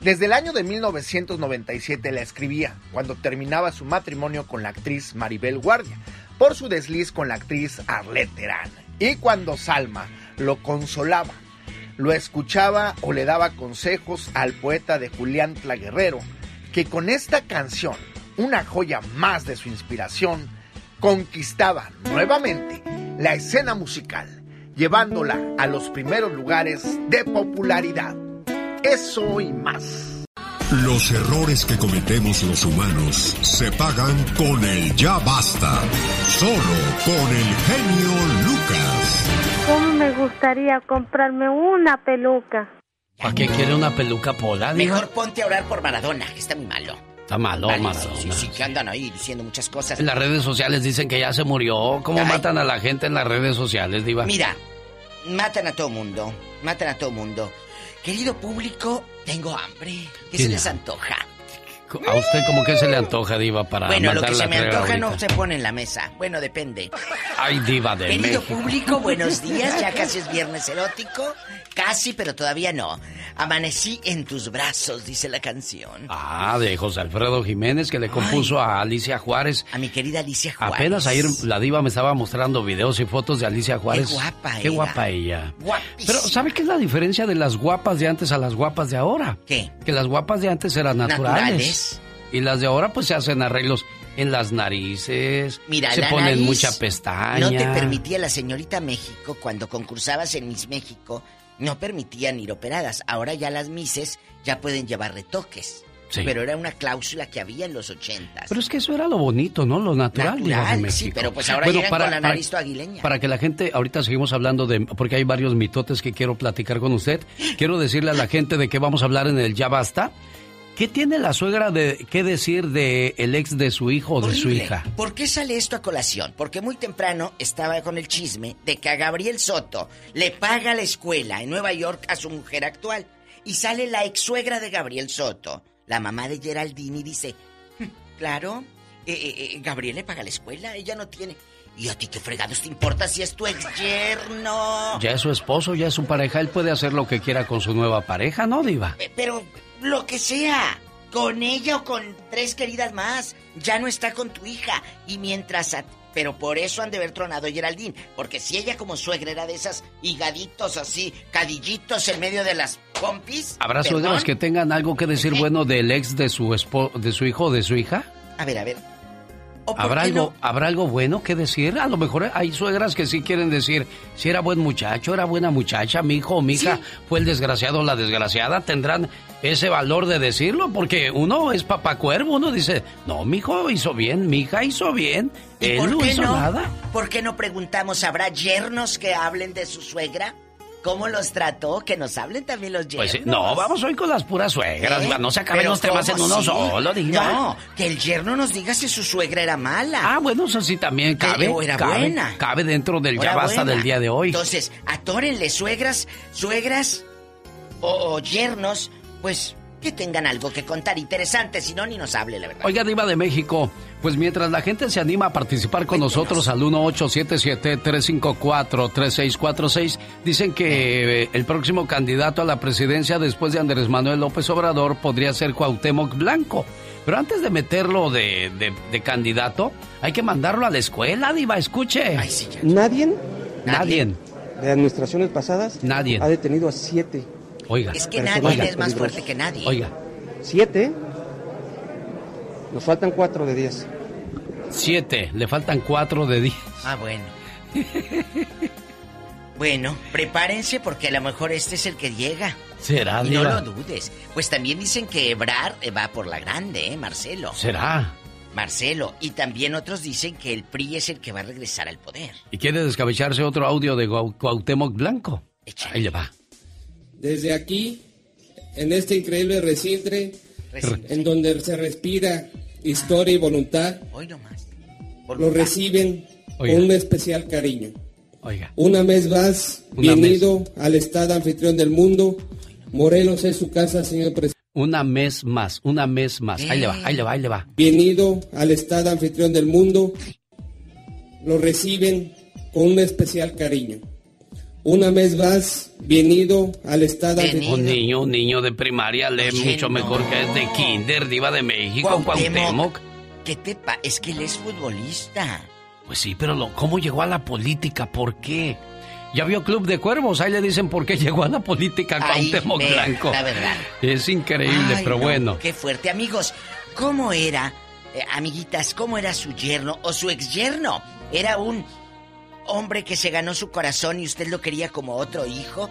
Desde el año de 1997 la escribía, cuando terminaba su matrimonio con la actriz Maribel Guardia, por su desliz con la actriz Arlette Terán. Y cuando Salma lo consolaba, lo escuchaba o le daba consejos al poeta de Julián Tlaguerrero, que con esta canción una joya más de su inspiración, conquistaba nuevamente la escena musical, llevándola a los primeros lugares de popularidad. Eso y más. Los errores que cometemos los humanos se pagan con el ya basta. Solo con el genio Lucas. ¿Cómo me gustaría comprarme una peluca? ¿Para qué quiere una peluca pola? Mejor ponte a orar por Maradona, que está muy malo. Está malo, Vale, Maradona. Sí, sí, que andan ahí diciendo muchas cosas. En las redes sociales dicen que ya se murió. ¿Cómo Ay. matan a la gente en las redes sociales, Diva? Mira, matan a todo mundo, matan a todo mundo. Querido público, tengo hambre. ¿Qué se les antoja? ¿A usted cómo que se le antoja, Diva, para bueno, lo que se me antoja no se pone en la mesa. Bueno, depende. Ay, Diva de Querido México. público, buenos [laughs] días. Ya casi es viernes erótico. Casi, pero todavía no. Amanecí en tus brazos, dice la canción. Ah, de José Alfredo Jiménez, que le compuso a Alicia Juárez. A mi querida Alicia Juárez. Apenas ayer la diva me estaba mostrando videos y fotos de Alicia Juárez. Qué guapa Qué era. guapa ella. Guapísima. Pero ¿sabe qué es la diferencia de las guapas de antes a las guapas de ahora? ¿Qué? Que las guapas de antes eran naturales. Naturales. Y las de ahora pues se hacen arreglos en las narices. Mira, se la ponen nariz mucha pestaña. No te permitía la señorita México cuando concursabas en Miss México, no permitían ir operadas. Ahora ya las Misses ya pueden llevar retoques. Sí. Pero era una cláusula que había en los ochentas. Pero es que eso era lo bonito, ¿no? Lo natural, Natural, de sí, pero pues ahora llegan con la nariz toda aguileña. Para que la gente, ahorita seguimos hablando de, porque hay varios mitotes que quiero platicar con usted. Quiero decirle a la gente de qué vamos a hablar en el Ya Basta. ¿Qué tiene la suegra de qué decir de el ex de su hijo o de su hija? ¿Por qué sale esto a colación? Porque muy temprano estaba con el chisme de que a Gabriel Soto le paga la escuela en Nueva York a su mujer actual. Y sale la ex suegra de Gabriel Soto, la mamá de Geraldine, y dice: "Hm, Claro, eh, eh, eh, Gabriel le paga la escuela, ella no tiene. ¿Y a ti qué fregados te importa si es tu ex yerno? Ya es su esposo, ya es su pareja, él puede hacer lo que quiera con su nueva pareja, ¿no, Diva? Pero lo que sea, con ella o con tres queridas más, ya no está con tu hija. Y mientras a- Pero por eso han de haber tronado Geraldine. Porque si ella como suegra era de esas higaditos así, cadillitos en medio de las pompis. ¿Habrá suegros que tengan algo que decir bueno del ex de su espo de su hijo o de su hija? A ver, a ver. ¿O por ¿Habrá algo, ¿Habrá algo bueno que decir? A lo mejor hay suegras que sí quieren decir, si era buen muchacho, era buena muchacha, mi hijo o mi hija fue el desgraciado o la desgraciada, tendrán ese valor de decirlo, porque uno es papá cuervo, uno dice, no, mi hijo hizo bien, mi hija hizo bien, ¿Y él por no qué hizo no? nada. ¿Por qué no preguntamos, ¿habrá yernos que hablen de su suegra? ¿Cómo los trató? Que nos hablen también los yernos. Pues sí, no, vamos hoy con las puras suegras, ¿Eh? No se acaben los temas en ¿cómo uno sí? solo, Diva. No, que el yerno nos diga si su suegra era mala. Ah, bueno, eso sí también cabe. o era cabe, buena. Cabe dentro del ya basta buena. del día de hoy. Entonces, atórenle suegras, suegras o, o yernos, pues que tengan algo que contar interesante, si no, ni nos hable, la verdad. Oiga, Diva de México, pues mientras la gente se anima a participar con nosotros al 1877-354-3646, dicen que eh, el próximo candidato a la presidencia después de Andrés Manuel López Obrador podría ser Cuauhtémoc Blanco. Pero antes de meterlo de, de- de candidato, hay que mandarlo a la escuela, Diva, escuche. Nadie, Nadie. de administraciones pasadas Nadie. ha detenido a siete. Oiga. Es que nadie es más fuerte que nadie. Oiga, ¿Siete? Nos faltan cuatro de diez. siete, le faltan cuatro de diez. Ah, bueno. [laughs] bueno, prepárense porque a lo mejor este es el que llega. ¿Será, Y no lo dudes. Pues también dicen que Ebrar eh, va por la grande, ¿eh, Marcelo? ¿Será? Marcelo. Y también otros dicen que el PRI es el que va a regresar al poder. ¿Y quiere descabecharse otro audio de Cuau- Cuauhtémoc Blanco? Ahí le va. Desde aquí, en este increíble recinto, en donde se respira historia y voluntad, Hoy nomás. lo reciben Oiga. con un especial cariño. Oiga. Una vez más, Una bienvenido al estado anfitrión del mundo. Morelos es su casa, señor presidente. Una mes más, una mes más. Ahí le va, ahí le va, ahí le va. Bienvenido al estado anfitrión del mundo. Lo reciben con un especial cariño. Una vez más, bienvenido al estado anfitrión. Un niño, un niño de primaria lee mucho mejor que es de kinder, diva de México, Cuauhtémoc. Cuauhtémoc. ¿Qué te pa? Es que él es futbolista. Pues sí, pero lo- ¿cómo llegó a la política? ¿Por qué? Ya vio Club de Cuervos, ahí le dicen por qué [laughs] llegó a la política Cuauhtémoc Blanco. la verdad. Es increíble, Ay, pero no, bueno. Qué fuerte. Amigos, ¿cómo era, eh, amiguitas, cómo era su yerno o su ex yerno? ¿Era un hombre que se ganó su corazón y usted lo quería como otro hijo?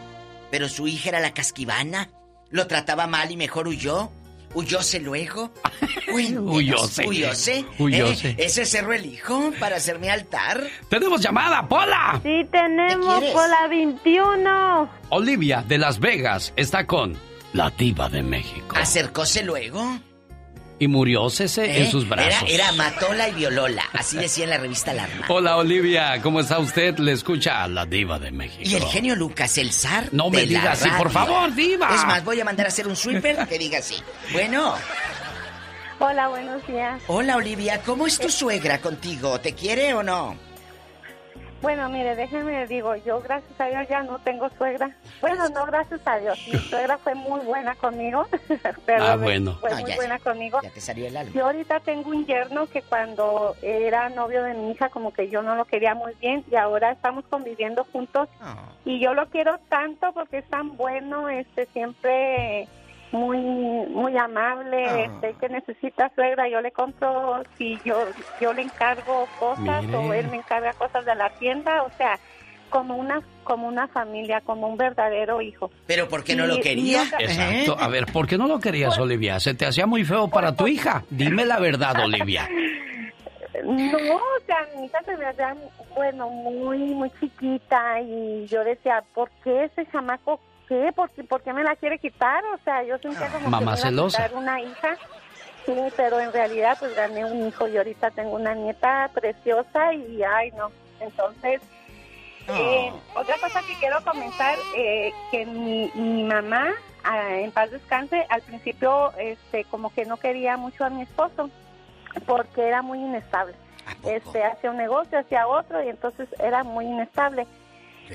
¿Pero su hija era la casquivana? ¿Lo trataba mal y mejor huyó? ¿Huyóse luego? [laughs] Huyóse. ¿Huyóse? Huyóse. ¿Eh? ¿Ese cerro elijo para hacer mi altar? ¡Tenemos llamada, Pola! Sí, tenemos por la 21. Olivia de Las Vegas está con la diva de México. ¿Acercóse luego? Y murió Cese ¿Eh? en sus brazos. Era, era Matola y Violola, así decía en la revista Alarma. Hola Olivia, ¿cómo está usted? Le escucha a la diva de México. Y el genio Lucas, el zar. No me de la diga así, por favor, diva. Es más, voy a mandar a hacer un sweeper que diga así. Bueno, Hola, buenos días. hola Olivia, ¿cómo es tu suegra contigo? ¿Te quiere o no? Bueno, mire, déjeme digo, yo gracias a Dios ya no tengo suegra. Bueno, no gracias a Dios. Mi [laughs] suegra fue muy buena conmigo. [laughs] Pero Ah, bueno. Fue No, muy ya- buena conmigo. Ya te salió el alma. Yo ahorita tengo un yerno que cuando era novio de mi hija como que yo no lo quería muy bien y ahora estamos conviviendo juntos y yo lo quiero tanto porque es tan bueno, este siempre muy muy amable, Ah. este que necesita suegra, yo le compro si yo yo le encargo cosas Mire. o él me encarga cosas de la tienda, o sea, como una como una familia, como un verdadero hijo. ¿Pero por qué no lo Y- quería? Exacto. A ver, ¿por qué no lo querías, Olivia? ¿Se te hacía muy feo para tu hija? Dime la verdad, Olivia. No, o sea, mi hija se me hacía, bueno, muy, muy chiquita y yo decía, ¿por qué ese chamaco qué? ¿Por, qué- por qué me la quiere quitar? O sea, yo sentía como Mamá que me iba a celosa. quitar una hija. Sí, pero en realidad pues gané un hijo y ahorita tengo una nieta preciosa y ay no. Entonces, eh, otra cosa que quiero comentar, eh, que mi, mi mamá, ah, en paz descanse, al principio este como que no quería mucho a mi esposo porque era muy inestable. Este hacía un negocio, hacía otro y entonces era muy inestable.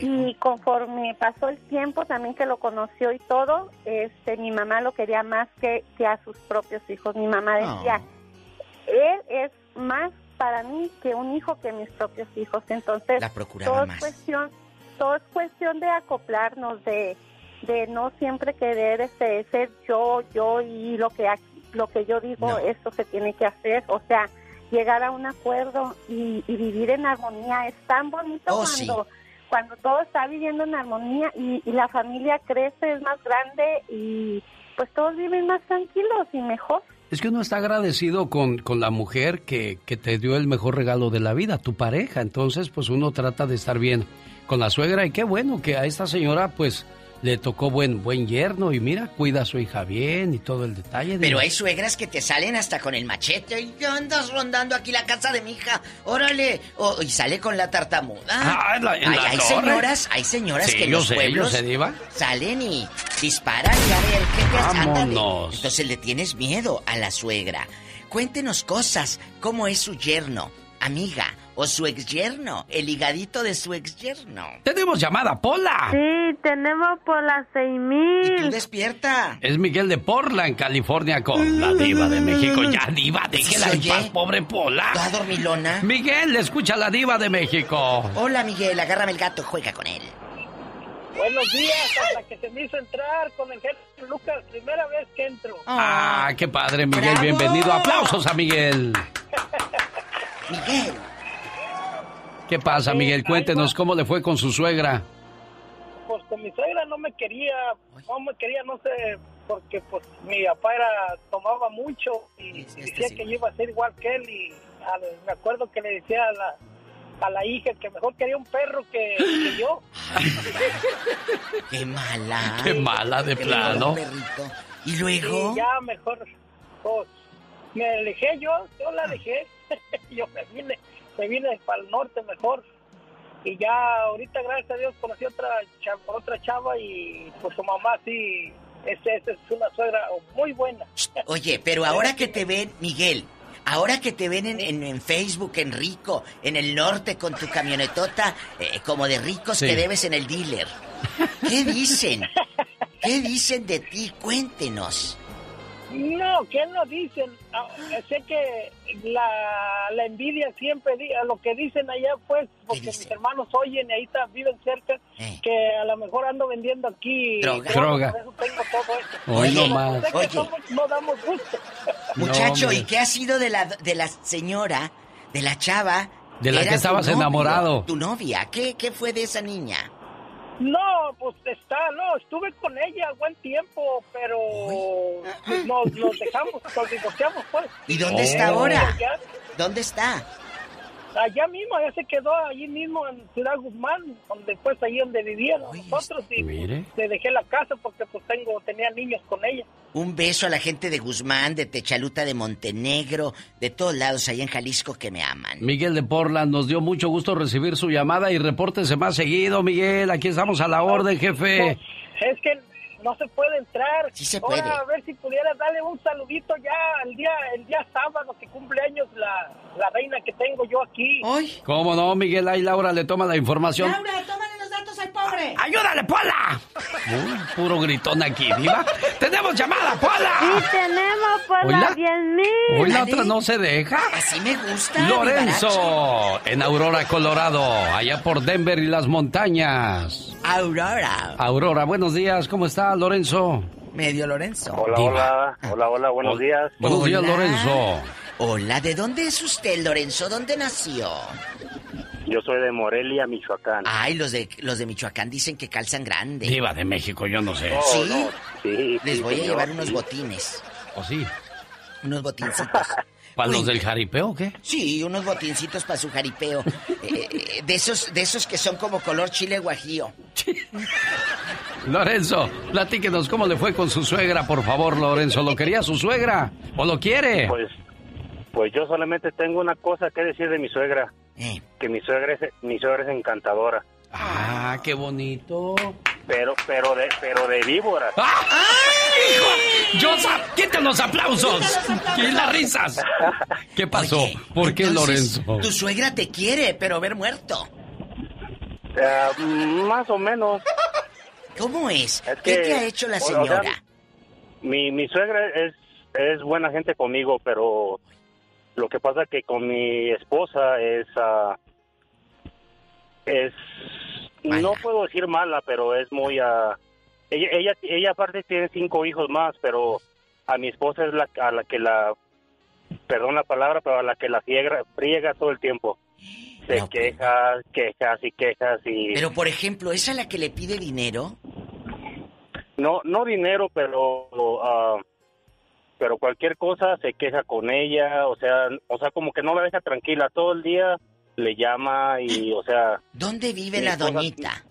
Y conforme pasó el tiempo, también que lo conoció y todo, este, mi mamá lo quería más que, que a sus propios hijos. Mi mamá decía, él es más para mí que un hijo que mis propios hijos. Entonces, La procuraba todo es más. cuestión, todo es cuestión de acoplarnos, de, de no siempre querer este, ser yo, yo y lo que aquí- lo que yo digo, No. esto se tiene que hacer. O sea, llegar a un acuerdo y, y vivir en armonía es tan bonito Oh, sí. Cuando todo está viviendo en armonía y, y la familia crece, es más grande y pues todos viven más tranquilos y mejor. Es que uno está agradecido con, con la mujer que, que te dio el mejor regalo de la vida, tu pareja. Entonces, pues uno trata de estar bien con la suegra y qué bueno que a esta señora, pues, le tocó buen, buen yerno y mira, cuida a su hija bien y todo el detalle. Pero hay suegras que te salen hasta con el machete y ¿qué andas rondando aquí la casa de mi hija? Órale. O- y sale con la tartamuda. Ah, en la- en hay, la hay torre. señoras, hay señoras Sí, que en los sé, pueblos Diva. salen y disparan y a ver, ¿qué te. Vámonos. Entonces le tienes miedo a la suegra. Cuéntenos cosas, cómo es su yerno, amiga, o su ex yerno, el higadito de su ex yerno. Tenemos llamada, Pola. Sí, tenemos las seis mil. Tú despierta. Es Miguel de Portland, California, con la diva de México. Ya, diva, déjela ¿Se en paz, pobre Pola. ¿Toda dormilona? Miguel, le escucha a la diva de México. Hola, Miguel, agárrame el gato, juega con él. Buenos días, hasta que se me hizo entrar con el jefe Lucas, primera vez que entro. Ah, qué padre, Miguel. ¡Bravo! Bienvenido. Aplausos a Miguel. [laughs] Miguel. ¿Qué pasa, Miguel? Cuéntenos cómo le fue con su suegra. Pues con mi suegra no me quería, no me quería, no sé, porque pues mi papá era, tomaba mucho y decía que yo iba a ser igual que él y al- me acuerdo que le decía a la, a la hija que mejor quería un perro que, que yo. [laughs] Qué mala. Qué mala de Qué plano. ¿Y luego? Y ya mejor, pues, me alejé yo, yo la alejé, [laughs] yo me vine, me vine para el norte mejor. Y ya ahorita, gracias a Dios, conocí otra chava, otra chava y pues su mamá sí, esa es, es una suegra muy buena. [laughs] Oye, pero ahora que te ven, Miguel, ahora que te ven en, en- en Facebook, en Rico, en el norte con tu camionetota, eh, como de ricos Sí. que debes en el dealer, ¿qué dicen? ¿Qué dicen de ti? Cuéntenos. No, ¿qué no dicen? Ah, sé que la, la envidia siempre, di- a lo que dicen allá, pues, porque mis hermanos oyen y ahí está, viven cerca, que a lo mejor ando vendiendo aquí Droga. droga, Droga. por eso tengo todo esto. Hoy Pero no más. sé que Oye. somos- no damos gusto. Muchacho. ¿y qué ha sido de la, de la señora, de la chava? De la que estabas novio, enamorado. Tu novia, ¿qué, qué fue de esa niña? No, pues está, no, estuve con ella buen tiempo, pero nos, nos dejamos, nos divorciamos, pues. ¿Y dónde está ahora? ¿Dónde está? Allá mismo, ya se quedó allí mismo en Ciudad Guzmán, donde pues ahí donde vivíamos nosotros y Mire. le dejé la casa porque pues tengo, tenía niños con ella. Un beso a la gente de Guzmán, de Techaluta, de Montenegro, de todos lados ahí en Jalisco que me aman. Miguel de Portland, nos dio mucho gusto recibir su llamada y repórtese más seguido, Miguel. Aquí estamos a la orden, jefe. Es que no se puede entrar. Sí se Ahora, puede. a ver si pudiera darle un saludito ya el día el día sábado que cumple años la, la reina que tengo yo aquí. ¿Cómo no, Miguel? Ahí Laura le toma la información. tómale los al pobre. ¡Ayúdale, Pola! Uy, puro gritón aquí, ¿viva? ¡Tenemos llamada, Pola! Sí, tenemos por Hola. las 10 mil. Hoy la otra no se deja. Así me gusta. Lorenzo, en Aurora, Colorado, allá por Denver y las montañas. Aurora. Aurora, buenos días, ¿cómo está Lorenzo? Medio Lorenzo. Hola, hola, hola, hola, buenos días. Buenos días, Hola. Lorenzo. Hola, ¿de dónde es usted, Lorenzo? ¿Dónde nació? Yo soy de Morelia, Michoacán. Ay, los de los de Michoacán dicen que calzan grande. Diva de México, yo no sé. Oh, ¿Sí? no, sí, Les sí, voy a llevar unos botines. ¿O sí? Unos botincitos. [laughs] ¿Para los del jaripeo o qué? Sí, unos botincitos para su jaripeo. Eh, eh, de esos, de esos que son como color chile guajío. Lorenzo, platíquenos cómo le fue con su suegra, por favor, Lorenzo. ¿Lo quería su suegra o lo quiere? Pues, pues yo solamente tengo una cosa que decir de mi suegra. Eh. Que mi suegra es, mi suegra es encantadora. Ah, qué bonito. Pero, pero de, pero de víboras. ¡Ay, hijo! Quiten los aplausos y las risas. ¿Qué pasó? ¿Por qué, Entonces, Lorenzo? Tu suegra te quiere, pero ver muerto. Eh, más o menos. ¿Cómo es? Es ¿Qué te ha hecho la o- o sea, señora? mi, mi suegra es, es buena gente conmigo, pero lo que pasa que con mi esposa es... ah, es... No puedo decir mala, pero es muy... ah, ella, ella, ella aparte tiene cinco hijos más, pero a mi esposa es la a la que la... Perdón la palabra, pero a la que la friega, friega todo el tiempo. Se queja, quejas y quejas y... Pero, por ejemplo, ¿esa es la que le pide dinero? No, no dinero, pero ah, pero cualquier cosa se queja con ella, o sea, o sea, como que no la deja tranquila todo el día, le llama y, o sea. ¿Dónde vive la doñita?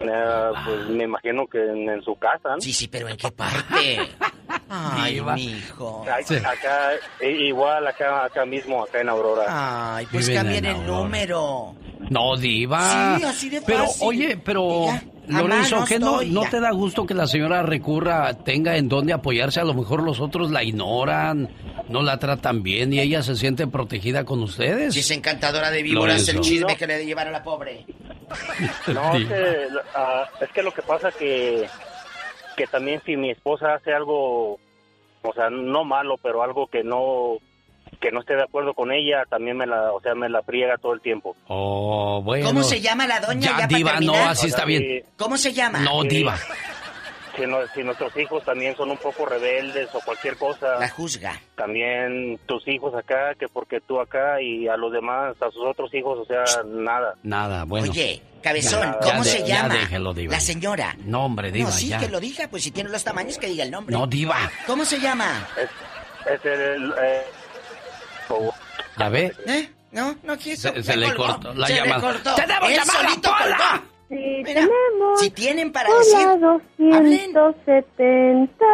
eh, pues me imagino que en, en su casa. ¿no? Sí, sí, pero ¿en qué parte? [laughs] Ay, mi hijo. Acá, igual acá, acá mismo, acá en Aurora. Ay, pues Viven cambien en el Aurora. número. No, diva. Sí, así de Pero, fácil. oye, pero, Lorenzo, ¿qué no, no te da gusto que la señora recurra, tenga en dónde apoyarse? A lo mejor los otros la ignoran, no la tratan bien y ella se siente protegida con ustedes. Si es encantadora de víboras el chisme que le llevan a la pobre. [laughs] No, es que, ah, es que lo que pasa que, que también si mi esposa hace algo, o sea, no malo, pero algo que no que no esté de acuerdo con ella, también me la, o sea, me la friega todo el tiempo. Oh, bueno. ¿Cómo se llama la doña? Ya, Ya, para diva, no, así está bien. ¿Cómo se llama? No, diva. Si, no- si nuestros hijos también son un poco rebeldes o cualquier cosa. La juzga. También tus hijos acá, que porque tú acá y a los demás, a sus otros hijos, o sea, nada. Nada, bueno. Oye, cabezón, Ya, ¿cómo ya se de- ya llama? déjelo, diva. La señora. No, hombre, diva, no, sí, ya. que lo diga, pues si tiene los tamaños, que diga el nombre. No, diva. ¿Cómo se llama? Es el... eh, ¿Ya ve? ¿Eh? No, no quiso. Se- se le colgó. cortó la se llamada. Le cortó. ¡Tenemos Él llamada, solito Pola! Sí, Mira, tenemos. Si tienen para decir... Hola, 270.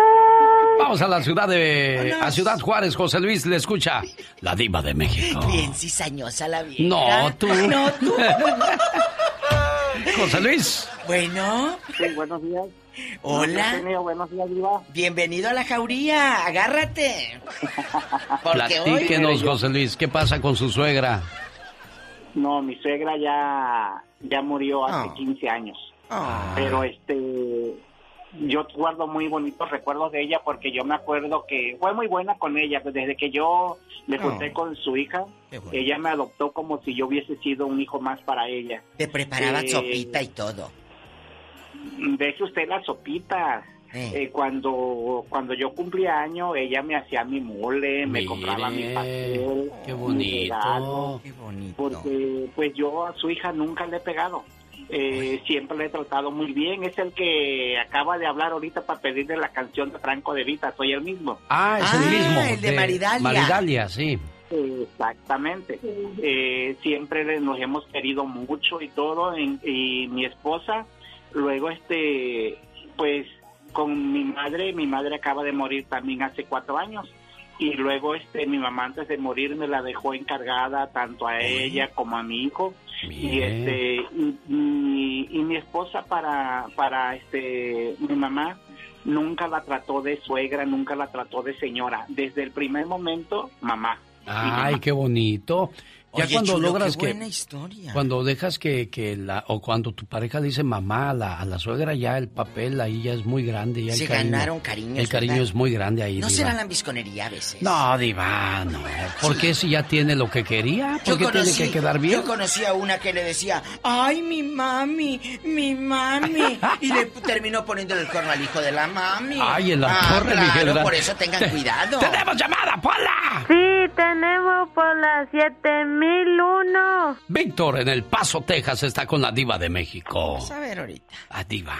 Vamos a la ciudad de... A Ciudad Juárez, José Luis le escucha. La diva de México. Bien cizañosa la vieja. No, tú. [laughs] No, tú. [laughs] José Luis. Bueno. Sí, buenos días. Hola. Genio, buenos días, Diva. Bienvenido a la jauría. Agárrate. [laughs] Porque hoy... Platíquenos, José Luis, ¿qué pasa con su suegra? No, mi suegra ya, ya murió hace Ah. 15 años. Ah. Pero este, yo guardo muy bonitos recuerdos de ella porque yo me acuerdo que fue muy buena con ella. pues, Desde que yo me Ah. junté con su hija, ella me adoptó como si yo hubiese sido un hijo más para ella. Te preparaba Eh, sopita y todo. Deje usted las sopitas. Eh, cuando cuando yo cumplía año, ella me hacía mi mole, me compraba mi pastel, qué mi bonito. regalo, Qué bonito. porque pues yo a su hija nunca le he pegado. Eh, siempre le he tratado muy bien. Es el que acaba de hablar ahorita para pedirle la canción de Franco de Vita. Soy el mismo. Ah, es el Ah, mismo. el de Maridalia. Maridalia, sí. Exactamente. Eh, siempre nos hemos querido mucho y todo. y mi esposa, luego, este, pues, con mi madre, mi madre acaba de morir también hace cuatro años. Y luego, este, mi mamá antes de morir me la dejó encargada tanto a ella como a mi hijo. Y este, y, y- y mi esposa para, para este, mi mamá nunca la trató de suegra, nunca la trató de señora. Desde el primer momento, mamá. Ay, qué bonito. Ya Oye, cuando chulo, logras qué buena que. Historia. Cuando dejas que, que, la. O cuando tu pareja dice mamá a la, a la suegra, ya el papel ahí ya es muy grande. Ya Se ganaron cariño. El cariño es muy grande ahí. No será la ambisconería a veces. No, Diva, no. Porque sí. si ya tiene lo que quería, porque tiene que quedar bien? Yo conocí a una que le decía, ay, mi mami, mi mami. y le [laughs] terminó poniéndole el corno al hijo de la mami. Ay, en la ah, torre, claro, Por eso tengan cuidado. ¡Tenemos llamada, Pola! Sí, tenemos Pola 7000. 2001. Víctor en El Paso, Texas está con la diva de México. Vamos a ver ahorita. La diva.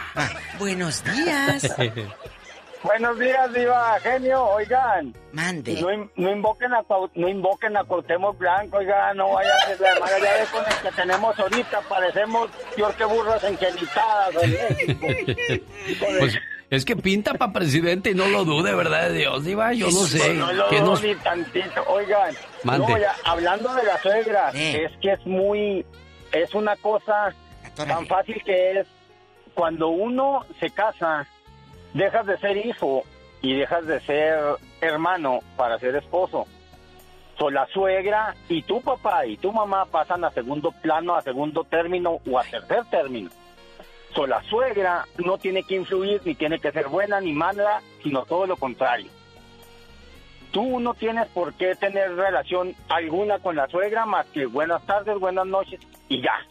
Buenos días. [laughs] Buenos días, Diva, genio, oigan. Mande. No, no, invoquen a, no invoquen a Cortemos Blanco, oigan, no vaya a ser la hermana. Ya con el que tenemos ahorita, parecemos peor que burros engenitadas, [laughs] oigan. pues, es que pinta para presidente y no lo dude, ¿verdad de Dios, Diva? Yo no sé. No, lo ¿Qué dudo nos- ni tantito. Oigan, Mande. no, ya, hablando de la suegra, es que es muy, es una cosa tan fácil que es cuando uno se casa, dejas de ser hijo y dejas de ser hermano para ser esposo. So, la suegra y tu papá y tu mamá pasan a segundo plano, a segundo término o a tercer término. So, la suegra no tiene que influir, ni tiene que ser buena ni mala, sino todo lo contrario. Tú no tienes por qué tener relación alguna con la suegra más que buenas tardes, buenas noches y ya.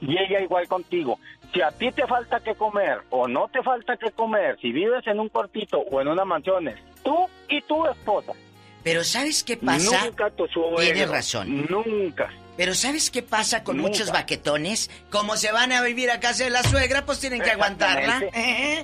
Y ella igual contigo. Si a ti te falta que comer o no te falta que comer, si vives en un cuartito o en una mansión, es tú y tu esposa. Pero ¿sabes qué pasa? Nunca tu suegro. Tienes razón. Nunca. Pero ¿sabes qué pasa con Nunca. muchos baquetones? Como se van a vivir a casa de la suegra, pues tienen que aguantarla.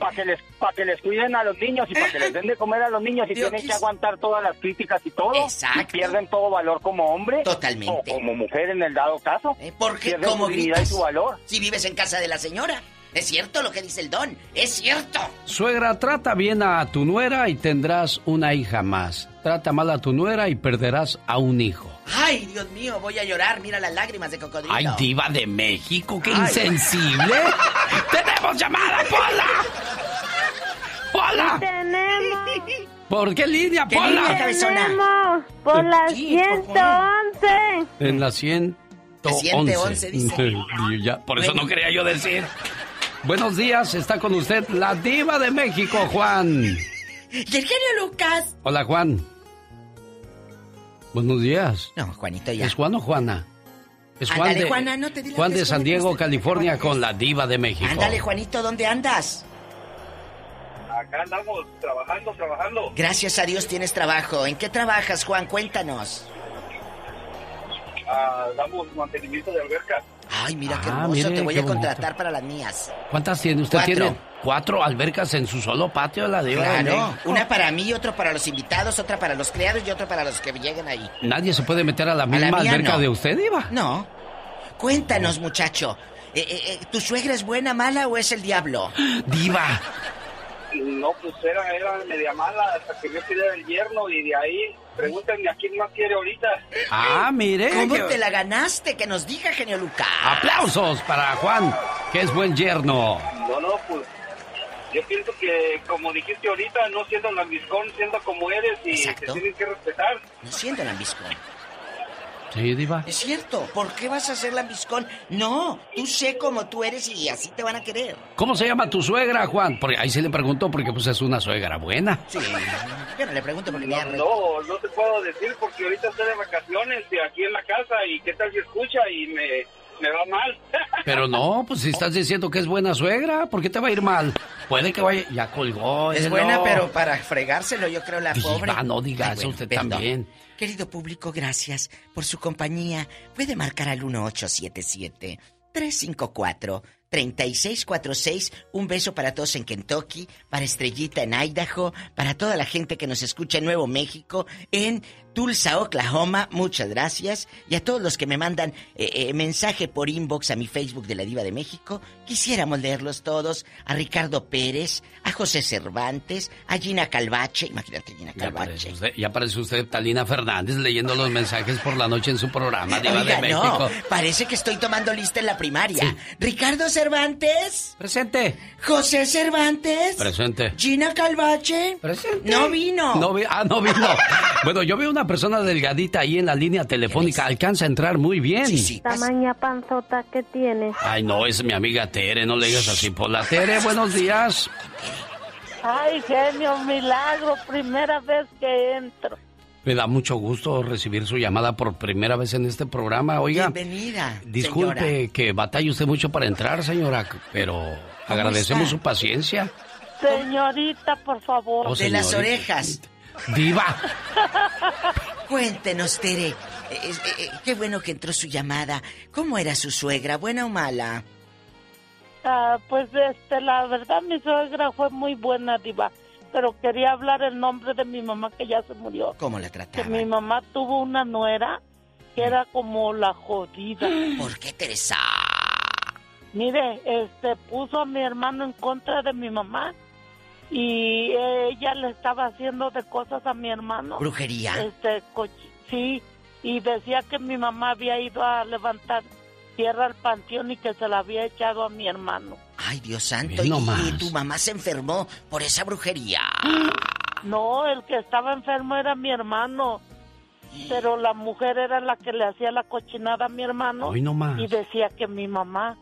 Para que, les, pa' que les cuiden a los niños y para que les den de comer a los niños y tienen ¿qué que aguantar todas las críticas y todo. Exacto. Y pierden todo valor como hombre. Totalmente. O como mujer en el dado caso. Porque Pierden como gritas y su valor. si vives en casa de la señora. Es cierto lo que dice el don. Es cierto. Suegra, trata bien a tu nuera y tendrás una hija más. Trata mal a tu nuera y perderás a un hijo. Ay, Dios mío, voy a llorar. Mira las lágrimas de cocodrilo. Ay, diva de México, qué Ay. insensible. [laughs] ¡Tenemos llamada, Pola! ¡Pola! Tenemos. ¿Por qué línea, ¿Qué Pola? línea? Tenemos por la Sí, por 111. En la 111. 111, dice. [laughs] Y ya, por eso no quería yo decir. Buenos días, está con usted la diva de México, Juan. Y el genio Lucas. Hola, Juan. Buenos días. No, Juanito ya. ¿Es Juan o Juana? Es Juan Ándale, de, Juana, no te di Juan de San Diego. California, con la diva de México. Ándale, Juanito, ¿dónde andas? Acá andamos trabajando, trabajando. Gracias a Dios tienes trabajo. ¿En qué trabajas, Juan? Cuéntanos. Ah, damos mantenimiento de alberca. Ay, mira qué Ah, hermoso. mire, Te voy qué a bonito. contratar para las mías. ¿Cuántas tiene usted? Cuatro. Tiene cuatro albercas en su solo patio, la de Claro. Una para mí, otra para los invitados, otra para los criados y otra para los que lleguen ahí. Nadie se puede meter a la la misma mía alberca no. de usted, diva. No. Cuéntanos, muchacho. Eh, eh, eh, ¿Tu suegra es buena, mala o es el diablo? Diva. No, pues era, era media mala hasta que me pidiera el yerno y de ahí pregúntenme a quién más quiere ahorita. Ah, mire. ¿Cómo que- te la ganaste? Que nos diga, genio Lucas. Aplausos para Juan, que es buen yerno. No, no, pues yo pienso que como dijiste ahorita, no siendo lambiscón, siendo como eres y Exacto. te tienen que respetar. No siendo lambiscón. Sí, diva. Es cierto. ¿Por qué vas a ser lambiscón? No, tú sé como tú eres y así te van a querer. ¿Cómo se llama tu suegra, Juan? Porque ahí se le preguntó porque pues es una suegra buena. Sí. Yo no le pregunto porque No, me no, no te puedo decir porque ahorita estoy de vacaciones y aquí en la casa y qué tal si escucha y me, me va mal. [laughs] Pero no, pues si estás diciendo que es buena suegra, ¿por qué te va a ir mal? Puede que vaya... Ya colgó. Es él, buena, no. pero para fregárselo, yo creo, la Diva, pobre. no diga Ay, eso bueno, usted perdón. también. Querido público, gracias por su compañía. Puede marcar al 1877-354-3646. Un beso para todos en Kentucky, para Estrellita en Idaho, para toda la gente que nos escucha en Nuevo México, en Tulsa, Oklahoma. Muchas gracias. Y a todos los que me mandan eh, eh, mensaje por inbox a mi Facebook de la Diva de México. Quisiéramos leerlos todos. A Ricardo Pérez, a José Cervantes, a Gina Calvache. Imagínate, Gina Calvache. aparece usted, ya aparece usted, Talina Fernández, leyendo los mensajes por la noche en su programa, Diva Oiga, de México. no, parece que estoy tomando lista en la primaria. Ricardo Cervantes. Presente. José Cervantes. Presente. Gina Calvache. Presente. No vino. No vi- ah, no vino. [laughs] bueno, yo veo una persona delgadita ahí en la línea telefónica. Alcanza a entrar muy bien. Tamaña panzota que tienes. Ay, no, es mi amiga Tere. No le digas así por la Tere. Buenos días. Ay, genio, milagro, primera vez que entro. Me da mucho gusto recibir su llamada por primera vez en este programa. Oiga, Bienvenida. disculpe señora. que batalle usted mucho para entrar, señora, pero agradecemos está? su paciencia. Señorita, por favor. Oh, De las orejas. Diva. Cuéntenos, Tere. Eh, eh, eh, qué bueno que entró su llamada. ¿Cómo era su suegra? ¿Buena o mala? Ah, pues este, la verdad mi suegra fue muy buena diva. pero quería hablar el nombre de mi mamá que ya se murió. ¿Cómo le Que trataban? mi mamá tuvo una nuera que era como la jodida. ¿Por qué, Teresa? Mire, este puso a mi hermano en contra de mi mamá y ella le estaba haciendo de cosas a mi hermano. ¿Brujería? Este, sí, y decía que mi mamá había ido a levantar tierra al panteón y que se la había echado a mi hermano. Ay, Dios santo. Y, y tu mamá se enfermó por esa brujería. [gasps] No, el que estaba enfermo era mi hermano. Pero la mujer era la que le hacía la cochinada a mi hermano. Hoy no más. Y decía que mi mamá.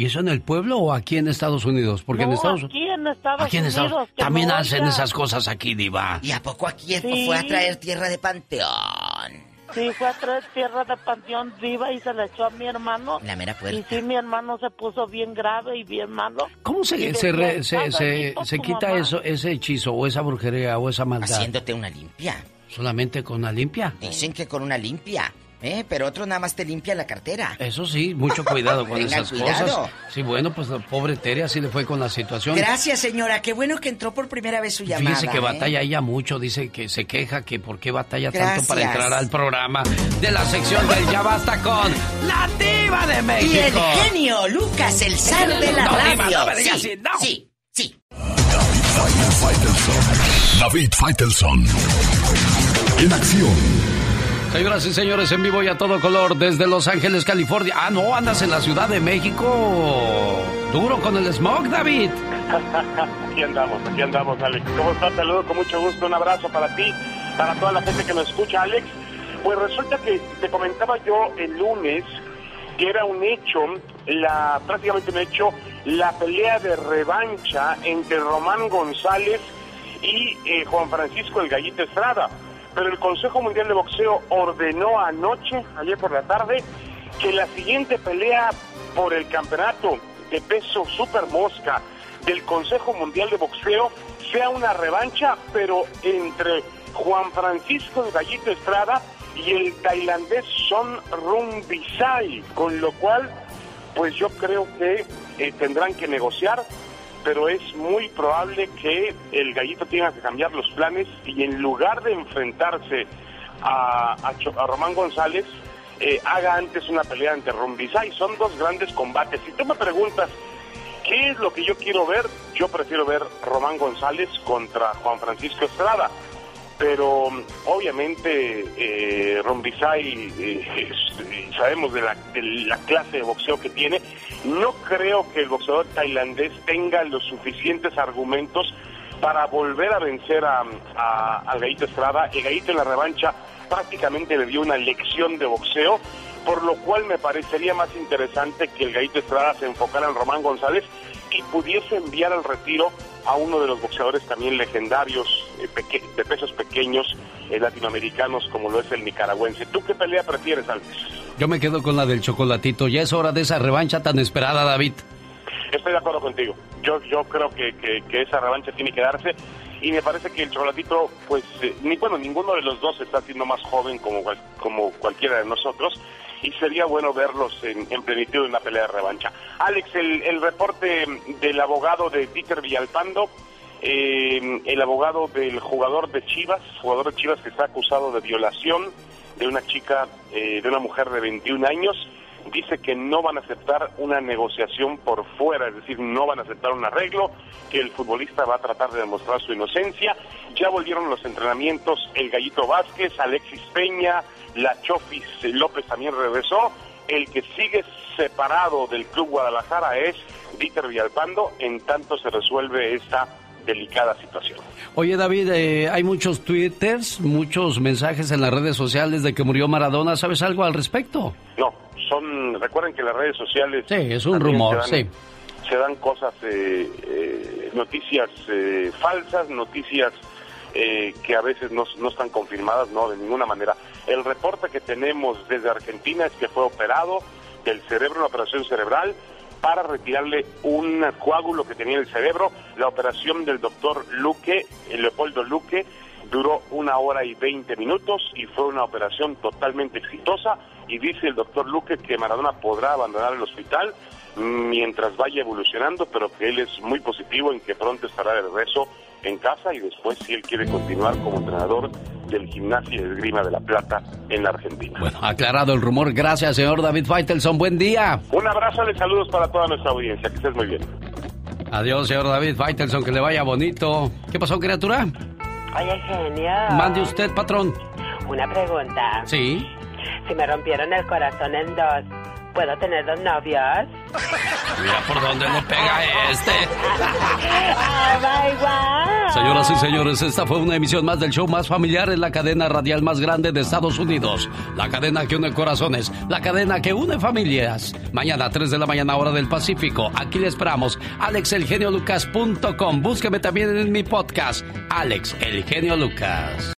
¿Y eso en el pueblo o aquí en Estados Unidos? Porque en No, Estados aquí en Estados Aquí en Estados Unidos. También no hacen oiga. esas cosas aquí, Diva. ¿Y a poco aquí Sí. fue a traer tierra de panteón? Sí, fue a traer tierra de panteón viva y se la echó a mi hermano. La mera Y puerta. sí, mi hermano se puso bien grave y bien malo. ¿Cómo Y se, se, re- se, "Está se- se quita mamá". eso, ese hechizo o esa brujería o esa maldad? Haciéndote una limpia. ¿Solamente con la limpia? Dicen que con una limpia. ¿Eh? Pero otro nada más te limpia la cartera. Eso sí, mucho cuidado con esas cuidado. cosas. Sí, bueno, pues la pobre Tere así le fue con la situación. Gracias, señora. Qué bueno que entró por primera vez su llamada. Fíjese que ¿eh? batalla ella mucho, dice que se queja que por qué batalla tanto para entrar al programa de la sección del Ya Basta con La Diva de México. Y el genio Lucas, el zar de la No, radio. Diva, no me digas sí, así, no. sí, sí. David Faitelson. En acción. Señoras señores, en vivo y a todo color desde Los Ángeles, California. Ah, no, andas en la Ciudad de México. Duro con el smog, David. [laughs] Aquí andamos, aquí andamos, Alex. ¿Cómo estás? Saludo con mucho gusto. Un abrazo para ti, para toda la gente que nos escucha, Alex. Pues resulta que te comentaba yo el lunes que era un hecho, la prácticamente un hecho, la pelea de revancha entre Román González y eh, Juan Francisco el Gallito Estrada. Pero el Consejo Mundial de Boxeo ordenó anoche, ayer por la tarde, que la siguiente pelea por el campeonato de peso super mosca del Consejo Mundial de Boxeo sea una revancha, pero entre Juan Francisco Gallito Estrada y el tailandés Son Rumbisai, con lo cual, pues yo creo que eh, tendrán que negociar, pero es muy probable que el Gallito tenga que cambiar los planes y en lugar de enfrentarse a, a a Román González, eh, haga antes una pelea ante Rumbisai. Son dos grandes combates. Si tú me preguntas qué es lo que yo quiero ver, yo prefiero ver Román González contra Juan Francisco Estrada. Pero obviamente eh, Rumbisai, eh, eh, sabemos de la, de la clase de boxeo que tiene, no creo que el boxeador tailandés tenga los suficientes argumentos para volver a vencer a, a- Estrada. El Gallito en la revancha prácticamente le dio una lección de boxeo, por lo cual me parecería más interesante que el Gallito Estrada se enfocara en Román González y pudiese enviar al retiro a uno de los boxeadores también legendarios eh, de pesos pequeños eh, latinoamericanos como lo es el nicaragüense. ¿Tú qué pelea prefieres, Alex? Yo me quedo con la del chocolatito. Ya es hora de esa revancha tan esperada, David. Estoy de acuerdo contigo. Yo, yo creo que, que- que esa revancha tiene que darse y me parece que el chocolatito, pues, eh, ni bueno, ninguno de los dos está siendo más joven como, cual- como cualquiera de nosotros y sería bueno verlos en, en plenitud en una pelea de revancha. Alex, el, el reporte del abogado de Peter Villalpando, eh, el abogado del jugador de Chivas, jugador de Chivas que está acusado de violación de una chica, eh, de una mujer de 21 años, dice que no van a aceptar una negociación por fuera, es decir, no van a aceptar un arreglo, que el futbolista va a tratar de demostrar su inocencia. Ya volvieron los entrenamientos el Gallito Vázquez, Alexis Peña, la Chofis López también regresó. El que sigue separado del Club Guadalajara es Dieter Villalpando, en tanto se resuelve esta delicada situación. Oye, David, eh, hay muchos twitters, muchos mensajes en las redes sociales de que murió Maradona. ¿Sabes algo al respecto? No, son, recuerden que las redes sociales... Sí, es un rumor, se dan- sí. Se dan cosas, eh, eh, noticias eh, falsas, noticias eh, que a veces no, no están confirmadas, no, de ninguna manera. El reporte que tenemos desde Argentina es que fue operado del cerebro, una operación cerebral, para retirarle un coágulo que tenía en el cerebro. La operación del doctor Luque, eh, Leopoldo Luque, duró una hora y veinte minutos y fue una operación totalmente exitosa. Y dice el doctor Luque que Maradona podrá abandonar el hospital mientras vaya evolucionando, pero que él es muy positivo en que pronto estará de regreso en casa y después si él quiere continuar como entrenador del gimnasio de esgrima de La Plata en la Argentina. Bueno, aclarado el rumor. Gracias, señor David Faitelson. Buen día. Un abrazo y saludos para toda nuestra audiencia. Que estés muy bien. Adiós, señor David Faitelson. Que le vaya bonito. ¿Qué pasó, criatura? Oye, genio. Mande usted, patrón. Una pregunta. Sí. Si me rompieron el corazón en dos, ¿puedo tener dos novios? Mira por dónde le pega este. Oh Señoras y señores, esta fue una emisión más del show más familiar en la cadena radial más grande de Estados Unidos. La cadena que une corazones, la cadena que une familias. Mañana a 3 de la mañana hora del Pacífico. Aquí le esperamos. AlexElgenioLucas.com. Búsqueme también en mi podcast, Alex El Genio Lucas.